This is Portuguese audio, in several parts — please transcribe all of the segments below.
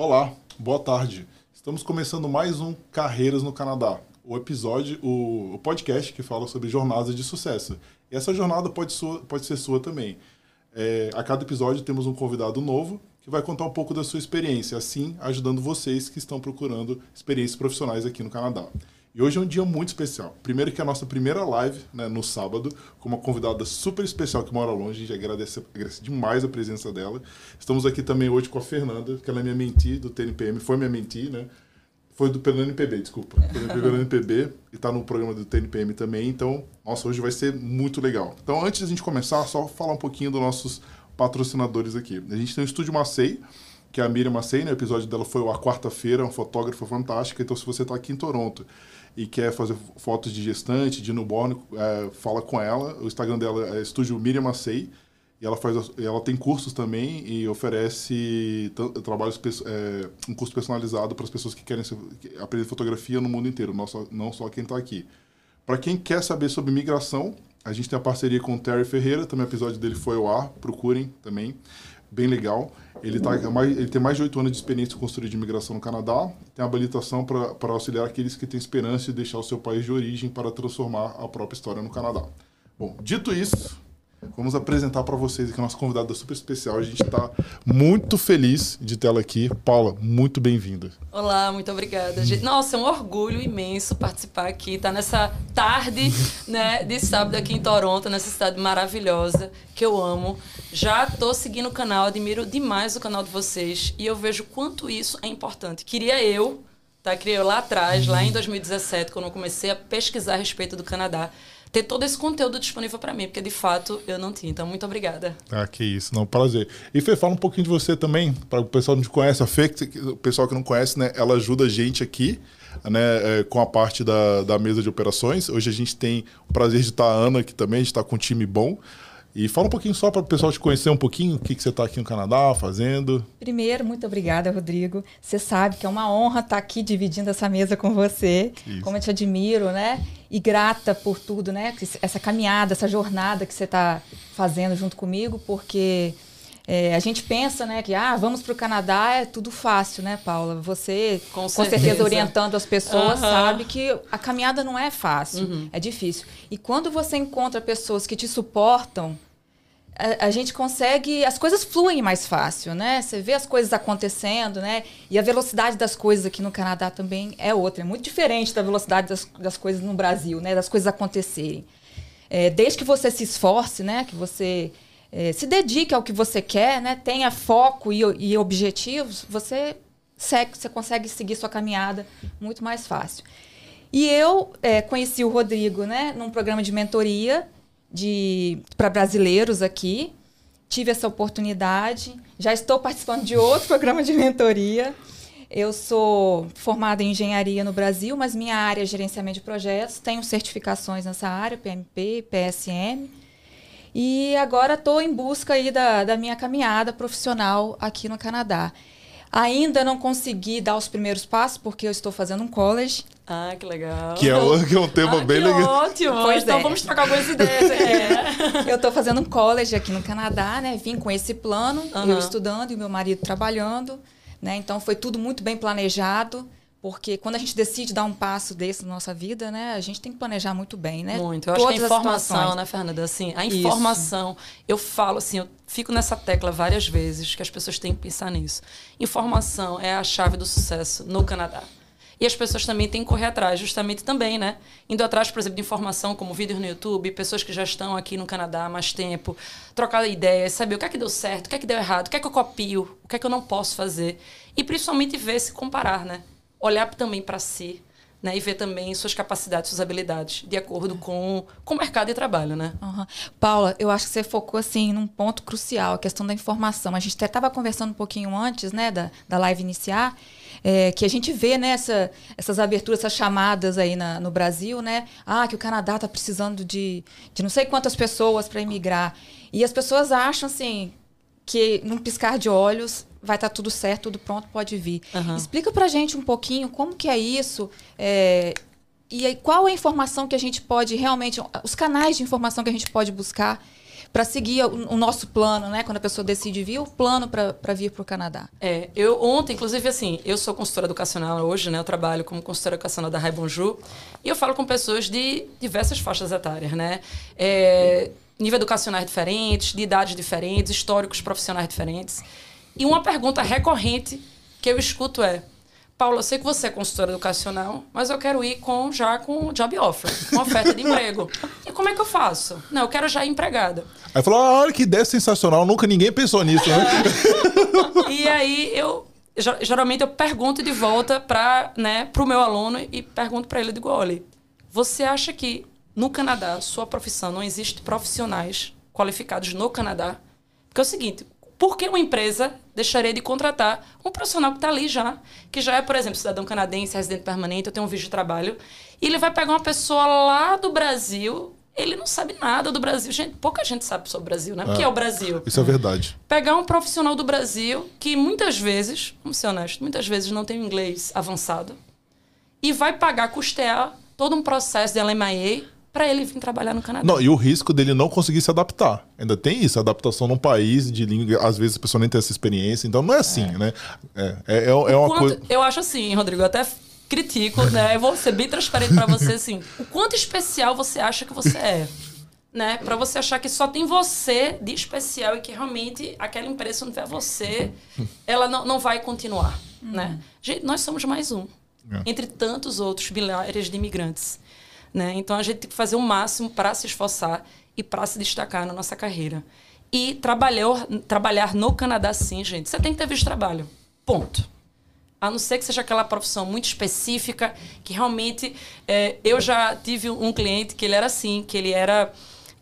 Olá, boa tarde. Estamos começando mais um Carreiras no Canadá, o episódio, o, o podcast que fala sobre jornadas de sucesso. E essa jornada pode, sua, pode ser sua também. É, a cada episódio temos um convidado novo que vai contar um pouco da sua experiência, assim ajudando vocês que estão procurando experiências profissionais aqui no Canadá. E hoje é um dia muito especial. Primeiro que é a nossa primeira live, né, no sábado, com uma convidada super especial que mora longe. A gente agradece, agradece demais a presença dela. Estamos aqui também hoje com a Fernanda, que ela é minha mentee do TNPM, foi minha mentee, né? Foi do pelo NPB, desculpa. Pelo NPB e está no programa do TNPM também. Então, nossa, hoje vai ser muito legal. Então, antes de a gente começar, só falar um pouquinho dos nossos patrocinadores aqui. A gente tem o Estúdio Macei, que é a Miriam Macei, né? O episódio dela foi a quarta-feira, uma fotógrafa fantástica. Então, se você está aqui em Toronto e quer fazer fotos de gestante, de newborn, é, fala com ela. O Instagram dela é Estúdio Miriam Macei. E ela, faz, ela tem cursos também e oferece trabalhos, é, um curso personalizado para as pessoas que querem aprender fotografia no mundo inteiro, não só, não só quem está aqui. Para quem quer saber sobre migração, a gente tem a parceria com o Terry Ferreira, também o episódio dele foi ao ar, procurem também, bem legal. Ele, tá, ele tem mais de oito anos de experiência com consultoria de imigração no Canadá, tem habilitação para auxiliar aqueles que têm esperança de deixar o seu país de origem para transformar a própria história no Canadá. Bom, dito isso, Vamos apresentar para vocês aqui a nossa convidada super especial. A gente está muito feliz de tê-la aqui. Paula, muito bem-vinda. Olá, muito obrigada. Nossa, é um orgulho imenso participar aqui, estar tá nessa tarde né, de sábado aqui em Toronto, nessa cidade maravilhosa que eu amo. Já estou seguindo o canal, admiro demais o canal de vocês e eu vejo quanto isso é importante. Queria eu, tá? Queria eu lá atrás, lá em 2017, quando eu comecei a pesquisar a respeito do Canadá ter todo esse conteúdo disponível para mim, porque de fato eu não tinha. Então, muito obrigada. Ah, que isso, não, prazer. E Fê, fala um pouquinho de você também, para o pessoal que não te conhece. A Fê, o pessoal que não conhece, né, ela ajuda a gente aqui. Né, é, com a parte da, da mesa de operações. Hoje a gente tem o prazer de estar a Ana aqui também, a gente está com um time bom. E fala um pouquinho só para o pessoal te conhecer um pouquinho, o que, que você está aqui no Canadá fazendo. Primeiro, muito obrigada, Rodrigo. Você sabe que é uma honra estar aqui dividindo essa mesa com você. Isso. Como eu te admiro, né? E grata por tudo, né? Essa caminhada, essa jornada que você está fazendo junto comigo, porque é, a gente pensa, né, que ah, vamos para o Canadá é tudo fácil, né, Paula? Você, com, com certeza. orientando as pessoas, uhum. sabe que a caminhada não é fácil, uhum. é difícil. E quando você encontra pessoas que te suportam, a, a, gente consegue. As coisas fluem mais fácil, né? Você vê as coisas acontecendo, né? E a velocidade das coisas aqui no Canadá também é outra. É muito diferente da velocidade das, das coisas no Brasil, né? Das coisas acontecerem. É, desde que você se esforce, né? Que você é, se dedique ao que você quer, né? Tenha foco e, e objetivos, você segue, você consegue seguir sua caminhada muito mais fácil. E eu é, conheci o Rodrigo, né? Num programa de mentoria de para brasileiros aqui. Tive essa oportunidade. Já estou participando de outro programa de mentoria. Eu sou formada em engenharia no Brasil, mas minha área é gerenciamento de projetos. Tenho certificações nessa área, PMP, PSM. E agora estou em busca aí da, da minha caminhada profissional aqui no Canadá. Ainda não consegui dar os primeiros passos, porque eu estou fazendo um college. Ah, que legal. Que é, um, que é um tema ah, bem legal. Ótimo. Pois então é. vamos trocar algumas ideias. É. eu estou fazendo um college aqui no Canadá, né? Vim com esse plano, uhum. eu estudando e meu marido trabalhando. Né? Então foi tudo muito bem planejado. Porque quando a gente decide dar um passo desse na nossa vida, né, a gente tem que planejar muito bem, né? Muito. Eu Todas acho que a informação, né, Fernanda? Assim, a informação, Isso. eu falo assim, eu fico nessa tecla várias vezes que as pessoas têm que pensar nisso. Informação é a chave do sucesso no Canadá. E as pessoas também têm que correr atrás, justamente também, né? Indo atrás, por exemplo, de informação como vídeos no YouTube, pessoas que já estão aqui no Canadá há mais tempo, trocar ideias, saber o que é que deu certo, o que é que deu errado, o que é que eu copio, o que é que eu não posso fazer. E principalmente ver se comparar, né? Olhar também para si, né, e ver também suas capacidades, suas habilidades, de acordo com, com o mercado de trabalho, né? Uhum. Paula, eu acho que você focou assim num ponto crucial, a questão da informação. A gente até estava conversando um pouquinho antes, né, da, da live iniciar, é, que a gente vê né, essas aberturas, essas chamadas aí na, no Brasil, né? Ah, que o Canadá está precisando de, de não sei quantas pessoas para emigrar. E as pessoas acham assim que num piscar de olhos vai estar tá tudo certo, tudo pronto, pode vir. Uhum. Explica para gente um pouquinho como que é isso. É, e aí, qual é a informação que a gente pode realmente, os canais de informação que a gente pode buscar para seguir o, o, nosso plano, né? Quando a pessoa decide vir, o plano para vir para o Canadá. É, eu ontem, inclusive, assim, eu sou consultora educacional hoje, né? Eu trabalho como consultora educacional da Rai Bonjour e eu falo com pessoas de diversas faixas etárias, né? É, nível educacionais diferentes, de idades diferentes, históricos profissionais diferentes. E uma pergunta recorrente que eu escuto é: Paula, eu sei que você é consultora educacional, mas eu quero ir com já com job offer, com oferta de emprego. E como é que eu faço? Não, eu quero já ir empregada. Aí falou: ah, olha que ideia sensacional, nunca ninguém pensou nisso, né? e aí eu geralmente eu pergunto de volta para né, o meu aluno e pergunto para ele, eu digo, olha, você acha que no Canadá, sua profissão, não existe profissionais qualificados no Canadá? Porque é o seguinte, por que uma empresa deixaria de contratar um profissional que está ali já, que já é, por exemplo, cidadão canadense, residente permanente, eu tenho um visto de trabalho, e ele vai pegar uma pessoa lá do Brasil, ele não sabe nada do Brasil. Gente, pouca gente sabe sobre o Brasil, né? O que é, é o Brasil? Isso é verdade. Pegar um profissional do Brasil que muitas vezes, vamos ser honestos, muitas vezes não tem inglês avançado e vai pagar, custear todo um processo de LMIA para ele vir trabalhar no Canadá. Não, e o risco dele não conseguir se adaptar. Ainda tem isso, adaptação num país de língua, às vezes a pessoa nem tem essa experiência, então não é assim, é. né? É, é, é, é uma coisa. Eu acho assim, Rodrigo, eu até critico, né? Eu vou ser bem transparente para você, assim. O quanto especial você acha que você é? Né? Para você achar que só tem você de especial e que realmente aquela empresa, não tiver você, ela não, não vai continuar, hum. né? Gente, nós somos mais um. É. Entre tantos outros milhares de imigrantes. Né? Então a gente tem que fazer o máximo para se esforçar e para se destacar na nossa carreira. E trabalhar, trabalhar no Canadá, sim, gente. Você tem que ter visto trabalho. Ponto. A não ser que seja aquela profissão muito específica, que realmente. É, eu já tive um cliente que ele era assim, que ele era.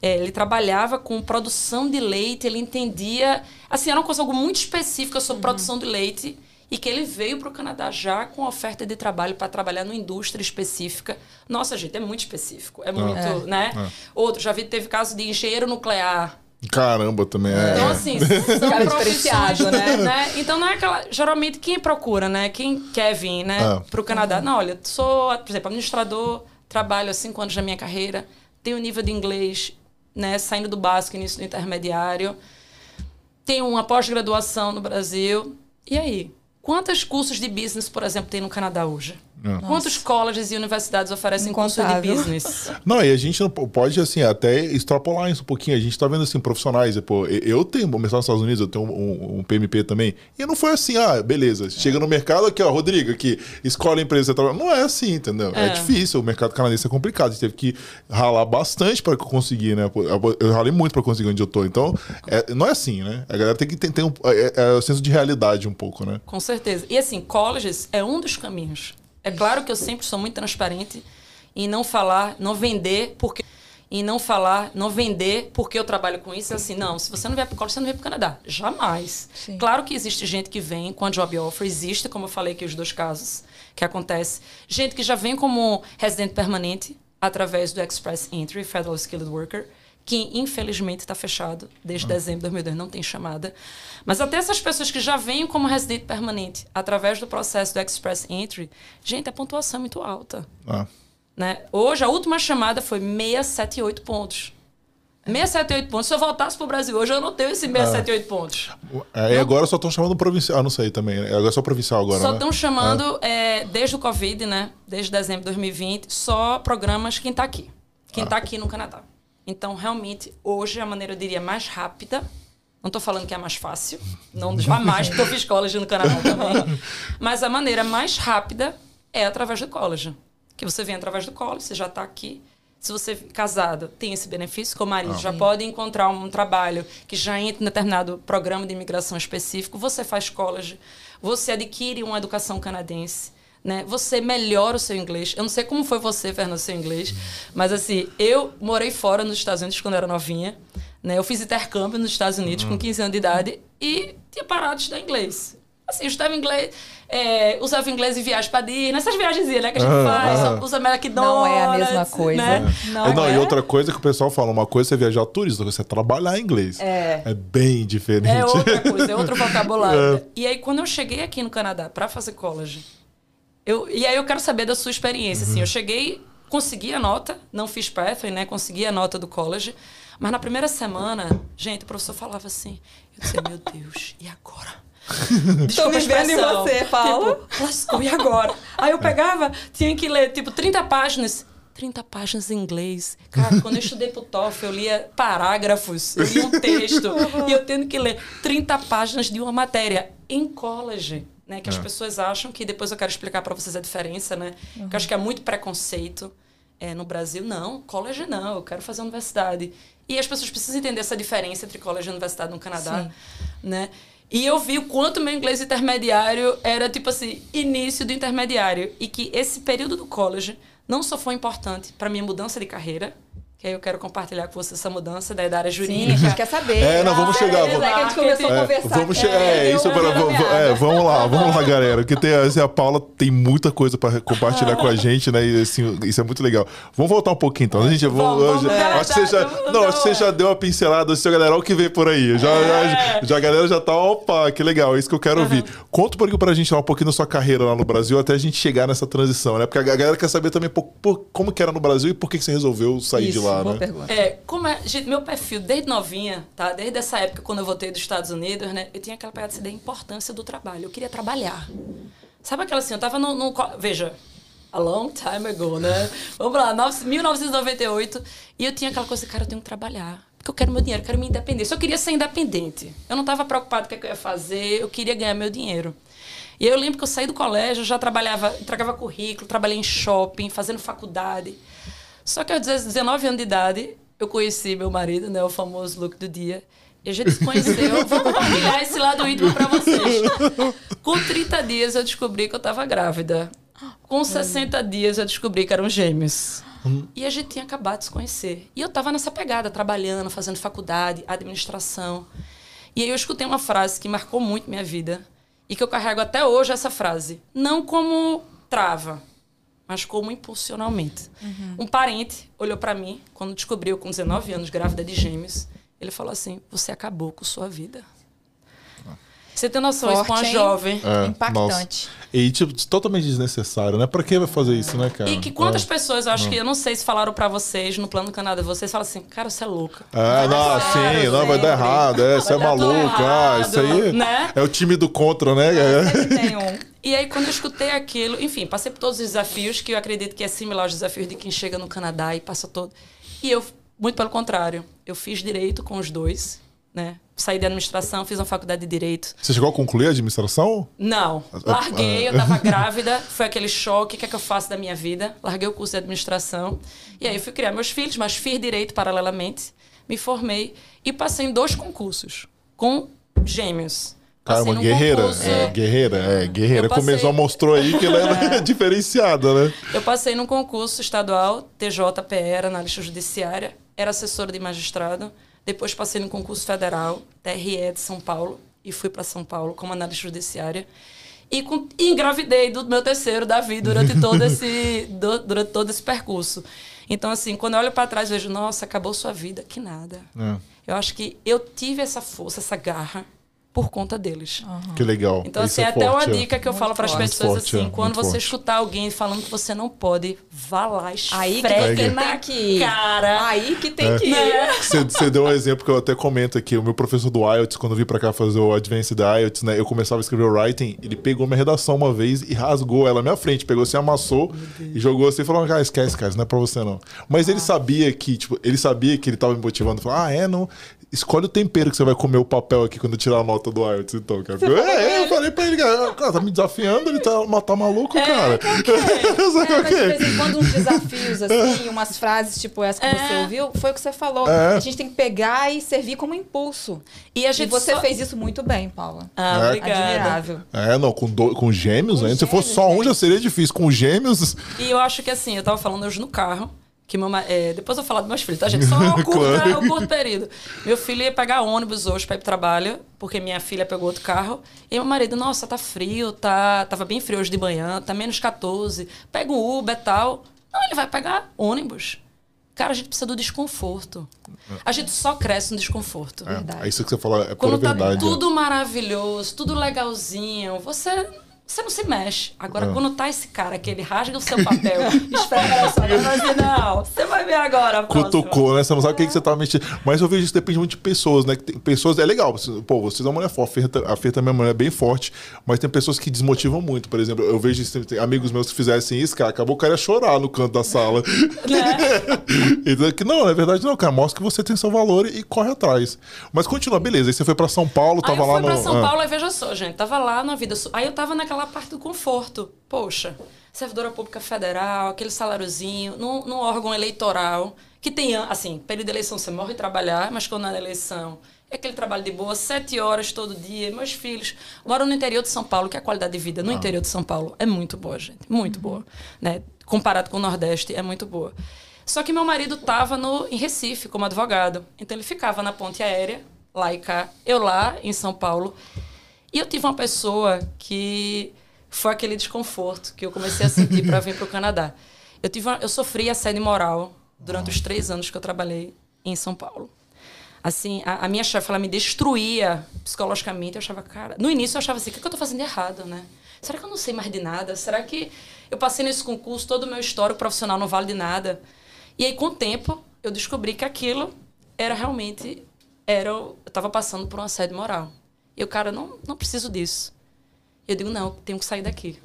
É, ele trabalhava com produção de leite, ele entendia. Assim, era uma coisa algo muito específica sobre uhum. produção de leite e que ele veio para o Canadá já com oferta de trabalho para trabalhar numa indústria específica. Nossa, gente, é muito específico. É muito, é. né? É. Outro, já vi, teve caso de engenheiro nuclear. Caramba, também é. Então, assim, são Cara profissões, né? né? Então, não é aquela... Geralmente, quem procura, né? Quem quer vir, né? É. Para o Canadá. Não, olha, sou, por exemplo, administrador, trabalho há cinco anos na minha carreira, tenho nível de inglês, né? Saindo do básico, início do intermediário. Tenho uma pós-graduação no Brasil. E aí? Quantos cursos de business, por exemplo, tem no Canadá hoje? É. Quantos colleges e universidades oferecem curso de business? Não, e a gente não pode, assim, até extrapolar isso um pouquinho. A gente está vendo, assim, profissionais. Pô, eu tenho, mestrado nos Estados Unidos, eu tenho um, um, PMP também. E não foi assim, ah, beleza. Chega no mercado aqui, ó, Rodrigo, aqui, escolhe a empresa. Não é assim, entendeu? É. é. difícil. O mercado canadense é complicado. A gente teve que ralar bastante para conseguir, né? Eu ralei muito para conseguir onde eu tô. Então, é, não é assim, né? A galera tem que ter, ter um é, é, o senso de realidade um pouco, né? Com certeza. E, assim, colleges é um dos caminhos. É claro que eu sempre sou muito transparente em não falar, não vender, porque em não falar, não vender porque eu trabalho com isso. Assim, não, se você não vier para o você não vem para o Canadá. Jamais. Sim. Claro que existe gente que vem com a job offer, existe, como eu falei aqui, os dois casos que acontece. Gente que já vem como residente permanente através do Express Entry, Federal Skilled Worker, que infelizmente está fechado desde ah. dezembro de 2002, não tem chamada. Mas até essas pessoas que já vêm como residente permanente através do processo do Express Entry, gente, a pontuação é muito alta. Ah. Né? Hoje, a última chamada foi 678 pontos. 678 pontos. Se eu voltasse para o Brasil hoje, eu não tenho esse 678 ah. pontos. É, e agora só estão chamando provincial. Ah, não sei também. Né? Agora é só provincial agora. Só estão né? chamando, é. É, desde o Covid, né? Desde dezembro de 2020, só programas quem está aqui. Quem está ah. aqui no Canadá. Então, realmente, hoje a maneira, eu diria, mais rápida não estou falando que é mais fácil, não jamais, porque eu fiz college no Canadá também. Mas a maneira mais rápida é através do college. Que você vem através do college, você já está aqui. Se você é casado, tem esse benefício, como marido, ah, já pode encontrar um trabalho que já entra em determinado programa de imigração específico, você faz college, você adquire uma educação canadense. Né? Você melhora o seu inglês. Eu não sei como foi você, Fernando, seu inglês, mas assim, eu morei fora nos Estados Unidos quando eu era novinha. Né? Eu fiz intercâmbio nos Estados Unidos uhum. com 15 anos de idade e tinha parado de estudar inglês. Assim, eu estudava inglês, é, usava inglês em viagem para Disney, nessas viagens né, que a gente uhum, faz, uhum. usa McDonald's. Não é a mesma coisa. Né? É. Não, não é? E outra coisa que o pessoal fala, uma coisa é viajar turista, você é trabalhar inglês. É. É bem diferente. É outra coisa, é outro vocabulário. É. E aí, quando eu cheguei aqui no Canadá para fazer college, eu, e aí eu quero saber da sua experiência. Uhum. Assim, eu cheguei consegui a nota, não fiz Pathway, né? Consegui a nota do college. Mas na primeira semana, gente, o professor falava assim, eu disse, meu Deus, e agora? Estou me vendo em você, Paulo. Tipo, lascou, e agora? Aí eu pegava, tinha que ler, tipo, 30 páginas. 30 páginas em inglês. Cara, quando eu estudei pro TOEFL, eu lia parágrafos, eu lia um texto. e eu tendo que ler 30 páginas de uma matéria em college. Né, que é. as pessoas acham que depois eu quero explicar para vocês a diferença, né? Uhum. Que eu acho que é muito preconceito é, no Brasil. Não, college não, eu quero fazer universidade. E as pessoas precisam entender essa diferença entre college e universidade no Canadá, Sim. né? E eu vi o quanto meu inglês intermediário era, tipo assim, início do intermediário. E que esse período do college não só foi importante para minha mudança de carreira, que aí eu quero compartilhar com você essa mudança da, área jurídica. Sim, a gente quer saber. É, não, vamos chegar. Vamos, é que a gente começou a conversar. Vamos chegar. É, isso para, é, vamos lá, vamos lá, galera. Porque tem, assim, a Paula tem muita coisa para compartilhar com a gente, né? E assim, isso é muito legal. Vamos voltar um pouquinho então. A gente, vamos, vamos, vamos, acho que você já, não, acho que você já deu uma pincelada, assim, galera, olha o que vem por aí. Já, é. já, já, a galera já tá, opa, que legal, é isso que eu quero uhum. ouvir. Conta um pouquinho pra gente lá um pouquinho da sua carreira lá no Brasil, até a gente chegar nessa transição, né? Porque a galera quer saber também por, por, como que era no Brasil e por que, que você resolveu sair isso, de lá, boa né? Pergunta. É, como é, gente, meu perfil desde novinha, tá? Desde essa época quando eu voltei dos Estados Unidos, né? Eu tinha aquela pegada assim, da importância do trabalho. Eu queria trabalhar. Sabe aquela assim, eu tava no, no veja, a long time ago, né? Vamos lá, 1998, e eu tinha aquela coisa, cara, eu tenho que trabalhar. Porque eu quero meu dinheiro, eu quero minha independência. Eu queria ser independente. Eu não estava preocupado com o que eu ia fazer, eu queria ganhar meu dinheiro. E eu lembro que eu saí do colégio, já trabalhava, entregava currículo, trabalhei em shopping, fazendo faculdade. Só que aos 19 anos de idade, eu conheci meu marido, né? O famoso look do dia. E a gente se conheceu. Vou compartilhar esse lado íntimo para vocês. Com 30 dias eu descobri que eu estava grávida. Com 60 dias eu descobri que eram gêmeos. E a gente tinha acabado de se conhecer. E eu estava nessa pegada, trabalhando, fazendo faculdade, administração. E aí eu escutei uma frase que marcou muito minha vida e que eu carrego até hoje essa frase. Não como trava, mas como impulsionalmente. Uhum. Um parente olhou para mim quando descobriu com 19 anos grávida de gêmeos. Ele falou assim: "Você acabou com sua vida". Você tem noção, Forte, isso com uma jovem. É, Impactante. Nossa. E, tipo, totalmente desnecessário, né? Pra que vai fazer isso, né, cara? E que quantas é. pessoas, eu acho que, eu não sei se falaram pra vocês no plano do Canadá, vocês falam assim, cara, você é louca. É, não, sim, não, vai dar errado, é, você é maluco, ah, isso aí né? é o time do contra, né? É. E aí, quando eu escutei aquilo, enfim, passei por todos os desafios, que eu acredito que é similar aos desafios de quem chega no Canadá e passa todo. E eu, muito pelo contrário, eu fiz direito com os dois, né? Saí da administração, fiz uma faculdade de direito. Você chegou a concluir a administração? Não. Larguei, eu estava grávida, foi aquele choque, o que é que eu faço da minha vida? Larguei o curso de administração. E aí fui criar meus filhos, mas fiz direito paralelamente, me formei e passei em dois concursos com gêmeos. Cara, uma guerreira. É, guerreira, é, guerreira. Passei... Começou, mostrou aí que ela era diferenciada, né? Eu passei num concurso estadual, TJPE, analista judiciária, era assessora de magistrado. Depois passei no concurso federal, TRE de São Paulo, e fui para São Paulo como analista judiciária. E, com, e engravidei do meu terceiro, Davi, durante todo esse, do, durante todo esse percurso. Então, assim, quando eu olho para trás, vejo, nossa, acabou sua vida. Que nada. É. Eu acho que eu tive essa força, essa garra por conta deles. Uhum. Que legal. Então, Isso assim, é até forte, uma dica que eu falo para as pessoas forte, assim, é, quando você forte. escutar alguém falando que você não pode, vá lá, Aí que tem que ir. Cara. Aí que tem é. que ir. Você, você deu um exemplo que eu até comento aqui. O meu professor do IELTS, quando eu vim para cá fazer o Advanced IELTS, né, eu começava a escrever o writing, ele pegou minha redação uma vez e rasgou ela na minha frente. Pegou assim, amassou e jogou assim e falou, ah, esquece, cara, isso não é para você não. Mas ah. ele sabia que, tipo, ele sabia que ele tava me motivando. Falou, ah, é, não escolhe o tempero que você vai comer o papel aqui quando tirar a nota do IELTS, então, cara. Eu, é, eu falei pra ele, cara, tá me desafiando, ele tá, tá maluco, é, cara. É, é, de vez em quando uns desafios, assim, umas frases tipo essa que é. você ouviu, foi o que você falou. É. A gente tem que pegar e servir como impulso. E, a gente e você só... fez isso muito bem, Paula. Ah, é. obrigada. Admirável. É, não, com, do, com gêmeos, com né? Gêmeos, Se fosse só um já seria difícil. Com gêmeos... E eu acho que assim, eu tava falando hoje no carro, que meu, é, depois eu vou falar dos meus filhos, tá, gente? Só um curto, claro. um curto período. Meu filho ia pegar ônibus hoje para ir pro trabalho, porque minha filha pegou outro carro. E meu marido, nossa, tá frio, tá, tava bem frio hoje de manhã, tá menos 14. Pega um Uber e tal. Não, ele vai pegar ônibus. Cara, a gente precisa do desconforto. A gente só cresce no desconforto. É, verdade. é isso que você falou, é Quando pura tá tudo maravilhoso, tudo legalzinho, você você não se mexe. Agora, ah. quando tá esse cara que ele rasga o seu papel, espera só, vai não, você vai ver agora. Cutucou, né? Você não sabe o que, que você tá mexendo. Mas eu vejo isso depende muito de pessoas, né? Tem pessoas, é legal. Pô, vocês são uma mulher forte, a Fê também é uma mulher bem forte, mas tem pessoas que desmotivam muito. Por exemplo, eu vejo tem amigos meus que fizessem isso, cara, acabou o cara ia chorar no canto da sala. Né? então, que não, é verdade, não, cara. Mostra que você tem seu valor e, corre atrás. Mas continua, beleza. Aí você foi pra São Paulo, tava lá no. Eu fui pra São ah. Paulo, aí veja só, gente. Tava lá na vida. Aí eu tava naquela aquela parte do conforto. Poxa, servidora pública federal, aquele saláriozinho, num, num órgão eleitoral, que tem, assim, período de eleição você morre trabalhar, mas quando na eleição é aquele trabalho de boa, sete horas todo dia. Meus filhos moram no interior de São Paulo, que a qualidade de vida no ah. interior de São Paulo é muito boa, gente. Muito boa. Né? Comparado com o Nordeste, é muito boa. Só que meu marido estava em Recife como advogado. Então ele ficava na ponte aérea, lá e cá. Eu lá, em São Paulo. E eu tive uma pessoa que foi aquele desconforto que eu comecei a sentir para vir para o Canadá. Eu, tive uma, eu sofri assédio moral durante os três anos que eu trabalhei em São Paulo. Assim, a, a minha chefe, ela me destruía psicologicamente. Eu achava, cara... No início eu achava assim, o que, que eu estou fazendo de errado, né? Será que eu não sei mais de nada? Será que eu passei nesse concurso, todo o meu histórico profissional não vale de nada? E aí, com o tempo, eu descobri que aquilo era realmente... Era, eu estava passando por um assédio moral. E o cara, não, não preciso disso. Eu digo, não, tenho que sair daqui.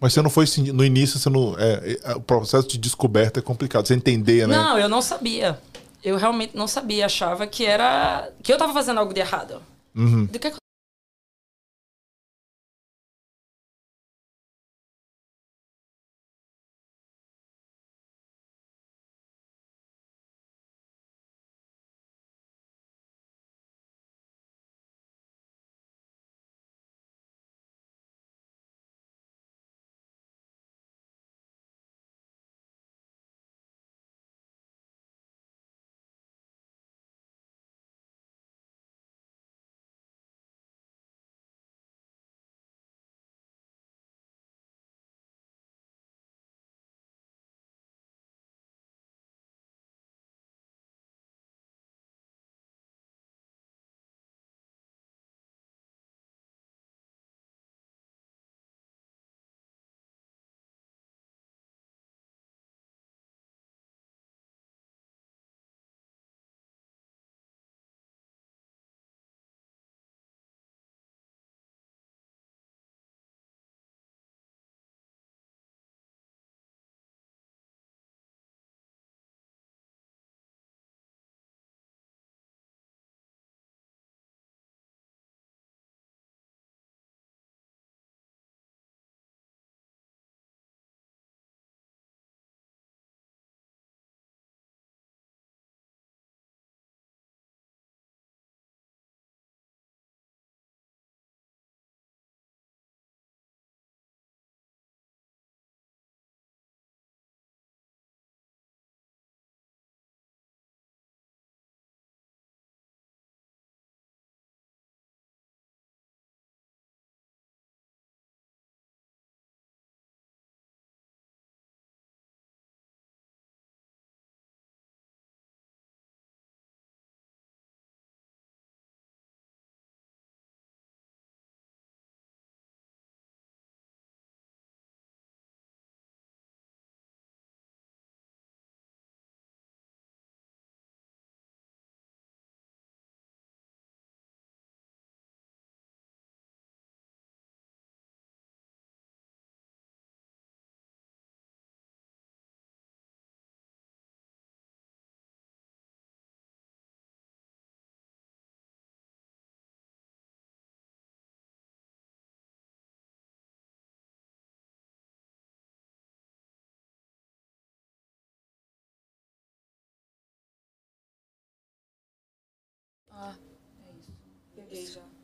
Mas você não foi no início, você não, é, é, o processo de descoberta é complicado, você entender, né? Não, eu não sabia. Eu realmente não sabia, achava que era que eu estava fazendo algo de errado. Uhum. Do que Ah,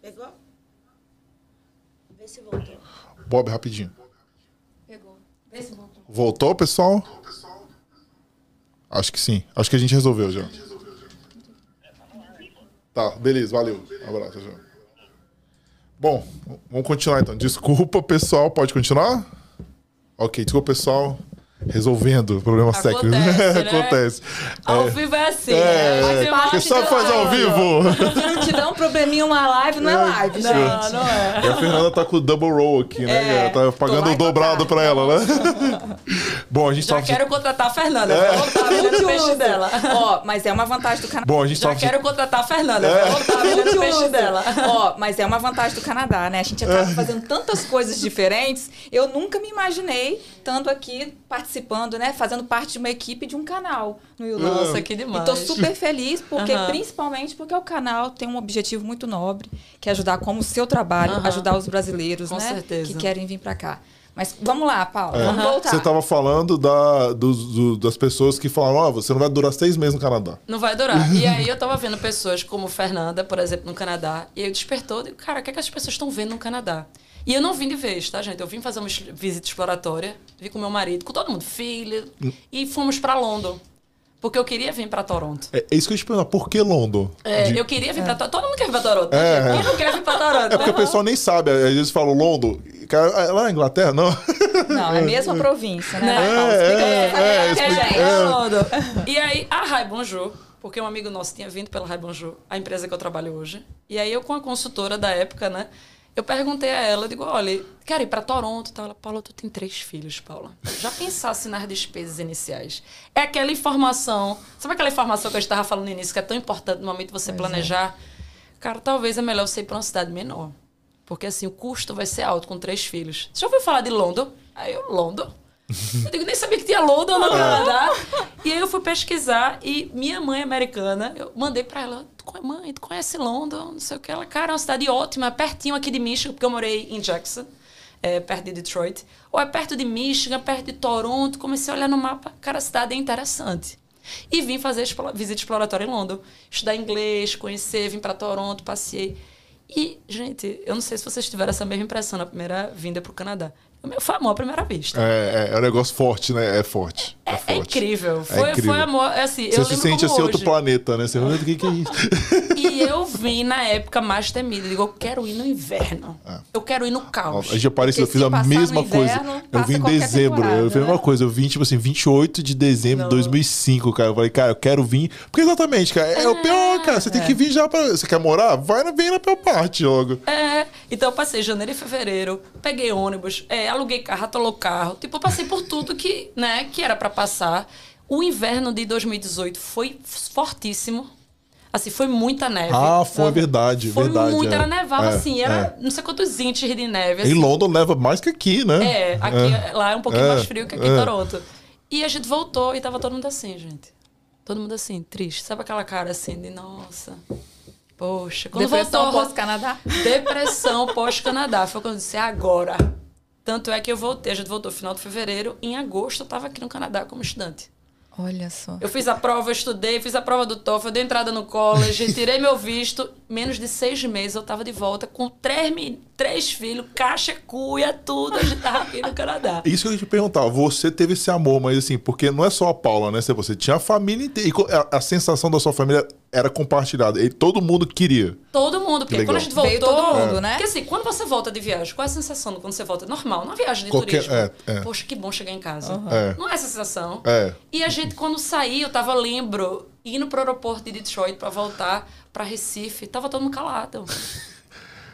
Pegou? Vê se voltou. Bob, rapidinho. Pegou. Vê se voltou. Voltou, pessoal? Acho que sim. Acho que a gente resolveu já. Tá, beleza, valeu. Um abraço, já. Bom, vamos continuar então. Desculpa, pessoal. Pode continuar? Ok, desculpa, pessoal. Resolvendo problemas Acontece, técnicos. né? Acontece. Ao É. vivo é assim. É, né? é. Mas Porque eu só faz que- ao vivo. Se não te dá um probleminha uma live, não é live, gente. Não, não é. E a Fernanda tá com o double roll aqui, né? É, tá pagando o dobrado pra ela, né? Bom, a gente Já tava... quero contratar a Fernanda. Vou voltar vendendo peixe dela. Ó, mas é uma vantagem do Canadá. Bom, a gente Já tava... quero contratar a Fernanda. Vou voltar vendendo peixe dela. Ó, mas é uma vantagem do Canadá, né? A gente acaba fazendo tantas coisas diferentes. Eu nunca me imaginei estando aqui participando, né? Fazendo parte de uma equipe de um canal no YouTube. Nossa, que demais. E tô super feliz, porque Aham. principalmente porque o canal tem um objetivo muito nobre, que é ajudar como o seu trabalho, Aham. ajudar os brasileiros, Com né? certeza. Que querem vir pra cá. Mas vamos lá, Paula, É. vamos voltar. Você tava falando da, dos- do- das pessoas que falaram, ó, você não vai durar seis meses no Canadá. Não vai durar. E aí eu tava vendo pessoas como Fernanda, por exemplo, no Canadá, e aí despertou, digo, cara, o que, é que as pessoas estão vendo no Canadá? E eu não vim de vez, tá, gente? Eu vim fazer uma visita exploratória, vim com meu marido, com todo mundo, filha, e fomos pra London. Porque eu queria vir pra Toronto. É, é isso que eu ia te perguntar, por que London? É, De- eu queria vir pra Toronto. Todo mundo quer vir pra Toronto. É. né? Quem não quer vir pra Toronto? É porque o pessoal nem sabe, às vezes falam London, cara, é lá na Inglaterra, não. Não, é a mesma província, né? Né? É, é, é, É, É. é. E aí, a Rai Bonjour, porque um amigo nosso tinha vindo pela Rai Bonjour, a empresa que eu trabalho hoje. E aí, eu com a consultora da época, né? Eu perguntei a ela, eu digo, olha, quero ir para Toronto. Tá? Ela, Paula, tu tem três filhos, Paula. Já pensasse nas despesas iniciais. É aquela informação, sabe aquela informação que eu estava falando no início, que é tão importante no momento de você planejar? Cara, talvez é melhor você ir para uma cidade menor. Porque assim, o custo vai ser alto com três filhos. Você já ouviu falar de London? Aí eu, London? Eu digo, nem sabia que tinha London no Canadá. E aí eu fui pesquisar e minha mãe americana, eu mandei pra ela, "Tu conhe- mãe, tu conhece London? Não sei o que. Ela, cara, é uma cidade ótima, pertinho aqui de Michigan, porque eu morei em Jackson, é, perto de Detroit. Ou é perto de Michigan, perto de Toronto. Comecei a olhar no mapa, cara, a cidade é interessante. E vim fazer visita exploratória em London. Estudar inglês, conhecer, vim pra Toronto, passei. E, gente, eu não sei se vocês tiveram essa mesma impressão na primeira vinda Canadá. O meu foi amor à primeira vista. É, é, é um negócio forte, né? É forte. É, É, forte. incrível. É Foi, incrível. foi amor. é Assim, Você se sente assim, outro planeta, né? Você, o que, que é isso? E eu vim na época mais temida. Digo, eu quero ir no inverno. Eu quero ir no caos. A gente apareceu, eu fiz a mesma no coisa. inverno, Eu vim em dezembro. Eu fiz a mesma né? coisa. Eu vim, tipo assim, 28 de dezembro de 2005, cara. Eu falei, cara, eu quero vir. Porque exatamente, cara, é, o pior, cara. Você tem que vir já pra. Você quer morar? Vai vem na pior parte logo. É, então eu passei janeiro e fevereiro, peguei ônibus, é, aluguei carro, atolou carro. Tipo, passei por tudo que, né, que era pra passar. O inverno de 2018 foi fortíssimo. Assim, foi muita neve. Ah, foi sabe? verdade, Foi verdade. muito, é. era nevava É, assim, era é. não sei quantos inches de neve. Em assim. London leva mais que aqui, né? É, aqui, lá é um pouquinho É, mais frio que aqui é. em Toronto. E a gente voltou e tava todo mundo assim, gente. Todo mundo assim, triste. Sabe aquela cara assim de, nossa, poxa. Quando Depressão voltou, pós-Canadá. Depressão pós-Canadá. Foi quando eu disse, é agora. Tanto é que eu voltei, a gente voltou no final de fevereiro. Em agosto eu tava aqui no Canadá como estudante. Olha só. Eu fiz a prova, eu estudei, fiz a prova do TOEFL, eu dei entrada no college, tirei meu visto. Menos de seis meses eu tava de volta com três, três filhos, caixa, cuia, tudo. A gente tava aqui no Canadá. Isso que eu ia te perguntar, você teve esse amor, mas assim, porque não é só a Paula, né? Você tinha a família inteira. E a, a sensação da sua família era compartilhada. E todo mundo queria. Todo mundo, porque legal. quando a gente voltou. Veio todo mundo, né? Porque assim, quando você volta de viagem, qual é a sensação quando você volta? Normal, numa viagem de Qualquer- turismo. é, é. Poxa, que bom chegar em casa. É. Não é essa sensação. É. E a gente, quando saiu, eu tava, lembro, indo pro aeroporto de Detroit pra voltar pra Recife, tava todo mundo calado.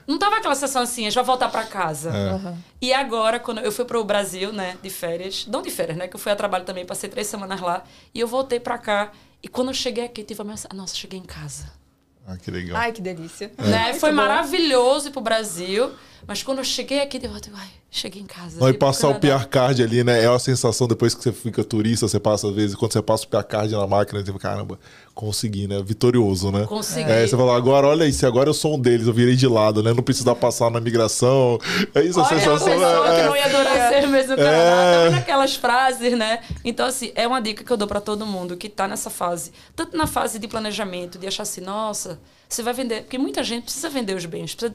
Não tava aquela sensação assim, a gente vai voltar pra casa. É. E agora, quando eu fui pro Brasil, né, de férias, não de férias, né, que eu fui a trabalho também, passei três semanas lá, e eu voltei pra cá. E quando eu cheguei aqui, tive a mensagem, nossa, cheguei em casa. Ah, que legal. Ai, que delícia. Né? Muito Foi bom. maravilhoso ir pro Brasil, mas quando eu cheguei aqui, eu digo, ai, cheguei em casa. Não, e passar o. PR Card ali, né? É uma sensação depois que você fica turista, você passa às vezes, quando você passa o PR Card na máquina, você fala, caramba, consegui, né? Vitorioso, né? Consegui. É, você fala, agora olha isso, agora eu sou um deles, eu virei de lado, né? Não precisa passar na migração. É isso, a Olha, uma sensação. pessoa é- que não ia Canadá. É. Tá vendo aquelas frases, né? Então, assim, é uma dica que eu dou pra todo mundo que tá nessa fase. Tanto na fase de planejamento, de achar assim, nossa, você vai vender. Porque muita gente precisa vender os bens. Precisa...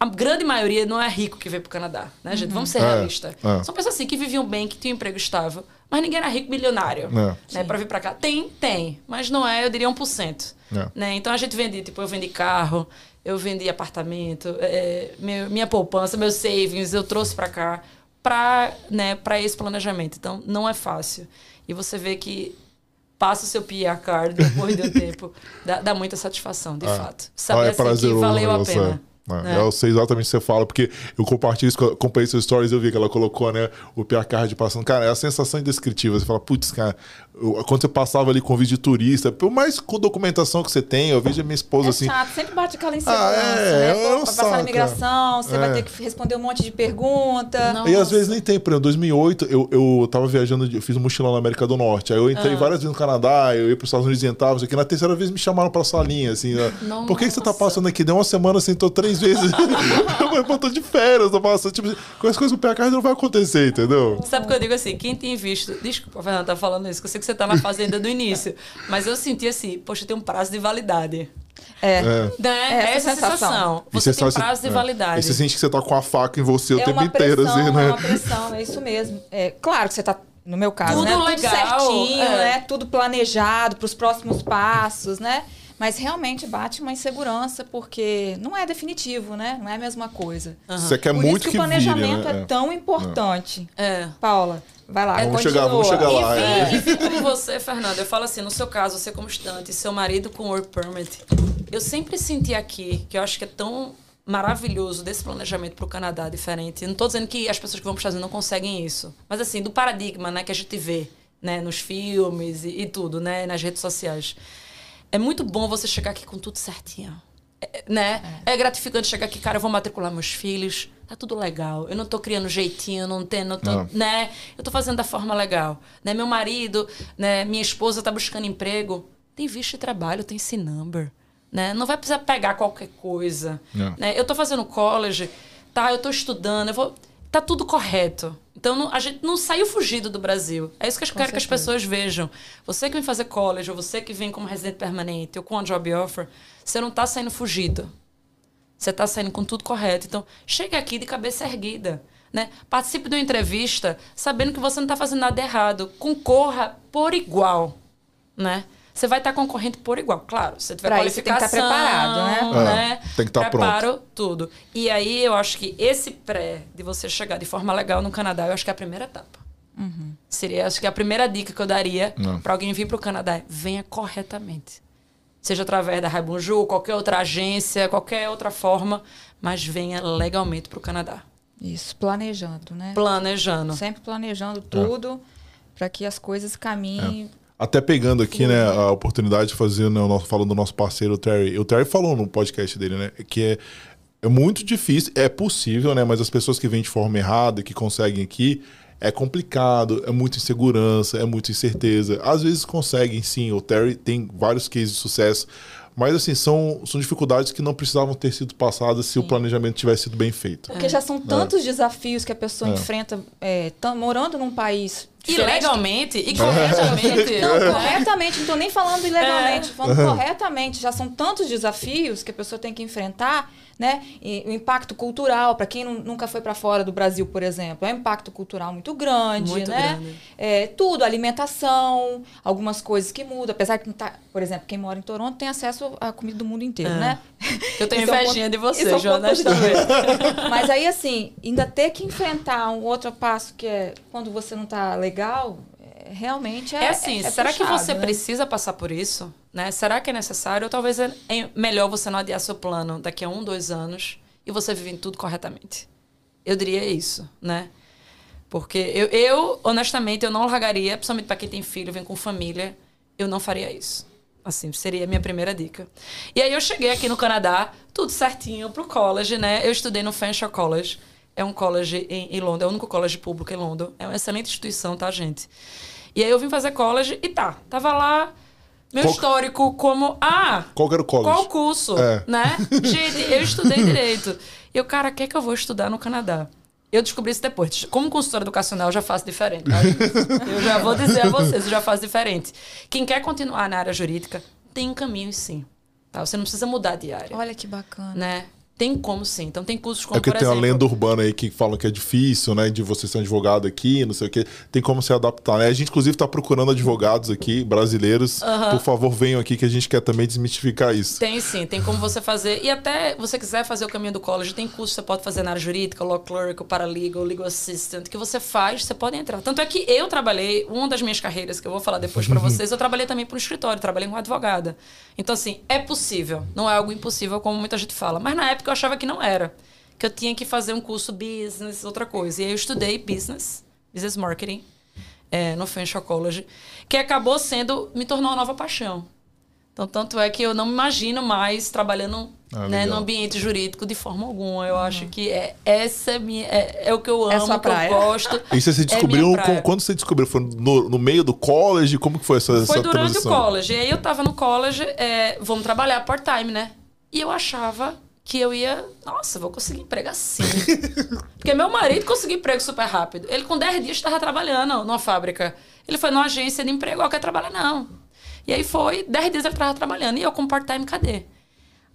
A grande maioria não é rico que veio pro Canadá, né, gente? Vamos ser É, realistas. é. São pessoas assim que viviam bem, que tinham um emprego estável, mas ninguém era rico milionário. É. Né, pra vir pra cá. Tem, tem, mas não é, eu diria, 1%. É. Né? Então a gente vende, tipo, eu vendi carro, eu vendi apartamento, é, meu- minha poupança, meus savings, eu trouxe pra cá. para né, esse planejamento. Então, não é fácil. E você vê que passa o seu PR card depois de um tempo, dá, dá, muita satisfação, de é. fato. Saber ah, é assim, que valeu a pena. É. é. Eu sei exatamente o que você fala, porque eu compartilho isso, acompanhei seus stories, eu vi que ela colocou, né, o PR card passando. Cara, é a sensação indescritível. Você fala, putz, cara, quando você passava ali com vídeo de turista, por mais com documentação que você tem, eu vejo a minha esposa é assim. Chato, sempre bate aquela insegurança, ah, é, né? É Pô, passar na imigração, você é. vai ter que responder um monte de pergunta. Nossa. E às vezes nem tem, por exemplo, em 2008 eu, eu tava viajando, eu fiz um mochilão na América do Norte, aí eu entrei ah. várias vezes no Canadá, eu ia para os Estados Unidos e entrava, aqui. Na terceira vez me chamaram pra salinha, assim, né? Por que, que, você tá passando aqui? Deu uma semana, sentou três vezes. eu tô de férias, tô passando, tipo, com as coisas com o PH não vai acontecer, entendeu? Sabe o que eu digo assim? Quem tem visto. Desculpa, Fernanda, tá falando isso, que eu sei que você tá na fazenda do início. Mas eu senti assim, poxa, tem um prazo de validade. É. é. Né? É essa, essa sensação. Você, você tem prazo de é. validade. E você sente que você tá com a faca em você o é tempo inteiro, assim, né? É uma pressão, é isso mesmo. É, claro que você tá no meu caso, tudo né? Legal, tudo certinho, é. né? Tudo planejado para os próximos passos, né? Mas realmente bate uma insegurança, porque não é definitivo, né? Não é a mesma coisa. Uhum. Você quer Por muito isso que, que o planejamento vire, né? é tão importante. É. Paula, vai lá. É, vamos, chegar, vamos chegar lá. E, é. e como você, Fernanda, eu falo assim, no seu caso, você como estudante, seu marido com work permit, eu sempre senti aqui, que eu acho que é tão maravilhoso desse planejamento para o Canadá diferente. não estou dizendo que as pessoas que vão para os Estados Unidos não conseguem isso, mas assim, do paradigma né, que a gente vê né, nos filmes e, e tudo, né, nas redes sociais é muito bom você chegar aqui com tudo certinho. É, né? É. é. gratificante chegar aqui, cara, eu vou matricular meus filhos, tá tudo legal. Eu não tô criando jeitinho, não tem, não tô, não. né? Eu tô fazendo da forma legal, né? Meu marido, né, minha esposa tá buscando emprego, tem visto de trabalho, tem esse number, né? Não vai precisar pegar qualquer coisa, né? Eu tô fazendo college, tá, eu tô estudando, eu vou tá tudo correto. Então não, a gente não saiu fugido do Brasil. É isso que eu quero certeza. que as pessoas vejam. Você que vem fazer college, ou você que vem como residente permanente, ou com a job offer, você não está saindo fugido. Você está saindo com tudo correto. Então, chegue aqui de cabeça erguida. Né? Participe de uma entrevista sabendo que você não está fazendo nada errado. Concorra por igual. Né? Você vai estar concorrendo por igual. Claro, você tiver pra qualificação, isso tem que estar preparado, né? né? É, tem que estar Preparo, pronto. tudo. E aí eu acho que esse pré de você chegar de forma legal no Canadá, eu acho que é a primeira etapa. Uhum. Seria, acho que a primeira dica que eu daria para alguém vir para o Canadá é venha corretamente. Seja através da Raibunju, qualquer outra agência, qualquer outra forma, mas venha legalmente para o Canadá. Isso, planejando, né? Planejando. Sempre planejando tudo é. para que as coisas caminhem é. Até pegando aqui, né, a oportunidade de fazer, né, o nosso, falando do nosso parceiro, o Terry. O Terry falou no podcast dele, né, que é, é muito difícil, é possível, né, mas as pessoas que vêm de forma errada, que conseguem aqui, é complicado, é muita insegurança, é muita incerteza. Às vezes conseguem, sim. O Terry tem vários cases de sucesso, mas, assim, são, são dificuldades que não precisavam ter sido passadas se Sim. o planejamento tivesse sido bem feito. Porque já são é. tantos é. desafios que a pessoa é. enfrenta é, morando num país Ilegalmente e corretamente. Não, corretamente, não estou nem falando ilegalmente, é. falando corretamente. Já são tantos desafios que a pessoa tem que enfrentar, né? E o impacto cultural, para quem nunca foi para fora do Brasil, por exemplo, é um impacto cultural muito grande, muito né? Grande. É, tudo, alimentação, algumas coisas que mudam. Apesar que, tá, por exemplo, quem mora em Toronto tem acesso à comida do mundo inteiro, é. né? Eu tenho invejinha é um de você, é Jonas, também. Mas aí, assim, ainda ter que enfrentar um outro passo que é quando você não está legal, é, realmente é. É assim, é, será puxado, que você né? precisa passar por isso? Né? Será que é necessário? Ou talvez é melhor você não adiar seu plano daqui a um, dois anos e você viver tudo corretamente. Eu diria isso, né? Porque eu, eu honestamente, eu não largaria, principalmente para quem tem filho, vem com família, eu não faria isso. Assim, seria a minha primeira dica. E aí eu cheguei aqui no Canadá, tudo certinho pro college, né? Eu estudei no Fanshawe College. É um college em, em Londres, é o único college público em Londres. É uma excelente instituição, tá, gente? E aí eu vim fazer college e tá, tava lá meu qual... histórico como ah, qual era o college? Qual curso, é. né? Gente, eu estudei direito. E o cara, quer que eu vou estudar no Canadá? Eu descobri isso depois. Como consultora educacional, eu já faço diferente. Tá? eu já vou dizer a vocês, eu já faço diferente. Quem quer continuar na área jurídica, tem caminhos sim. Tá? Você não precisa mudar de área. Olha que bacana. Né? Tem como sim. Então tem cursos como, É por tem exemplo... uma lenda urbana aí que falam que é difícil, né? De você ser um advogado aqui, não sei o quê. Tem como se adaptar, né? A gente, inclusive, está procurando advogados aqui, brasileiros. Por favor, venham aqui que a gente quer também desmistificar isso. Tem sim, tem como você fazer. E até você quiser fazer o caminho do college, tem curso que você pode fazer na área jurídica, law clerk, paralegal, legal assistant, que você faz, você pode entrar. Tanto é que eu trabalhei, uma das minhas carreiras, que eu vou falar depois para vocês, eu trabalhei também para um escritório, trabalhei como advogada. Então, assim, é possível. Não é algo impossível, como muita gente fala. Mas na época eu achava que não era. Que eu tinha que fazer um curso business, outra coisa. E aí eu estudei business, business marketing, é, no Financial College, que acabou sendo, me tornou uma nova paixão. Então, tanto é que eu não me imagino mais trabalhando Ah, né, no ambiente jurídico de forma alguma. Eu acho que é, essa é, minha, é, é o que eu amo, É sua o que eu gosto. E você se é descobriu, com- quando você descobriu? Foi no, no meio do college? Como que foi essa, Foi essa durante transição? o college. E aí eu tava no college, é, vamos trabalhar part-time, né? E eu achava que eu ia, nossa, vou conseguir emprego assim. Porque meu marido conseguiu emprego super rápido. Ele com 10 dias estava trabalhando numa fábrica. Ele foi numa agência de emprego, ó, quer trabalhar não. E aí foi, 10 dias ele estava trabalhando. E eu com part-time, cadê?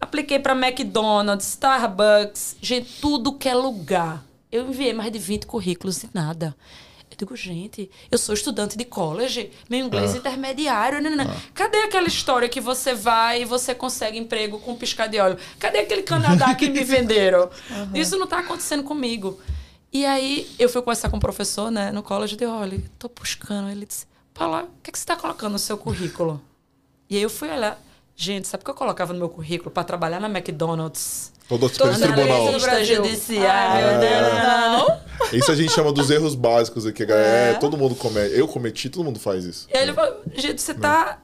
Apliquei para McDonald's, Starbucks, gente, tudo que é lugar. Eu enviei mais de 20 currículos e nada. Eu digo, gente, eu sou estudante de college, meu inglês é intermediário. Né, né, né. Cadê aquela história que você vai e você consegue emprego com um piscar de óleo? Cadê aquele Canadá que me venderam? Isso não está acontecendo comigo. E aí eu fui conversar com o professor, né, no college, e disse, olha, tô buscando. Ele disse, Paula, o que, é que você está colocando no seu currículo? E aí eu fui olhar. Gente, sabe o que eu colocava no meu currículo para trabalhar na McDonald's? Toda a tribunal. do Brasil. judiciária. não. Isso a gente chama dos erros básicos aqui, galera. É, todo mundo comete. Eu cometi, todo mundo faz isso. E aí ele falou, gente, você tá,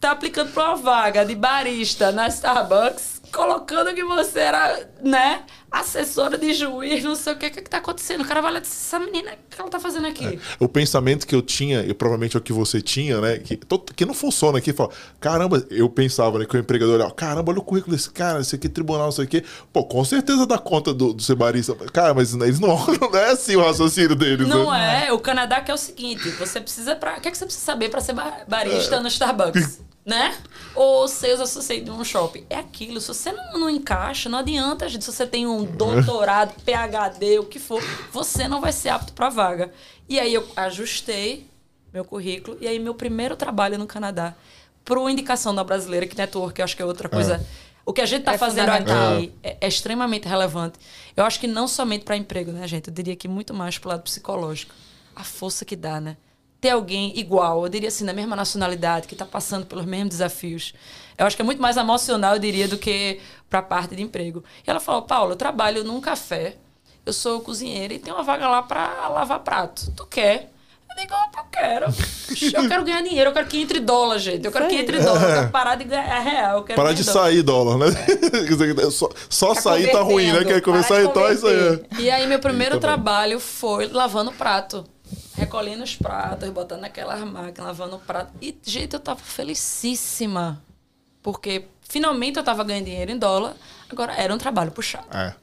tá aplicando para uma vaga de barista na Starbucks, colocando que você era, né, assessora de juiz, não sei o que, o que, que tá acontecendo. O cara vai lá e diz, essa menina, o que ela tá fazendo aqui? O pensamento que eu tinha, e provavelmente é o que você tinha, né? Que, que não funciona aqui. Fala, caramba, eu pensava, né? Que o empregador olhava, caramba, olha o currículo desse cara, esse aqui, tribunal, isso aqui. Pô, com certeza dá conta do, do ser barista. Cara, mas eles não, não é assim o raciocínio deles, Não né? é, o Canadá que é o seguinte, você precisa para, o que é que você precisa saber para ser ba- barista no Starbucks, né? Ou sales associate de um shopping. É aquilo, se você não, não encaixa, não adianta, gente, se você tem um doutorado, PhD, o que for, você não vai ser apto para vaga. E aí eu ajustei meu currículo e aí meu primeiro trabalho no Canadá, por indicação da brasileira, que network, eu acho que é outra coisa. O que a gente está É fazendo aqui é, é extremamente relevante. Eu acho que não somente para emprego, né, gente? Eu diria que muito mais para o lado psicológico. A força que dá, né? Ter alguém igual, eu diria assim, da mesma nacionalidade, que está passando pelos mesmos desafios. Eu acho que é muito mais emocional, eu diria, do que para a parte de emprego. E ela falou: Paulo, eu trabalho num café, eu sou cozinheira e tem uma vaga lá para lavar prato. Tu quer? Eu digo, opa, eu quero. Eu quero ganhar dinheiro, eu quero que entre dólar, gente. Eu quero que entre dólar, eu quero parar de ganhar real. Eu quero Parar de dólar. sair dólar, né? Quer dizer, só só Tá sair tá ruim, né? Quer começar então, é isso aí. converter. E aí meu primeiro trabalho foi lavando prato. Recolhendo os pratos, botando naquelas máquinas, lavando o prato. E, gente, eu tava felicíssima. Porque finalmente eu tava ganhando dinheiro em dólar. Agora era um trabalho puxado. É.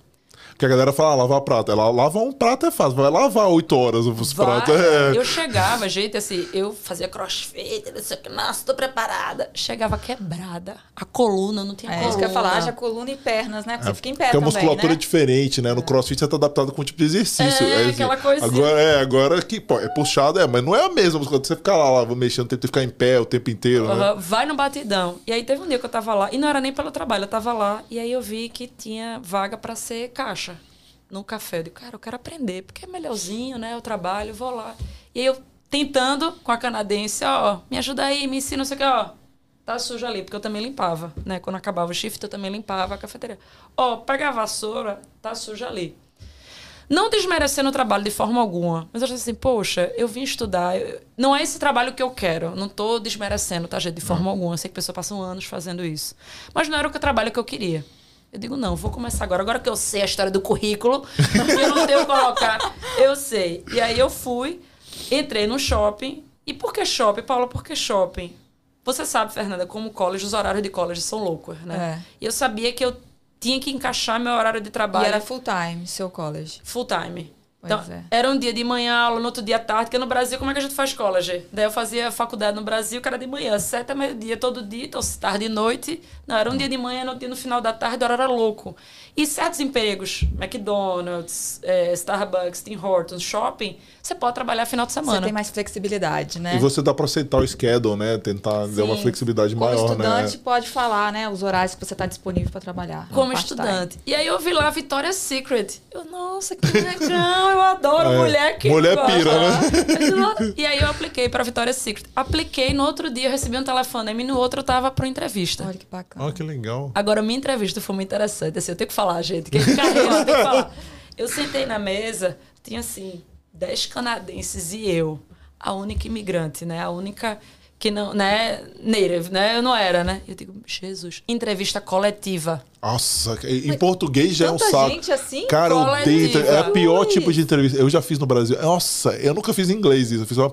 Porque a galera fala, ah, lavar prato. Ela lava um prato é fácil, vai lavar oito horas os Vai. pratos. É. Eu chegava, gente, assim, eu fazia crossfit, não sei o que, nossa, tô preparada. Chegava quebrada. A coluna, não tinha É coluna. isso que eu ia falar, haja coluna e pernas, né? Porque você fica em pé Porque a também, musculatura né? é diferente, né? No crossfit você tá adaptado com um tipo de exercício. É, assim, aquela coisinha. Agora, é, agora que, pô, é puxado, é, mas não é a mesma musculatura. Você ficar lá, lá mexendo, tem que ficar em pé o tempo inteiro, né? Aham, Vai no batidão. E aí teve um dia que eu tava lá, e não era nem pelo trabalho, eu tava lá, e aí eu vi que tinha vaga pra ser caixa no café. Eu digo, cara, eu quero aprender, porque é melhorzinho, né? Eu trabalho, vou lá. E aí eu tentando com a canadense, ó, me ajuda aí, me ensina, não sei o que, ó. Tá sujo ali, porque eu também limpava, né? Quando acabava o shift, eu também limpava a cafeteria. Ó, pega a vassoura, tá suja ali. Não desmerecendo o trabalho de forma alguma, mas eu acho assim, poxa, eu vim estudar. eu- Não é esse trabalho que eu quero. Não tô desmerecendo, tá, gente? De forma alguma. Eu sei que pessoas passam anos fazendo isso. Mas não era o que- trabalho que eu queria. Eu digo, não, vou começar agora. Agora que eu sei a história do currículo, eu não tenho que colocar. Eu sei. E aí eu fui, entrei no shopping. E por que shopping, Paula? Por que shopping? Você sabe, Fernanda, como college, os horários de college são loucos, né? É. E eu sabia que eu tinha que encaixar meu horário de E trabalho era full time, seu college. full time. Então, é. era um dia de manhã, aula, no outro dia à tarde, porque no Brasil, como é que a gente faz escola, G? Daí eu fazia faculdade no Brasil, que era de manhã, sete a meio-dia, todo dia, então tarde e noite. Não, era um dia de manhã, no dia no final da tarde, o horário era louco. E certos empregos, McDonald's, é, Starbucks, Tim Hortons, shopping, você pode trabalhar final de semana. Você tem mais flexibilidade, né? E você dá para aceitar o schedule, né? Tentar Sim. dar uma flexibilidade Como maior, né? Como estudante pode falar, né? Os horários que você está disponível para trabalhar. Como estudante. E aí eu vi lá Victoria's Secret. Eu, nossa, que legal, eu adoro é. mulher que Mulher gosta. pira, né? E aí eu apliquei para Victoria's Secret. Apliquei, no outro dia eu recebi um telefonema e no outro eu tava para entrevista. Olha que bacana. Olha que legal. Agora, minha entrevista foi muito interessante. Assim, eu tenho que falar, gente. Quem carreira, tem que falar. Eu sentei na mesa, tinha assim, dez canadenses e eu, a única imigrante, né? A única que não, né, native, né? Eu não era, né? Eu digo, Jesus, entrevista coletiva. Nossa, em português já é um saco. gente assim? Cara, eu odeio. É o pior tipo de entrevista. Eu já fiz no Brasil. Nossa, eu nunca fiz em inglês isso. Eu fiz uma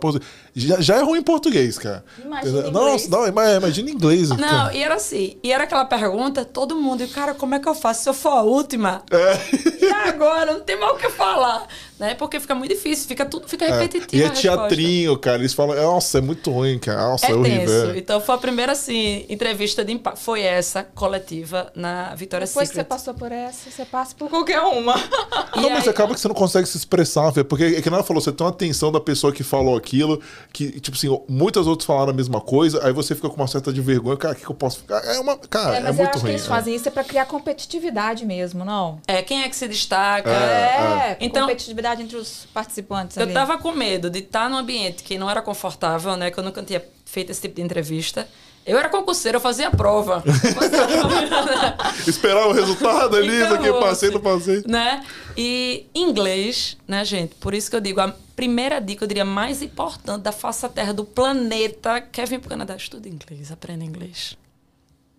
já, já é ruim em português, cara. Imagina Nossa, não, imagina em inglês. Não, cara. e era assim. E era aquela pergunta, todo mundo, cara, como é que eu faço se eu for a última? É. E agora? Não tem mal o que falar. Né? Porque fica muito difícil, fica tudo fica repetitivo. É. E é teatrinho, cara. Eles falam, nossa, é muito ruim, cara. Nossa, é, é horrível. É. Então foi a primeira, assim, entrevista de impacto. Foi essa, coletiva, na Vitória Depois Secret. Depois que você passou por essa, você passa por qualquer uma. não, aí... mas acaba que você não consegue se expressar, porque é que ela falou, você tem uma atenção da pessoa que falou aquilo, que, tipo assim, muitas outras falaram a mesma coisa, aí você fica com uma certa de vergonha, cara, o que, que eu posso ficar? É uma. Cara, é, mas é muito ruim. Que eles é. fazem isso é pra criar competitividade mesmo, não? É, quem é que se destaca? É, é. Então, competitividade entre os participantes. Eu ali. tava com medo de estar num ambiente que não era confortável, né? Que eu nunca tinha feito esse tipo de entrevista. Eu era concurseiro, eu fazia a prova. Esperar o resultado ali, isso aqui, passei, não passei. Né? E inglês, né, gente? Por isso que eu digo, a primeira dica, eu diria, mais importante da face da terra do planeta, quer vir pro Canadá, estuda inglês, aprenda inglês.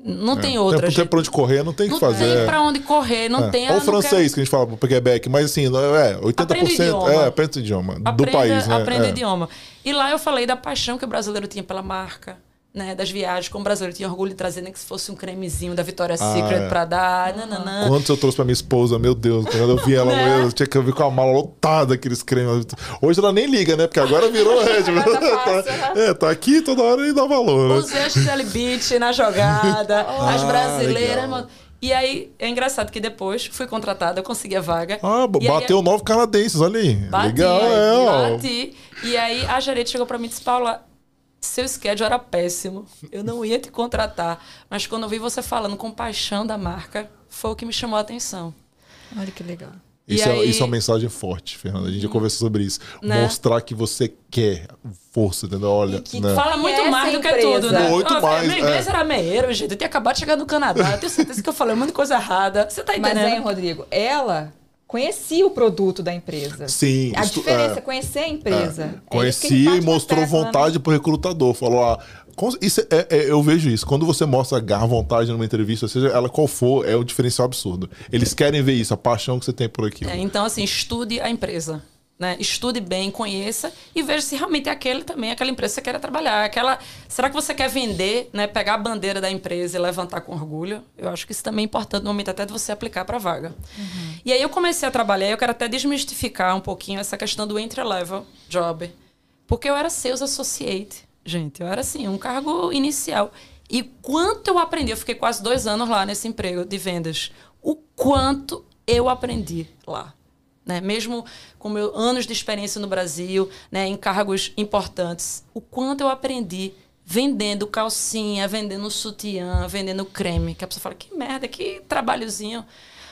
Não é. tem outra. Não tem pra onde correr, não tem o que fazer. Não tem pra onde correr, não é. tem. Ou o francês, quer... que a gente fala pro Quebec, mas assim, é, 80% aprende idioma. é, aprende o idioma aprenda, do país, né? Aprende é. idioma. E lá eu falei da paixão que o brasileiro tinha pela marca né, das viagens, como brasileiro tinha orgulho de trazer nem que se fosse um cremezinho da Victoria's ah, Secret é. pra dar. Nananã. Quantos eu trouxe pra minha esposa, meu Deus, quando eu vi ela, né? eu tinha que vir com a mala lotada aqueles cremes. Hoje ela nem liga, né? Porque agora virou é, tipo, tá, é, tá aqui toda hora e dá valor. Né? Os Gisele Beach na jogada, ah, as brasileiras. Legal. E aí, é engraçado que depois fui contratada, eu consegui a vaga. Ah, bateu aí, nove canadenses, olha aí. Bati, Legal, é, bati. E aí a gerente chegou pra mim e disse, Paula, seu schedule era péssimo. Eu não ia te contratar. Mas quando eu vi você falando com paixão da marca, foi o que me chamou a atenção. Olha que legal. Isso, é, isso é uma mensagem forte, Fernanda. A gente já hum. conversou sobre isso. Né? Mostrar que você quer força, entendeu? Olha. Né? Fala muito mais do que tudo, né? Muito oh, mais. Meu inglês é. era meieiro, gente. Eu tinha acabado de chegar no Canadá. Eu tenho certeza que eu falei muita coisa errada. Você tá entendendo? Mas aí, Rodrigo, ela conhecia o produto da empresa. Sim. A diferença é conhecer a empresa. É. Conhecia é e mostrou vontade para o recrutador. Falou, ah, isso é, é, eu vejo isso. Quando você mostra garra, vontade numa entrevista, seja ela qual for, é um diferencial absurdo. Eles querem ver isso, a paixão que você tem por aquilo. É, então, assim, estude a empresa. Né? Estude bem, conheça e veja se realmente é aquele também, aquela empresa que você quer trabalhar. Aquela, será que você quer vender, né? pegar a bandeira da empresa e levantar com orgulho? Eu acho que isso também é importante no momento até de você aplicar para a vaga. Uhum. E aí eu comecei a trabalhar, eu quero até desmistificar um pouquinho essa questão do entry-level job. Porque eu era sales associate, gente. Eu era assim, um cargo inicial. E quanto eu aprendi, eu fiquei quase dois anos lá nesse emprego de vendas. O quanto eu aprendi lá. Né? Mesmo com meus anos de experiência no Brasil, né, em cargos importantes, o quanto eu aprendi vendendo calcinha, vendendo sutiã, vendendo creme. Que a pessoa fala, que merda, que trabalhozinho.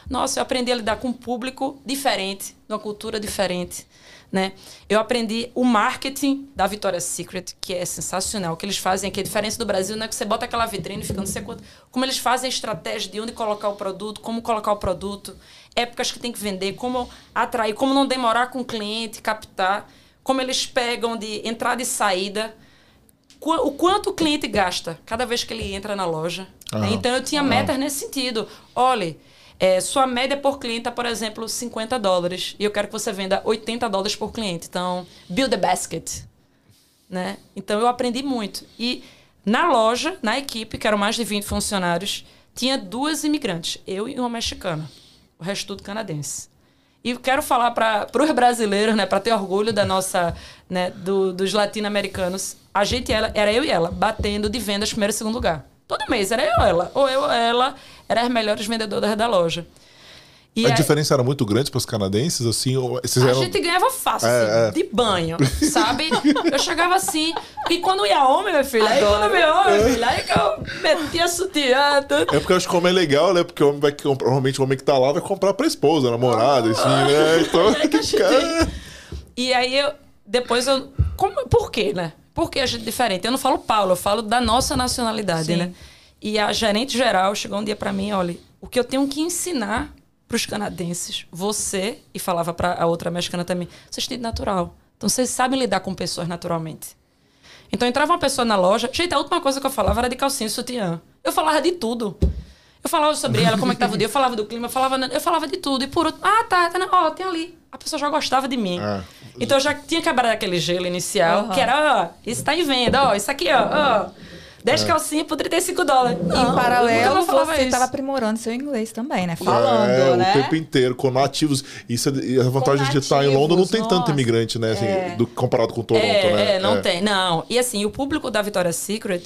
Nossa, eu aprendi a lidar com um público diferente, de uma cultura diferente. Né? Eu aprendi o marketing da Victoria's Secret, que é sensacional. O que eles fazem aqui, a diferença do Brasil não é que você bota aquela vitrine e fica não sei quanto. Como eles fazem a estratégia de onde colocar o produto, como colocar o produto, épocas que tem que vender, como atrair, como não demorar com o cliente, captar, como eles pegam de entrada e saída, o quanto o cliente gasta cada vez que ele entra na loja. Né? Então eu tinha metas nesse sentido. Olha é, sua média por cliente é, por exemplo, 50 dólares. E eu quero que você venda 80 dólares por cliente. Então, build a basket. Né? Então, eu aprendi muito. E na loja, na equipe, que eram mais de 20 funcionários, tinha duas imigrantes. Eu e uma mexicana. O resto tudo canadense. E quero falar para os brasileiros, né, para ter orgulho da nossa, né, do, dos latino-americanos. A gente era, era eu e ela batendo de vendas primeiro e segundo lugar. Todo mês era eu ela, ou eu ela, eram as melhores vendedoras da loja. E a aí, diferença era muito grande para os canadenses, assim? a eram... gente ganhava fácil, é, assim, é. de banho, sabe? eu chegava assim, e quando ia homem, meu filho, aí quando ia homem, meu filho, aí que eu metia sutiã, tudo. É porque eu acho que homem é legal, né? Porque o homem vai comprar, normalmente o homem que tá lá vai comprar pra esposa, namorada, ah, assim, né? Então. E aí eu, depois eu. Como, por quê, né? Por que a gente é diferente? Eu não falo Paulo, eu falo da nossa nacionalidade, Sim. né? E a gerente geral chegou um dia para mim, olha, o que eu tenho que ensinar para os canadenses, você, e falava para a outra mexicana também, vocês têm natural. Então vocês sabem lidar com pessoas naturalmente. Então entrava uma pessoa na loja, gente, a última coisa que eu falava era de calcinha e sutiã. Eu falava de tudo. Eu falava sobre ela, como é que tava o dia, eu falava do clima, eu falava, eu falava de tudo. E por outro, ah, tá, tá, ó, tem ali. A pessoa já gostava de mim. É. Então eu já tinha quebrado aquele gelo inicial, uhum. que era, ó, isso tá em venda, ó, isso aqui, ó, ó. 10 é. calcinhas por 35 dólares. Não, em paralelo, você estava aprimorando seu inglês também, né? Falando, é, né? o tempo inteiro, com nativos. Isso é, a vantagem de estar em Londres não tem nossa. tanto imigrante, né? Assim, é. do, comparado com Toronto, é, né? É, não é. tem. Não. E assim, o público da Victoria's Secret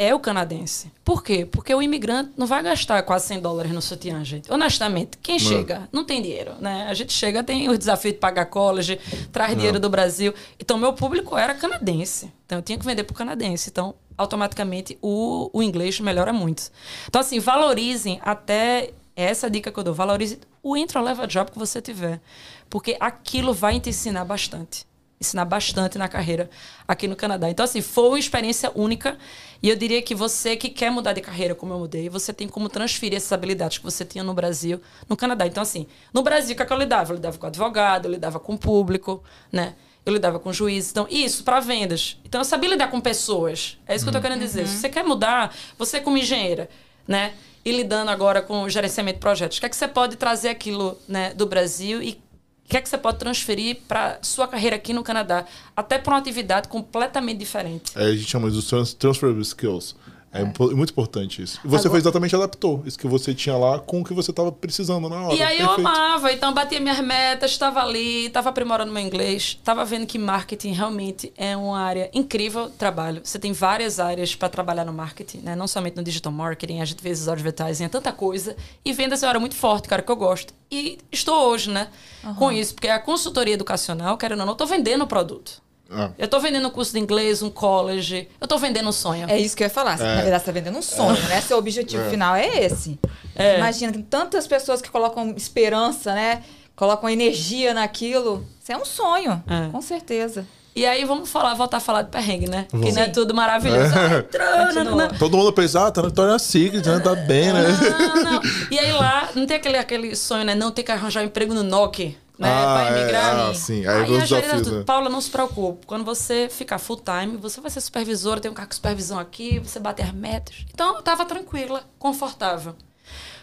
é o canadense. Por quê? Porque o imigrante não vai gastar quase 100 dólares no sutiã, gente. Honestamente, quem não. chega não tem dinheiro, né? A gente chega, tem o desafio de pagar college, traz não. dinheiro do Brasil. Então, meu público era canadense. Então, eu tinha que vender para o canadense. Então, automaticamente o, o inglês melhora muito. Então, assim, valorizem até essa dica que eu dou, valorize o intro level job que você tiver. Porque aquilo vai te ensinar bastante. Ensinar bastante na carreira aqui no Canadá. Então, assim, foi uma experiência única. E eu diria que você que quer mudar de carreira, como eu mudei, você tem como transferir essas habilidades que você tinha no Brasil, no Canadá. Então, assim, no Brasil, o que, é que eu lidava? Eu lidava com advogado, eu lidava com público, né? Eu lidava com juízes. Então, isso para vendas. Então, eu sabia lidar com pessoas. É isso que eu estou querendo dizer. Uhum. Se você quer mudar, você como engenheira, né? E lidando agora com o gerenciamento de projetos, o que é que você pode trazer aquilo né, do Brasil e o que é que você pode transferir para sua carreira aqui no Canadá? Até para uma atividade completamente diferente. É, a gente chama de transferable skills. É, é, muito importante isso. E você Agora... foi exatamente adaptou isso que você tinha lá com o que você estava precisando na hora. E aí Perfeito. eu amava, então batia minhas metas, estava ali, estava aprimorando meu inglês, estava vendo que marketing realmente é uma área incrível de trabalho. Você tem várias áreas para trabalhar no marketing, né? Não somente no digital marketing, a gente vê os advertising, é tanta coisa. E vendas é uma área muito forte, cara, que eu gosto. E estou hoje, né, uhum. com isso, porque a consultoria educacional, querendo ou não, eu estou vendendo o produto. Ah. Eu estou vendendo um curso de inglês, um college. Eu estou vendendo um sonho. É isso que eu ia falar. É. Na verdade, você está vendendo um sonho, é. né? Seu objetivo é. final é esse. É. Imagina que tantas pessoas que colocam esperança, né? Colocam energia naquilo. Isso é um sonho, é. com certeza. E aí vamos falar, voltar a falar de perrengue, né? Vamos. Que não é tudo maravilhoso. É. Todo mundo pensa, ah, tá na Vitória Secret, né? Tá bem, né? Não, não. E aí lá, não tem aquele, aquele sonho, né? Não ter que arranjar um emprego no Nokia né, ah, para emigrar. É, ah, sim. Aí, aí a desafios, né? Paula, não se preocupe. Quando você ficar full time, você vai ser supervisora, tem um cargo de supervisão aqui, você bater as metas. Então, eu estava tranquila, confortável.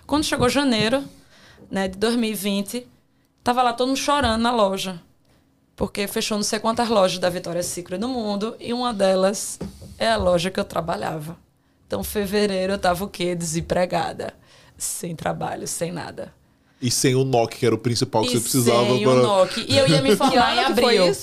Quando chegou janeiro, né, de 2020, tava lá todo mundo chorando na loja. Porque fechou não sei quantas lojas da Vitória Secret no mundo e uma delas é a loja que eu trabalhava. Então, fevereiro eu tava o quê? Desempregada. Sem trabalho, sem nada. E sem o NOC, que era o principal que e você precisava. Sem para... o NOC. E eu ia me formar em abril.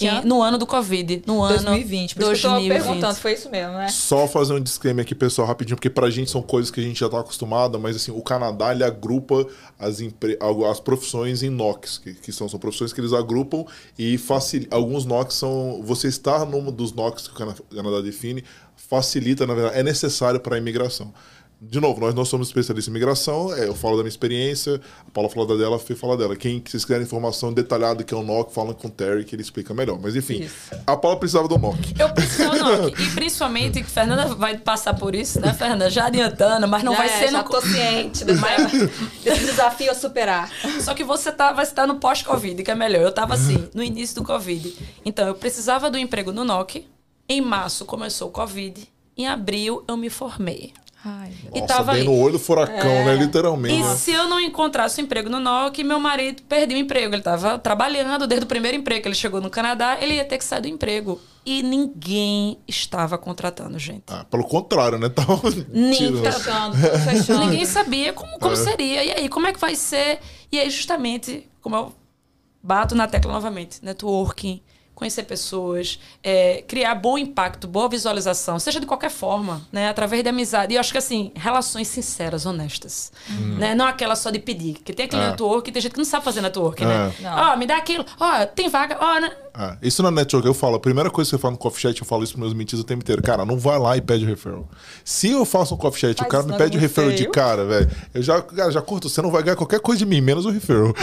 Que, no ano do Covid. No ano 2020. Por 2020. isso que eu tô perguntando, foi isso mesmo, né? Só fazer um disclaimer aqui, pessoal, rapidinho, porque pra gente são coisas que a gente já tá acostumado, mas assim, o Canadá, ele agrupa as, impre... as profissões em NOCs, que, que são, são profissões que eles agrupam e facil... alguns NOCs são... Você estar num dos NOCs que o Canadá define facilita, na verdade, é necessário para a imigração de novo, nós não somos especialistas em migração, é, eu falo da minha experiência, a Paula fala da dela, a Fê fala dela. Quem vocês quiserem informação detalhada que é o NOC, falam com o Terry, que ele explica melhor. Mas enfim, isso. a Paula precisava do NOC. Eu preciso do NOC. e principalmente, que Fernanda vai passar por isso, né, Fernanda? Já adiantando, mas não já vai é, ser já no. tô ciente desse, desse desafio a superar. Só que você tá, vai estar no pós-Covid, que é melhor. Eu tava assim, no início do Covid. Então, eu precisava do emprego no NOC. Em março começou o Covid. Em abril eu me formei. Ai, e Nossa, tava bem no olho do furacão, é. né? Literalmente. E se eu não encontrasse um emprego no NOC, meu marido perdeu o emprego. Ele estava trabalhando desde o primeiro emprego que ele chegou no Canadá, ele ia ter que sair do emprego. E ninguém estava contratando gente. Ah, pelo contrário, né? Tava fechando. Ninguém sabia como, como é. seria. E aí, como é que vai ser? E aí, justamente, como eu bato na tecla novamente, networking, conhecer pessoas, é, criar bom impacto, boa visualização, seja de qualquer forma, né? Através de amizade. E eu acho que, assim, relações sinceras, honestas. Uhum. Né? Não aquela só de pedir. Que tem aquele é. network, tem gente que não sabe fazer network, né? É. Ó, oh, me dá aquilo. Ó, oh, tem vaga. Ó, oh, né? Ah, isso na network eu falo, a primeira coisa que eu falo no coffee chat, eu falo isso pros meus mentiras o tempo inteiro. Cara, não vai lá e pede referral. Se eu faço um coffee chat, Faz o cara me pede o referral feio. de cara, velho, eu já, cara, já curto, você não vai ganhar qualquer coisa de mim, menos o referral.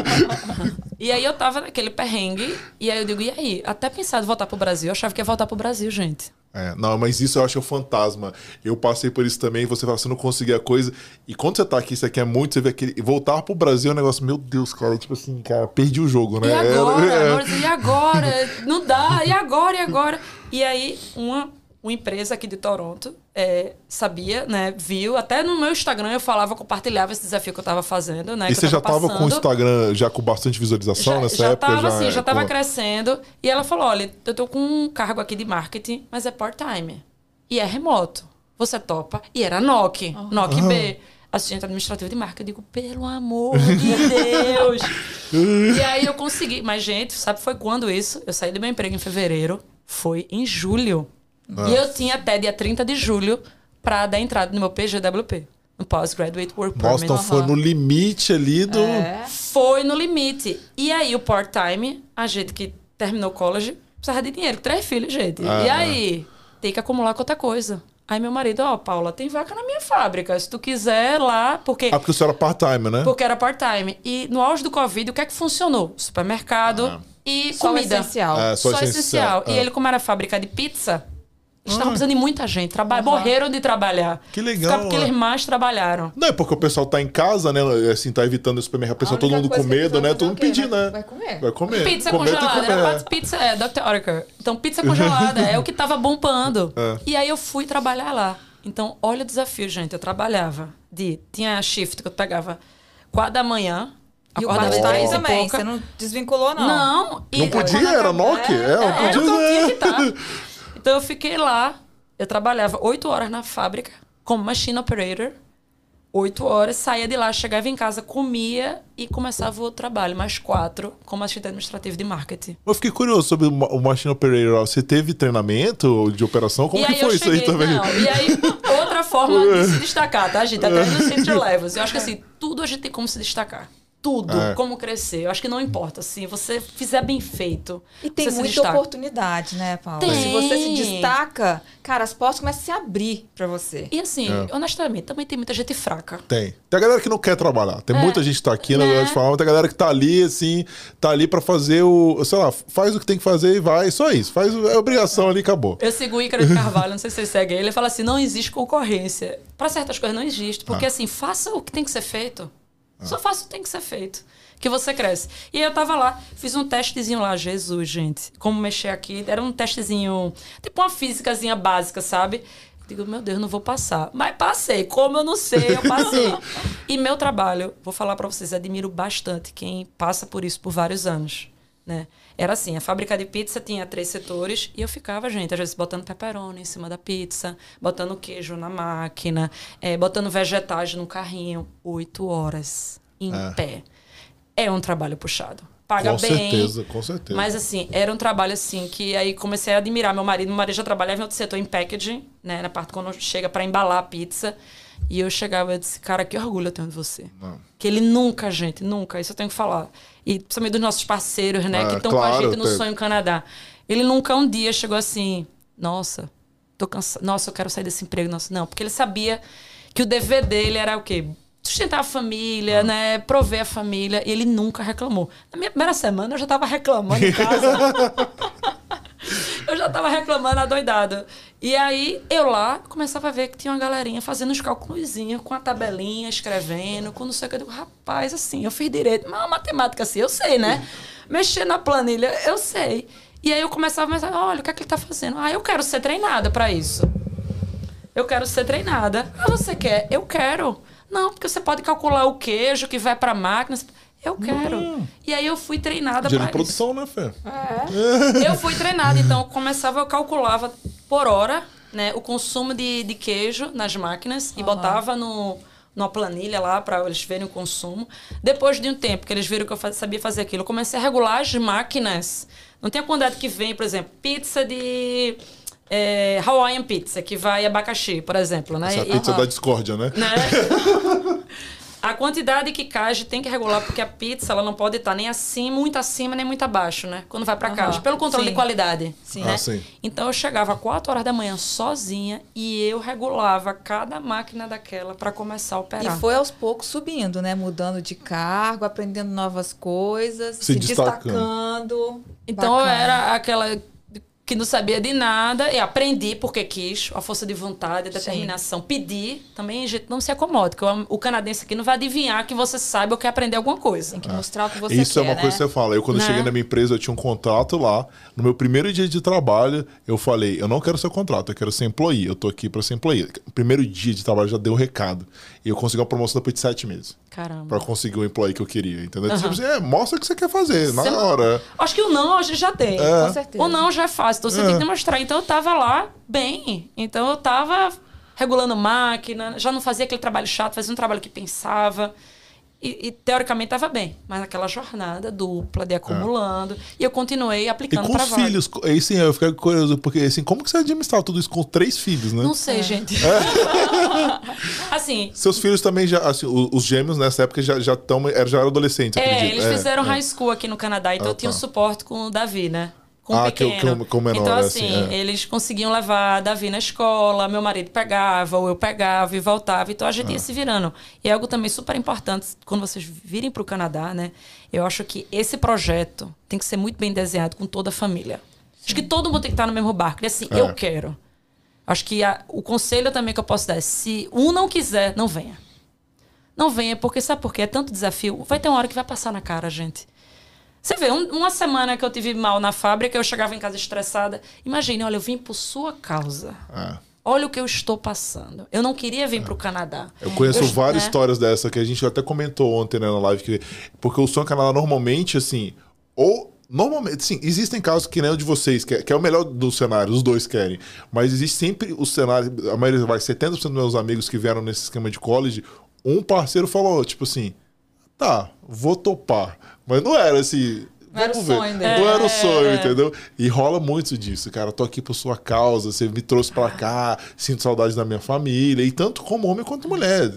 e aí eu tava naquele perrengue, e aí eu digo, e aí? Até pensado em voltar pro Brasil, eu achava que ia voltar pro Brasil, gente. É, não, mas isso eu acho é um fantasma. Eu passei por isso também, você fala, você não conseguia a coisa. E quando você tá aqui, você quer muito, você vê aquele. Voltar pro Brasil é um negócio, meu Deus, cara, tipo assim, cara, perdi o jogo, né? E agora? É, E agora? Não dá, e agora, e agora? E aí, uma uma empresa aqui de Toronto é, sabia, né? Viu. Até no meu Instagram eu falava, compartilhava esse desafio que eu estava fazendo, né? E você já estava com o Instagram já com bastante visualização já, nessa já época? Tava, já, sim, já estava crescendo. E ela falou: olha, eu tô com um cargo aqui de marketing, mas é part-time. E é remoto. Você topa? E era NOC, oh. NOC B assistente administrativo de marca. Eu digo, pelo amor de Deus! e aí eu consegui. Mas, gente, sabe foi quando isso? Eu saí do meu emprego em fevereiro. Foi em julho. Nossa. E eu tinha até dia 30 de julho para dar entrada no meu PGWP. No Postgraduate Work Permit. Boston foi no limite ali do... É. Foi no limite. E aí o part-time, a gente que terminou o college, precisava de dinheiro. Três filhos, gente. Ah, e aí, tem que acumular com outra coisa. Aí meu marido, ó, oh, Paula, tem vaca na minha fábrica. Se tu quiser lá, porque. Ah, porque você era part-time, né? Porque era part-time. E no auge do Covid, o que é que funcionou? Supermercado ah. e só comida. Essencial. É, só, só essencial. essencial. E ele, como era fábrica de pizza, estavam precisando de muita gente. Traba uhum. Morreram de trabalhar. Que legal. Porque eles mais trabalharam. Não, é porque o pessoal tá em casa, né? Assim, tá evitando o supermercado. A pessoa, todo mundo com medo, né? Todo mundo pedindo, né? Vai comer. Vai comer. Pizza comer congelada. Era pizza, é, Dr. Oetker. Então, pizza congelada é o que tava bombando. É. E aí eu fui trabalhar lá. Então, olha o desafio, gente. Eu trabalhava de. Tinha shift que eu pegava quatro da manhã. E o part-time também, você não desvinculou, não. Não. E não podia, era Nokia. É, é, não podia. É, tá. Então eu fiquei lá, eu trabalhava oito horas na fábrica como machine operator oito horas, saía de lá, chegava em casa, comia e começava o trabalho, mais quatro, como assistente administrativo de marketing. Eu fiquei curioso sobre o Machine Operator. Você teve treinamento de operação? Como e que foi cheguei, isso aí também? Não, e aí, outra forma de se destacar, tá, gente? Até no Centro Levels. Eu acho que assim, tudo a gente tem como se destacar tudo, é. como crescer. Eu acho que não importa, assim, você fizer bem feito. E tem muita oportunidade, né, Paula? Tem. Se você se destaca, cara, as portas começam a se abrir para você. E assim, é. honestamente, também tem muita gente fraca. Tem. Tem a galera que não quer trabalhar. Tem é. muita gente que tá aqui, né? de falar, tem a galera que tá ali, assim, tá ali para fazer o. Sei lá, faz o que tem que fazer e vai. Só isso. Faz é obrigação ali acabou. Eu sigo o Ícaro de Carvalho, não sei se você segue ele, ele fala assim: não existe concorrência. Para certas coisas não existe. Porque ah. assim, faça o que tem que ser feito. Só faço o que tem que ser feito. Que você cresce. E eu tava lá, fiz um testezinho lá, Jesus, gente. Como mexer aqui. Era um testezinho, tipo uma físicazinha básica, sabe? Digo, meu Deus, não vou passar. Mas passei. Como eu não sei, eu passei. e meu trabalho, vou falar para vocês, admiro bastante quem passa por isso por vários anos. Né? Era assim, a fábrica de pizza tinha três setores e eu ficava, gente, às vezes botando pepperoni em cima da pizza, botando queijo na máquina, é, botando vegetais no carrinho. Oito horas em é. pé. É um trabalho puxado. Paga com bem. Com certeza, com certeza. Mas assim, era um trabalho assim que aí comecei a admirar meu marido. Meu marido já trabalhava em outro setor, em packaging, né? Na parte quando chega para embalar a pizza. E eu chegava e disse, cara, que orgulho eu tenho de você. Não. Que ele nunca, gente, nunca, isso eu tenho que falar. E principalmente dos nossos parceiros, né, é, que estão claro, com a gente no. Sonho Canadá. Ele nunca um dia chegou assim, nossa, tô cansado, nossa, eu quero sair desse emprego. Nossa, não, porque ele sabia que o dever dele era o quê? Sustentar a família, ah. né? Prover a família. E ele nunca reclamou. Na minha primeira semana eu já tava reclamando em casa. eu já tava reclamando adoidada. E aí, eu lá, começava a ver que tinha uma galerinha fazendo os cálculos com a tabelinha, escrevendo, com não sei o que. Eu digo, rapaz, assim, eu fiz direito. Mas matemática, assim, eu sei, né? Mexer na planilha, eu sei. E aí eu começava a pensar, olha, o que é que ele tá fazendo? Ah, eu quero ser treinada para isso. Eu quero ser treinada. Ah, você quer? Eu quero. Não, porque você pode calcular o queijo que vai para a máquina. Eu quero. E aí eu fui treinada para produção, né, Fê? É. eu fui treinada, então eu começava, eu calculava por hora, né, o consumo de, de queijo nas máquinas uhum. e botava no numa planilha lá para eles verem o consumo. Depois de um tempo que eles viram que eu faz, sabia fazer aquilo, eu comecei a regular as máquinas. Não tem a quantidade que vem, por exemplo, pizza de é, Hawaiian Pizza, que vai abacaxi, por exemplo. Né? Essa e, pizza da discórdia, né? né? A quantidade que caixa tem que regular, porque a pizza ela não pode estar nem acima, muito acima, nem muito abaixo, né? Quando vai para uhum. caixa. Pelo controle sim. de qualidade. Sim. Né? Ah, sim. Então eu chegava às 4 horas da manhã sozinha e eu regulava cada máquina daquela para começar a operar. E foi aos poucos subindo, né? Mudando de cargo, aprendendo novas coisas, se, se destacando. Então Bacana. eu era aquela que não sabia de nada e aprendi porque quis, a força de vontade, a determinação. Sim. Pedir, também a gente não se acomoda, porque o, canadense aqui não vai adivinhar que você saiba ou quer aprender alguma coisa. Tem que mostrar o que você Isso quer, é uma né? coisa que você fala. Eu, quando né? cheguei na minha empresa, eu tinha um contrato lá. No meu primeiro dia de trabalho, eu falei, eu não quero seu contrato, eu quero ser employee. Eu tô aqui para ser employee. Primeiro dia de trabalho já deu um recado. E eu consegui uma promoção depois de sete meses. Caramba. Pra conseguir o employee que eu queria, entendeu? Uhum. Tipo assim, é, mostra o que você quer fazer, na hora. Acho que o não hoje já tem. É. Com certeza. O não já é fácil, então você é. tem que demonstrar. Então eu tava lá bem. Então eu tava regulando máquina, já não fazia aquele trabalho chato, fazia um trabalho que pensava. E, e, teoricamente estava bem, mas aquela jornada dupla de acumulando. É. E eu continuei aplicando para vários. filhos, aí sim, eu fiquei curioso, porque assim, como que você administrava tudo isso com três filhos, né? Não sei, é. gente. É. assim. Seus filhos também já, assim, os gêmeos nessa época já já estão, já eram adolescentes, É, acredito. eles é, fizeram é. high school aqui no Canadá, então ah, eu tinha tá. um suporte com o Davi, né? Com ah, pequeno. Que, que, que menor, então, assim, assim é. eles conseguiam levar Davi na escola, meu marido pegava, ou eu pegava e voltava. Então a gente ia ah. se virando. E é algo também super importante, quando vocês virem para o Canadá, né? Eu acho que esse projeto tem que ser muito bem desenhado com toda a família. Sim. Acho que todo mundo tem que estar no mesmo barco. E assim, é. eu quero. Acho que a, o conselho também que eu posso dar é: se um não quiser, não venha. Não venha, porque sabe por quê? É tanto desafio. Vai ter uma hora que vai passar na cara, gente. Você vê, um, uma semana que eu tive mal na fábrica, eu chegava em casa estressada. Imagine, olha, eu vim por sua causa. É. Olha o que eu estou passando. Eu não queria vir é. para o Canadá. Eu conheço eu, várias né? histórias dessa que a gente até comentou ontem né, na live. Que, porque o Sonho Canadá normalmente, assim, ou Normalmente, sim, existem casos que nem o de vocês, que é, que é, o melhor do cenário, os dois querem. Mas existe sempre o cenário, a maioria vai, 70% dos meus amigos que vieram nesse esquema de college, um parceiro falou, tipo assim, tá, vou topar. Mas não era assim. Não era o sonho dele. Não era o sonho, é. entendeu? E rola muito disso, cara. Tô aqui por sua causa, você me trouxe para cá, sinto saudade da minha família. E tanto como homem quanto mulher.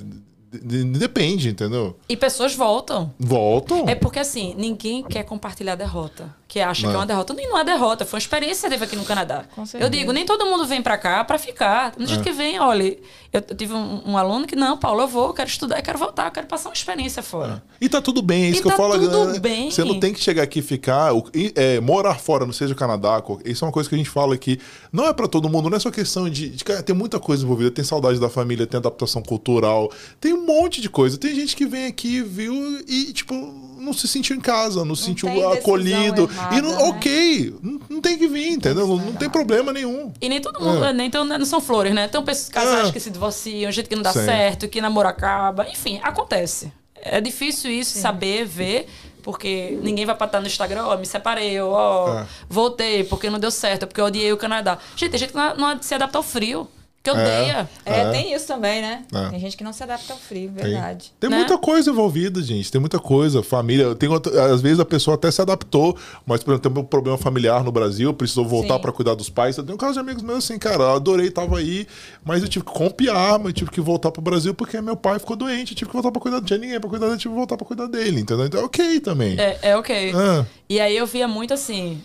Depende, entendeu? E pessoas voltam. Voltam. É porque assim, ninguém quer compartilhar derrota. Que acha não. que é uma derrota. Nem não é derrota, foi uma experiência que teve aqui no Canadá. Eu digo, nem todo mundo vem para cá para ficar. Tem gente é. que vem, olha, eu, tive um, um, aluno que, não, Paulo, eu vou, eu quero estudar, eu quero voltar, eu quero passar uma experiência fora. É. E tá tudo bem, é isso e que tá eu falo. Tudo né? bem. Você não tem que chegar aqui e ficar. É, morar fora, não seja Canadá, isso é uma coisa que a gente fala aqui. Não é para todo mundo, não é só questão de, de. Tem muita coisa envolvida, tem saudade da família, tem adaptação cultural, tem um monte de coisa tem gente que vem aqui, viu, e, tipo, não se sentiu em casa, não se sentiu acolhido. Errada, e não, né? ok, não, não, tem que vir, entendeu? Não, não, tem problema nenhum. E nem todo mundo, é. nem então, não são flores, né? Tem pessoas, casais é. que se divorciam, gente que não dá Sim. certo, que namoro acaba. Enfim, acontece. É difícil isso, Sim. saber, ver porque ninguém vai estar no Instagram, ó, oh, me separei, ó, oh, é. voltei porque não deu certo, porque eu odiei o Canadá. Gente, tem gente que não, não se adapta ao frio. Que odeia. É, é, tem isso também, né? É. Tem gente que não se adapta ao frio, verdade. Tem, tem né? muita coisa envolvida, gente. Tem muita coisa. Família. Tem, às vezes a pessoa até se adaptou, mas, por exemplo, tem um problema familiar no Brasil, precisou voltar para cuidar dos pais. Tem um caso de amigos meus assim, cara, eu adorei, tava aí, mas eu tive que compiar, mas tive que voltar pro Brasil porque meu pai ficou doente, eu tive que voltar pra cuidar. Não tinha ninguém pra cuidar dele, tive que voltar pra cuidar dele, entendeu? Então é ok também. É, é ok. É. E aí eu via muito assim.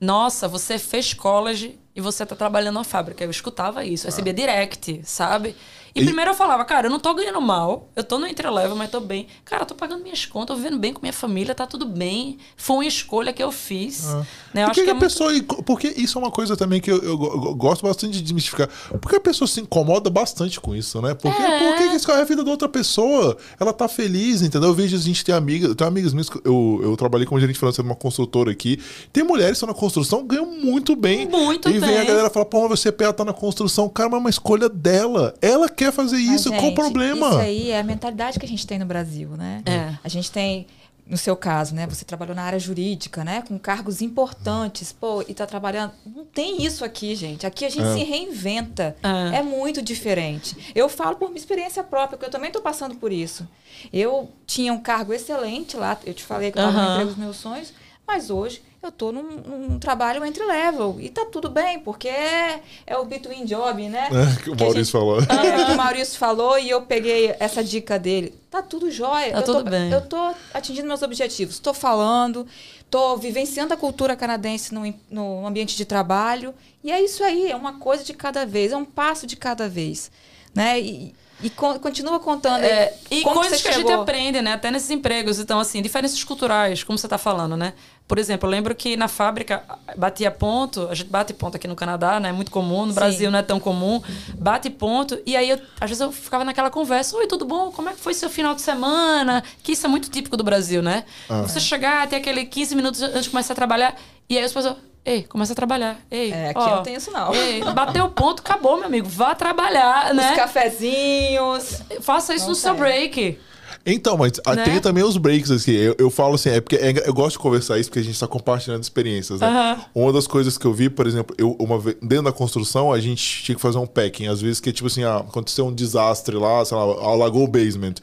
Nossa, você fez college e você tá trabalhando na fábrica. Eu escutava isso, eu recebia direct, sabe? E, e, primeiro eu falava, cara, eu não tô ganhando mal, eu tô no entrelevel, mas tô bem. Cara, eu tô pagando minhas contas, tô vivendo bem com minha família, tá tudo bem. Foi uma escolha que eu fiz. Ah. Né? Eu que, a é pessoa. Muito... Porque isso é uma coisa também que eu, eu, eu, gosto bastante de desmistificar. Porque a pessoa se incomoda bastante com isso, né? Porque, é. porque isso é a vida da outra pessoa. Ela tá feliz, entendeu? Eu vejo a gente tem amigas, eu tenho amigas minhas, eu, eu trabalhei como gerente financeiro numa construtora aqui. Tem mulheres que estão na construção, ganham muito bem. Muito e bem. E vem a galera falar, pô, você PA tá na construção. Cara, mas é uma escolha dela. Ela quer fazer isso. Mas, qual o problema? Isso aí é a mentalidade que a gente tem no Brasil, né? É. A gente tem no seu caso, né? Você trabalhou na área jurídica, né? Com cargos importantes, pô, e tá trabalhando. Não tem isso aqui, gente. Aqui a gente é. se reinventa. É. é muito diferente. Eu falo por minha experiência própria, porque eu também estou passando por isso. Eu tinha um cargo excelente lá, eu te falei que eu estava uhum. no emprego dos meus sonhos, mas hoje eu estou num, num, trabalho entre level e tá tudo bem, porque é, é o between job, né? É, que o Maurício gente, falou. É, que o Maurício falou e eu peguei essa dica dele. Tá tudo jóia. Tá eu tudo tô, bem. Eu tô atingindo meus objetivos. Estou falando, estou vivenciando a cultura canadense no, no ambiente de trabalho. E é isso aí, é uma coisa de cada vez, é um passo de cada vez. Né? E, e co continua contando. É, e coisas que, que a gente aprende, né? Até nesses empregos. Então, assim, diferenças culturais, como você está falando, né? Por exemplo, eu lembro que na fábrica batia ponto, a gente bate ponto aqui no Canadá, né? É muito comum, no Sim. Brasil não é tão comum. Bate ponto, e aí eu, às vezes eu ficava naquela conversa: Oi, tudo bom? Como é que foi seu final de semana? Que isso é muito típico do Brasil, né? Ah. Você chegar, ter aquele 15 minutos antes de começar a trabalhar, e aí as pessoas. Ei, começa a trabalhar. Ei, é, aqui ó, não tem isso não. Ei, bateu o ponto, acabou, meu amigo. Vá trabalhar, né? Os cafezinhos. Faça isso não no tem. seu break. Então, mas ah, né? tem também os breaks, assim. Eu, eu falo assim, é porque é, eu gosto de conversar isso porque a gente está compartilhando experiências, né? Uma das coisas que eu vi, por exemplo, eu, uma vez, dentro da construção, a gente tinha que fazer um packing. Às vezes que, tipo assim, ah, aconteceu um desastre lá, sei lá, alagou o basement.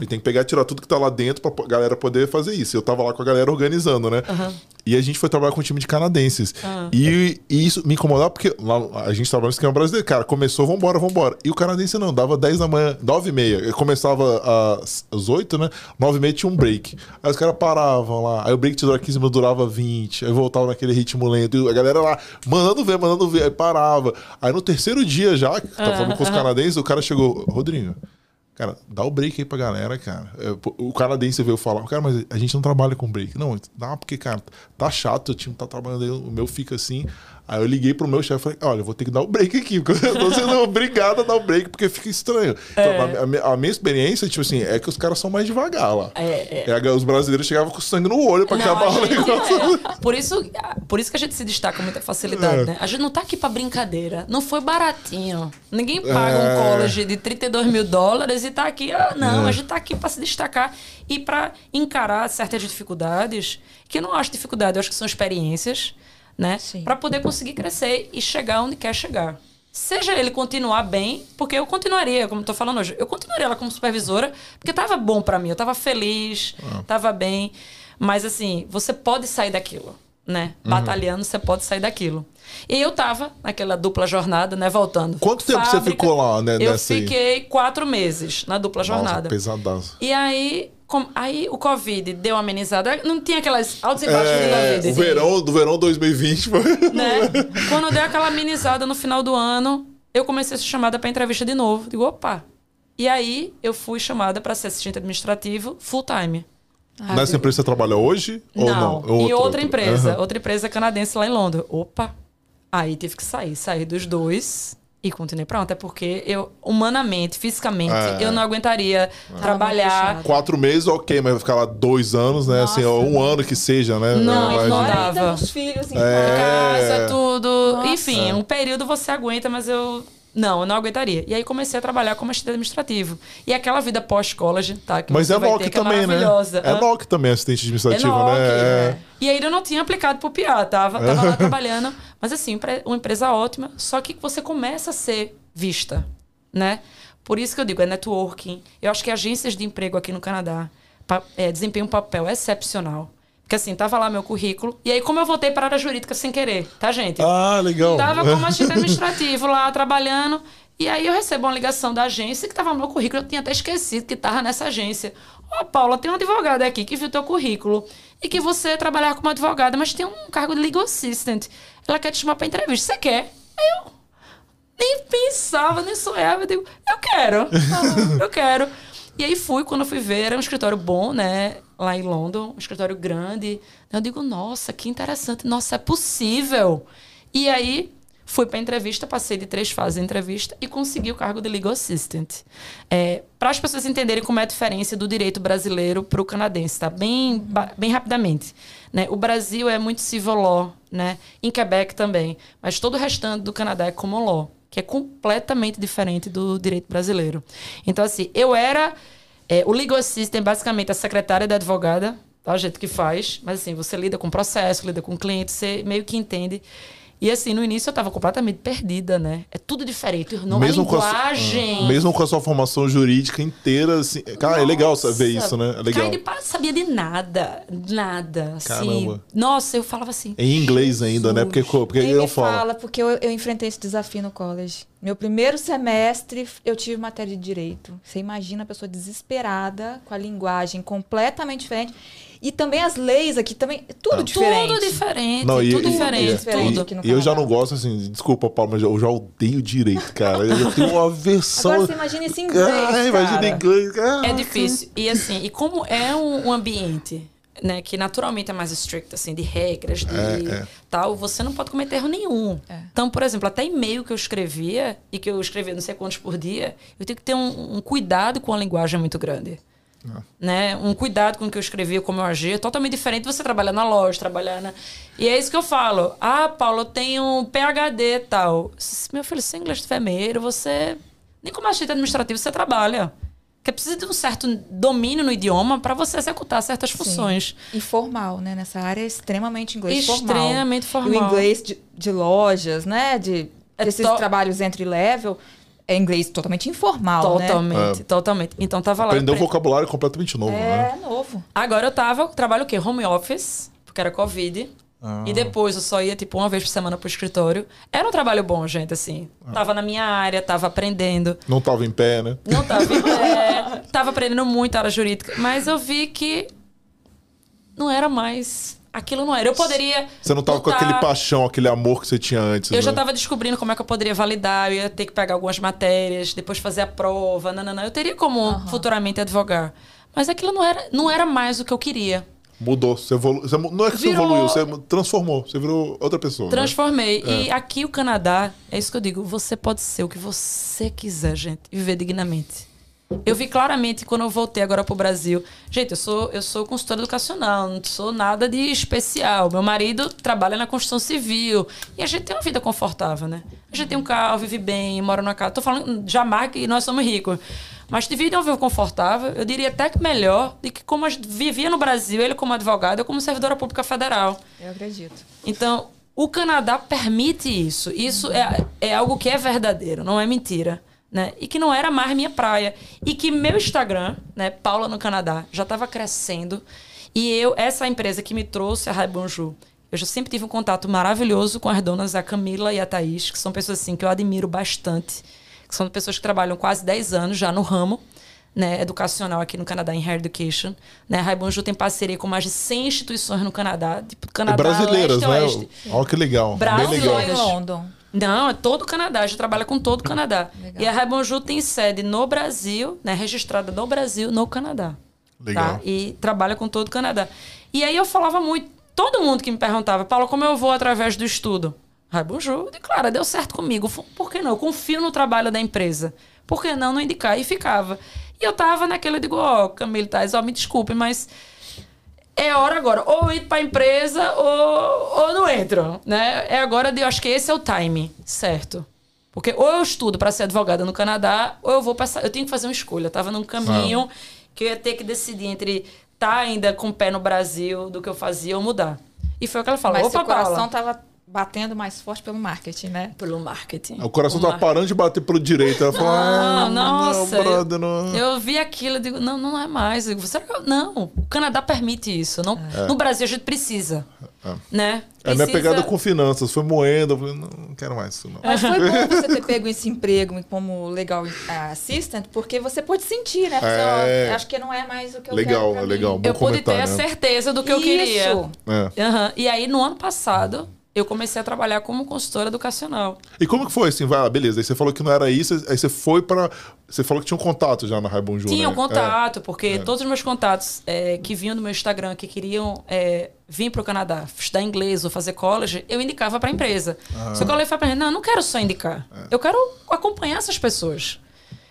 E tem que pegar e tirar tudo que tá lá dentro pra galera poder fazer isso. Eu tava lá com a galera organizando, né? E a gente foi trabalhar com um time de canadenses. E, e, isso me incomodava porque lá, a gente trabalha no esquema brasileiro. Cara, começou, vambora, vambora. E o canadense não, dava 10 da manhã, 9 e meia. Começava às, às 8, né? 9 e meia tinha um break. Aí os caras paravam lá. Aí o break de durar 15 minutos durava 20. Aí voltava naquele ritmo lento. E a galera lá, mandando ver, mandando ver. Aí parava. Aí no terceiro dia já, que tá falando com os canadenses, o cara chegou, Rodrigo. Cara, dá o break aí pra galera, cara. É, o canadense veio falar, cara, mas a gente não trabalha com break. Não, dá porque, cara, tá chato, o time tá trabalhando aí, o meu fica assim. Aí eu liguei pro meu chefe e falei, olha, eu vou ter que dar o break aqui, porque eu tô sendo obrigado a dar o break, porque fica estranho. É. Então, a, a, minha experiência, tipo assim, é que os caras são mais devagar lá. É, é. é os brasileiros chegavam com sangue no olho pra não, acabar o negócio. É. Por, isso, por isso que a gente se destaca com muita facilidade, é. né? A gente não tá aqui pra brincadeira. Não foi baratinho. Ninguém paga um college de 32 mil dólares e tá aqui. Ah, não, a gente tá aqui pra se destacar e pra encarar certas dificuldades, que eu não acho dificuldade, eu acho que são experiências né? Para poder conseguir crescer e chegar onde quer chegar. Seja ele continuar bem, porque eu continuaria, como estou falando hoje, eu continuaria lá como supervisora, porque estava bom para mim, eu estava feliz, estava ah. bem. Mas assim, você pode sair daquilo, né? Uhum. Batalhando, você pode sair daquilo. E eu tava naquela dupla jornada, né? Voltando. Quanto tempo Fábrica, você ficou lá, né? Eu fiquei aí? quatro meses na dupla jornada. Nossa, pesadaço. E aí com, aí o Covid deu uma amenizada. Não tinha aquelas altos e baixos é, do Covid. O verão, do verão 2020 foi. Né? Quando deu aquela amenizada no final do ano, eu comecei a ser chamada para entrevista de novo. Digo, opa. E aí eu fui chamada para ser assistente administrativo full time. Ah, Nessa empresa você trabalha hoje? Não, ou não? Outra, em outra empresa. Uhum. Outra empresa canadense lá em Londres. Opa. Aí tive que sair. Sair dos dois e continuei pronto, até porque eu, humanamente, fisicamente, é. eu não aguentaria é. trabalhar. Quatro meses, ok, mas vai ficar lá dois anos, né? Assim, Nossa. Assim, um ano que seja, né? Não, mas... não dava. Os filhos em é. casa, tudo. Nossa. Enfim, um período você aguenta, mas eu não, eu não aguentaria. E aí comecei a trabalhar como assistente administrativo. E aquela vida pós-college, tá? Que Mas é NOC é também, é né? É NOC também, assistente administrativo, é NOC, né? É. E aí eu não tinha aplicado pro PIA, tava, tava lá trabalhando. Mas assim, uma empresa ótima, só que você começa a ser vista, né? Por isso que eu digo, é networking. Eu acho que agências de emprego aqui no Canadá é, desempenham um papel excepcional. Porque assim, tava lá meu currículo. E aí, como eu voltei para a área jurídica sem querer, tá, gente? Ah, legal. Tava como assistente administrativo lá, trabalhando. E aí eu recebo uma ligação da agência que tava no meu currículo. Eu tinha até esquecido que tava nessa agência. Ó, oh, Paula, tem uma advogada aqui que viu teu currículo. E que você trabalhar como advogada, mas tem um cargo de legal assistant. Ela quer te chamar pra entrevista. Você quer? Aí eu nem pensava, nem sonhava. Eu digo, eu quero. eu quero. E aí fui, quando eu fui ver, era um escritório bom, né? Lá em London, um escritório grande. Eu digo, nossa, que interessante. Nossa, é possível. E aí fui para entrevista, passei de três fases de entrevista e consegui o cargo de legal assistant. É, para as pessoas entenderem como é a diferença do direito brasileiro para o canadense, tá? Bem, bem rapidamente. Né? O Brasil é muito civil law, né? Em Quebec também. Mas todo o restante do Canadá é common law que é completamente diferente do direito brasileiro. Então, assim, eu era. É, o legal assistant, basicamente, a secretária da advogada, tá? A gente que faz, mas assim, você lida com processo, lida com cliente, você meio que entende. E assim, no início eu estava completamente perdida, né? É tudo diferente. Não mesmo linguagem. Com a, mesmo com a sua formação jurídica inteira, assim. Cara, nossa, é legal ver isso, né? É legal. Cara, de sabia de nada. Nada. Assim. Caramba. Nossa, eu falava assim. Em inglês ainda, né? Porque, porque eu falo. fala, porque eu, eu enfrentei esse desafio no college. Meu primeiro semestre, eu tive matéria de direito. Você imagina a pessoa desesperada, com a linguagem completamente diferente. E também as leis aqui também, tudo diferente. Tudo diferente, não, e, tudo e, diferente. E, tudo. E, eu já não gosto, assim, desculpa, Paulo, mas eu já odeio direito, cara. Eu tenho uma versão. Agora você imagina esse inglês. Ah, imagina inglês. Ah, é difícil. E assim, e como é um, um ambiente né, que naturalmente é mais strict, assim, de regras, de é, é. tal, você não pode cometer erro nenhum. É. Então, por exemplo, até e-mail que eu escrevia, e que eu escrevia não sei quantos por dia, eu tenho que ter um, um cuidado com a linguagem muito grande. É. Né? Um cuidado com o que eu escrevia, como eu agia, é totalmente diferente de você trabalhar na loja, trabalhar na. E é isso que eu falo. Ah, Paulo, eu tenho um PHD e tal. Meu filho, se inglês estiver meio, você. Nem como assistente administrativo você trabalha. Porque precisa de um certo domínio no idioma para você executar certas funções. Sim. E formal, né? Nessa área é extremamente inglês extremamente formal. formal. E o inglês de, de lojas, né? De, é desses to... trabalhos entry level é inglês totalmente informal, totalmente, né? É. Totalmente, Então tava lá. Aprendeu um vocabulário completamente novo, é, né? É, novo. Agora eu tava, trabalho o quê? Home office, porque era Covid. Ah. E depois eu só ia, tipo, uma vez por semana pro escritório. Era um trabalho bom, gente, assim. Ah. Tava na minha área, tava aprendendo. Não tava em pé, né? Não tava em pé. tava aprendendo muito a área jurídica. Mas eu vi que não era mais aquilo não era. Eu poderia. Você não tava com aquele paixão, aquele amor que você tinha antes. Eu né? já tava descobrindo como é que eu poderia validar, eu ia ter que pegar algumas matérias, depois fazer a prova, não, não, não. Eu teria como uhum. futuramente advogar. Mas aquilo não era, não era mais o que eu queria. Mudou, você, evolu... você não é que virou... você evoluiu, você transformou, você virou outra pessoa. Né? Transformei. Né? E é. aqui o Canadá, é isso que eu digo, você pode ser o que você quiser, gente, viver dignamente. Eu vi claramente quando eu voltei agora pro Brasil. Gente, eu sou, eu sou consultora educacional, não sou nada de especial. Meu marido trabalha na construção civil. E a gente tem uma vida confortável, né? A gente tem um carro, vive bem, mora numa casa. Tô falando jamais que nós somos ricos. Mas de vida uma vida confortável, eu diria até que melhor do que como vivia no Brasil, ele como advogado, eu como servidora pública federal. Eu acredito. Então, o Canadá permite isso. Isso é, é algo que é verdadeiro, não é mentira né? E que não era mais minha praia. E que meu Instagram, né, Paula no Canadá, já estava crescendo. E eu, essa empresa que me trouxe a Rai Bonjour, eu já sempre tive um contato maravilhoso com as donas, a Camila e a Thaís, que são pessoas assim que eu admiro bastante. Que são pessoas que trabalham quase 10 anos já no ramo. Né, educacional aqui no Canadá, em Higher Education. Né? A Bonjour tem parceria com mais de 100 instituições no Canadá, tipo Canadá, e brasileiras, leste, né? Olha que legal. Brasileiras. Bem legal. London. Não, é todo o Canadá. A gente trabalha com todo o Canadá. Legal. E a Raibonju tem sede no Brasil, né, registrada no Brasil, no Canadá. Legal. Tá? E trabalha com todo o Canadá. E aí eu falava muito, todo mundo que me perguntava, Paulo, como eu vou através do estudo? Raibonju, claro, deu certo comigo. Por que não? Eu confio no trabalho da empresa. Por que não não indicar? E ficava. E eu tava naquele, eu digo, ó, oh, Camilo Tais, ó, me desculpe, mas é hora agora. Ou ir para a empresa ou, ou não entro. Né? É agora de. Eu acho que esse é o time, certo? Porque ou eu estudo para ser advogada no Canadá, ou eu vou passar. Eu tenho que fazer uma escolha. Eu tava num caminho ah. que eu ia ter que decidir entre estar tá ainda com o pé no Brasil do que eu fazia ou mudar. E foi o que ela falou. Mas Opa, seu coração Paula. tava batendo mais forte pelo marketing, né? Pelo marketing. O coração tá parando de bater pro direito. Ela falou, ah, nossa. Não, brother, não. Eu, eu, vi aquilo e digo, não, não é mais. Eu digo, Será que eu... Não, o Canadá permite isso. Não, é. No Brasil a gente precisa. É. Né? É minha pegada com finanças, foi moendo, eu falei, não, não quero mais isso não. Mas foi bom você ter pego esse emprego como legal assistant, porque você pôde sentir, né? É... acho que não é mais o que eu legal, quero. Legal, legal. Eu pude ter né? a certeza do que isso. eu queria. É. Uhum. E aí, no ano passado, eu comecei a trabalhar como consultora educacional. E como que foi assim? Vai, ah, beleza, aí você falou que não era isso, aí você foi para você falou que tinha um contato já na Raibonju, Tinha né? um contato, é. porque é. todos os meus contatos é, que vinham do meu Instagram, que queriam é, vir para o Canadá, estudar inglês ou fazer college, eu indicava para a empresa. Ah. Só que eu falei para não, eu não quero só indicar. É. Eu quero acompanhar essas pessoas.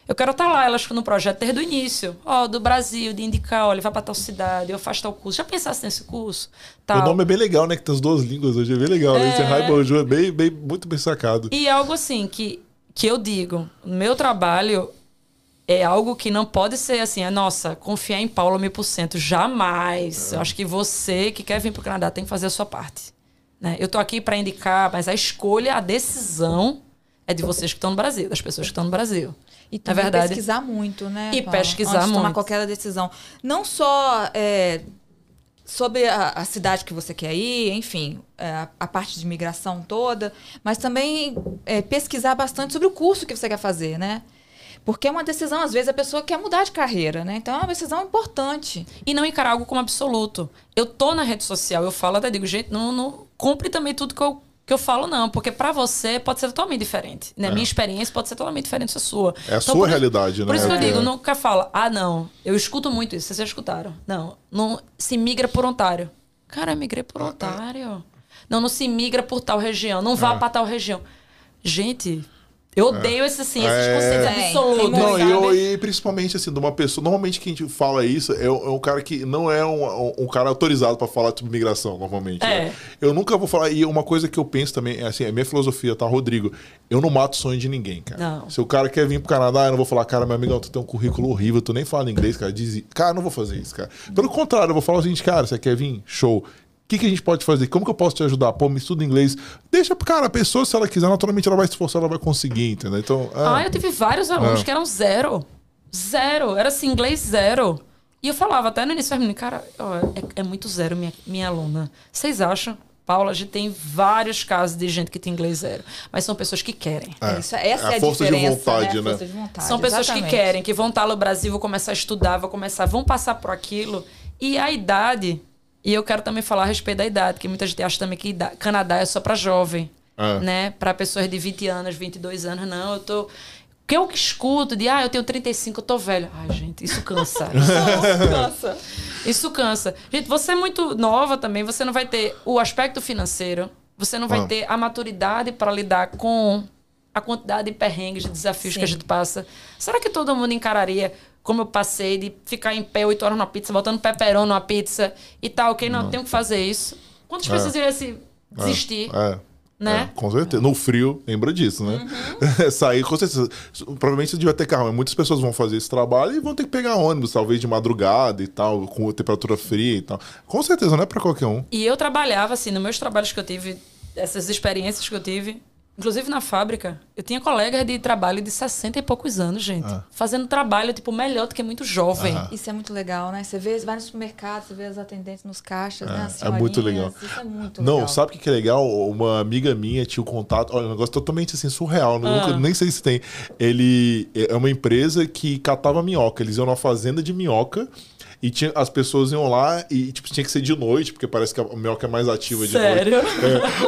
Eu quero estar lá, elas no projeto desde o início. Ó, oh, do Brasil, de indicar, olha, vai para tal cidade, eu faço tal curso. Já pensasse nesse curso? Tal. O nome é bem legal, né? Que tem as duas línguas hoje, é bem legal. É... Esse Raibonju é bem, bem, muito bem sacado. E algo assim que, que eu digo, no meu trabalho, é algo que não pode ser assim, é nossa, confiar em Paula mil por cento. Jamais. É. Eu acho que você que quer vir para o Canadá tem que fazer a sua parte. Né? Eu tô aqui para indicar, mas a escolha, a decisão é de vocês que estão no Brasil, das pessoas que estão no Brasil. E também é verdade. pesquisar muito, né? E Paula? pesquisar Antes de muito. tomar qualquer decisão. Não só é, sobre a, a, cidade que você quer ir, enfim, é, a, a, parte de imigração toda, mas também é, pesquisar bastante sobre o curso que você quer fazer, né? Porque é uma decisão, às vezes a pessoa quer mudar de carreira, né? Então é uma decisão importante. E não encarar algo como absoluto. Eu tô na rede social, eu falo até digo, gente, não, não compre também tudo que eu que eu falo não, porque para você pode ser totalmente diferente, né? É. Minha experiência pode ser totalmente diferente da sua. É a então, sua realidade, né? Por isso que eu digo, nunca fala, ah, não, eu escuto muito isso, vocês já escutaram. Não, não se migra por Ontário. Cara, eu migrei por Ontário. Não, não se migra por tal região, não vá é. para tal região. Gente, eu odeio esse, assim, esses é... conceitos absolutos. Não, eu, e principalmente assim, de uma pessoa. Normalmente quem gente fala isso é, é um cara que não é um, um cara autorizado para falar sobre migração, normalmente. É. Né? Eu nunca vou falar. E uma coisa que eu penso também, é assim, é minha filosofia, tá, Rodrigo? Eu não mato o sonho de ninguém, cara. Não. Se o cara quer vir pro Canadá, eu não vou falar, cara, meu amigão, tu tem um currículo horrível, tu nem fala inglês, cara. Diz, cara, não vou fazer isso, cara. Pelo contrário, eu vou falar o seguinte, cara, você quer vir? Show que, que, a gente pode fazer? Como que eu posso te ajudar? Pô, me estuda inglês. Deixa, cara, a pessoa, se ela quiser, naturalmente ela vai se esforçar, ela vai conseguir, entendeu? Então, é. Ah, eu tive vários alunos é. que eram zero. Zero. Era assim, inglês zero. E eu falava até no início, cara, ó, é, é, muito zero minha, minha aluna. Vocês acham? Paula, a gente tem vários casos de gente que tem inglês zero. Mas são pessoas que querem. É. Isso, essa é, a, a força diferença, de vontade, né? né? Força de vontade, são pessoas exatamente. que querem, que vão estar no Brasil, vão começar a estudar, vão começar, vão passar por aquilo. E a idade e eu quero também falar a respeito da idade, que muita gente acha também que Canadá é só para jovem, é. né? Para pessoas de 20 anos, 22 anos. Não, eu tô que eu escuto de, ah, eu tenho 35, eu tô velho. Ai, gente, isso cansa. Isso cansa. Isso cansa. Gente, você é muito nova também, você não vai ter o aspecto financeiro, você não vai ah. ter a maturidade para lidar com a quantidade de perrengues, de desafios Sim. que a gente passa. Será que todo mundo encararia como eu passei de ficar em pé oito horas na pizza, botando pepperoni numa pizza e tal, ok? Não, não. tenho que fazer isso. Quantas é. pessoas iriam se desistir? É. é. Né? É, com certeza. No frio, lembra disso, né? Uhum. Sair, com certeza. Provavelmente você devia ter carro, mas muitas pessoas vão fazer esse trabalho e vão ter que pegar ônibus, talvez de madrugada e tal, com temperatura fria e tal. Com certeza, não é pra qualquer um. E eu trabalhava, assim, nos meus trabalhos que eu tive, essas experiências que eu tive, Inclusive na fábrica, eu tinha colegas de trabalho de 60 e poucos anos, gente. Ah. Fazendo trabalho, tipo, melhor do que muito jovem. Ah. Isso é muito legal, né? Você vê, vai no supermercado, você vê as atendentes nos caixas, é, né? é muito legal. Isso é muito Não, legal. sabe o que é legal? Uma amiga minha tinha o um contato. Olha, um negócio totalmente assim, surreal. Ah. Nunca, nem sei se tem. Ele é uma empresa que catava minhoca. Eles iam numa fazenda de minhoca. E tinha, as pessoas iam lá e tipo, tinha que ser de noite, porque parece que a minhoca é mais ativa de Sério? noite.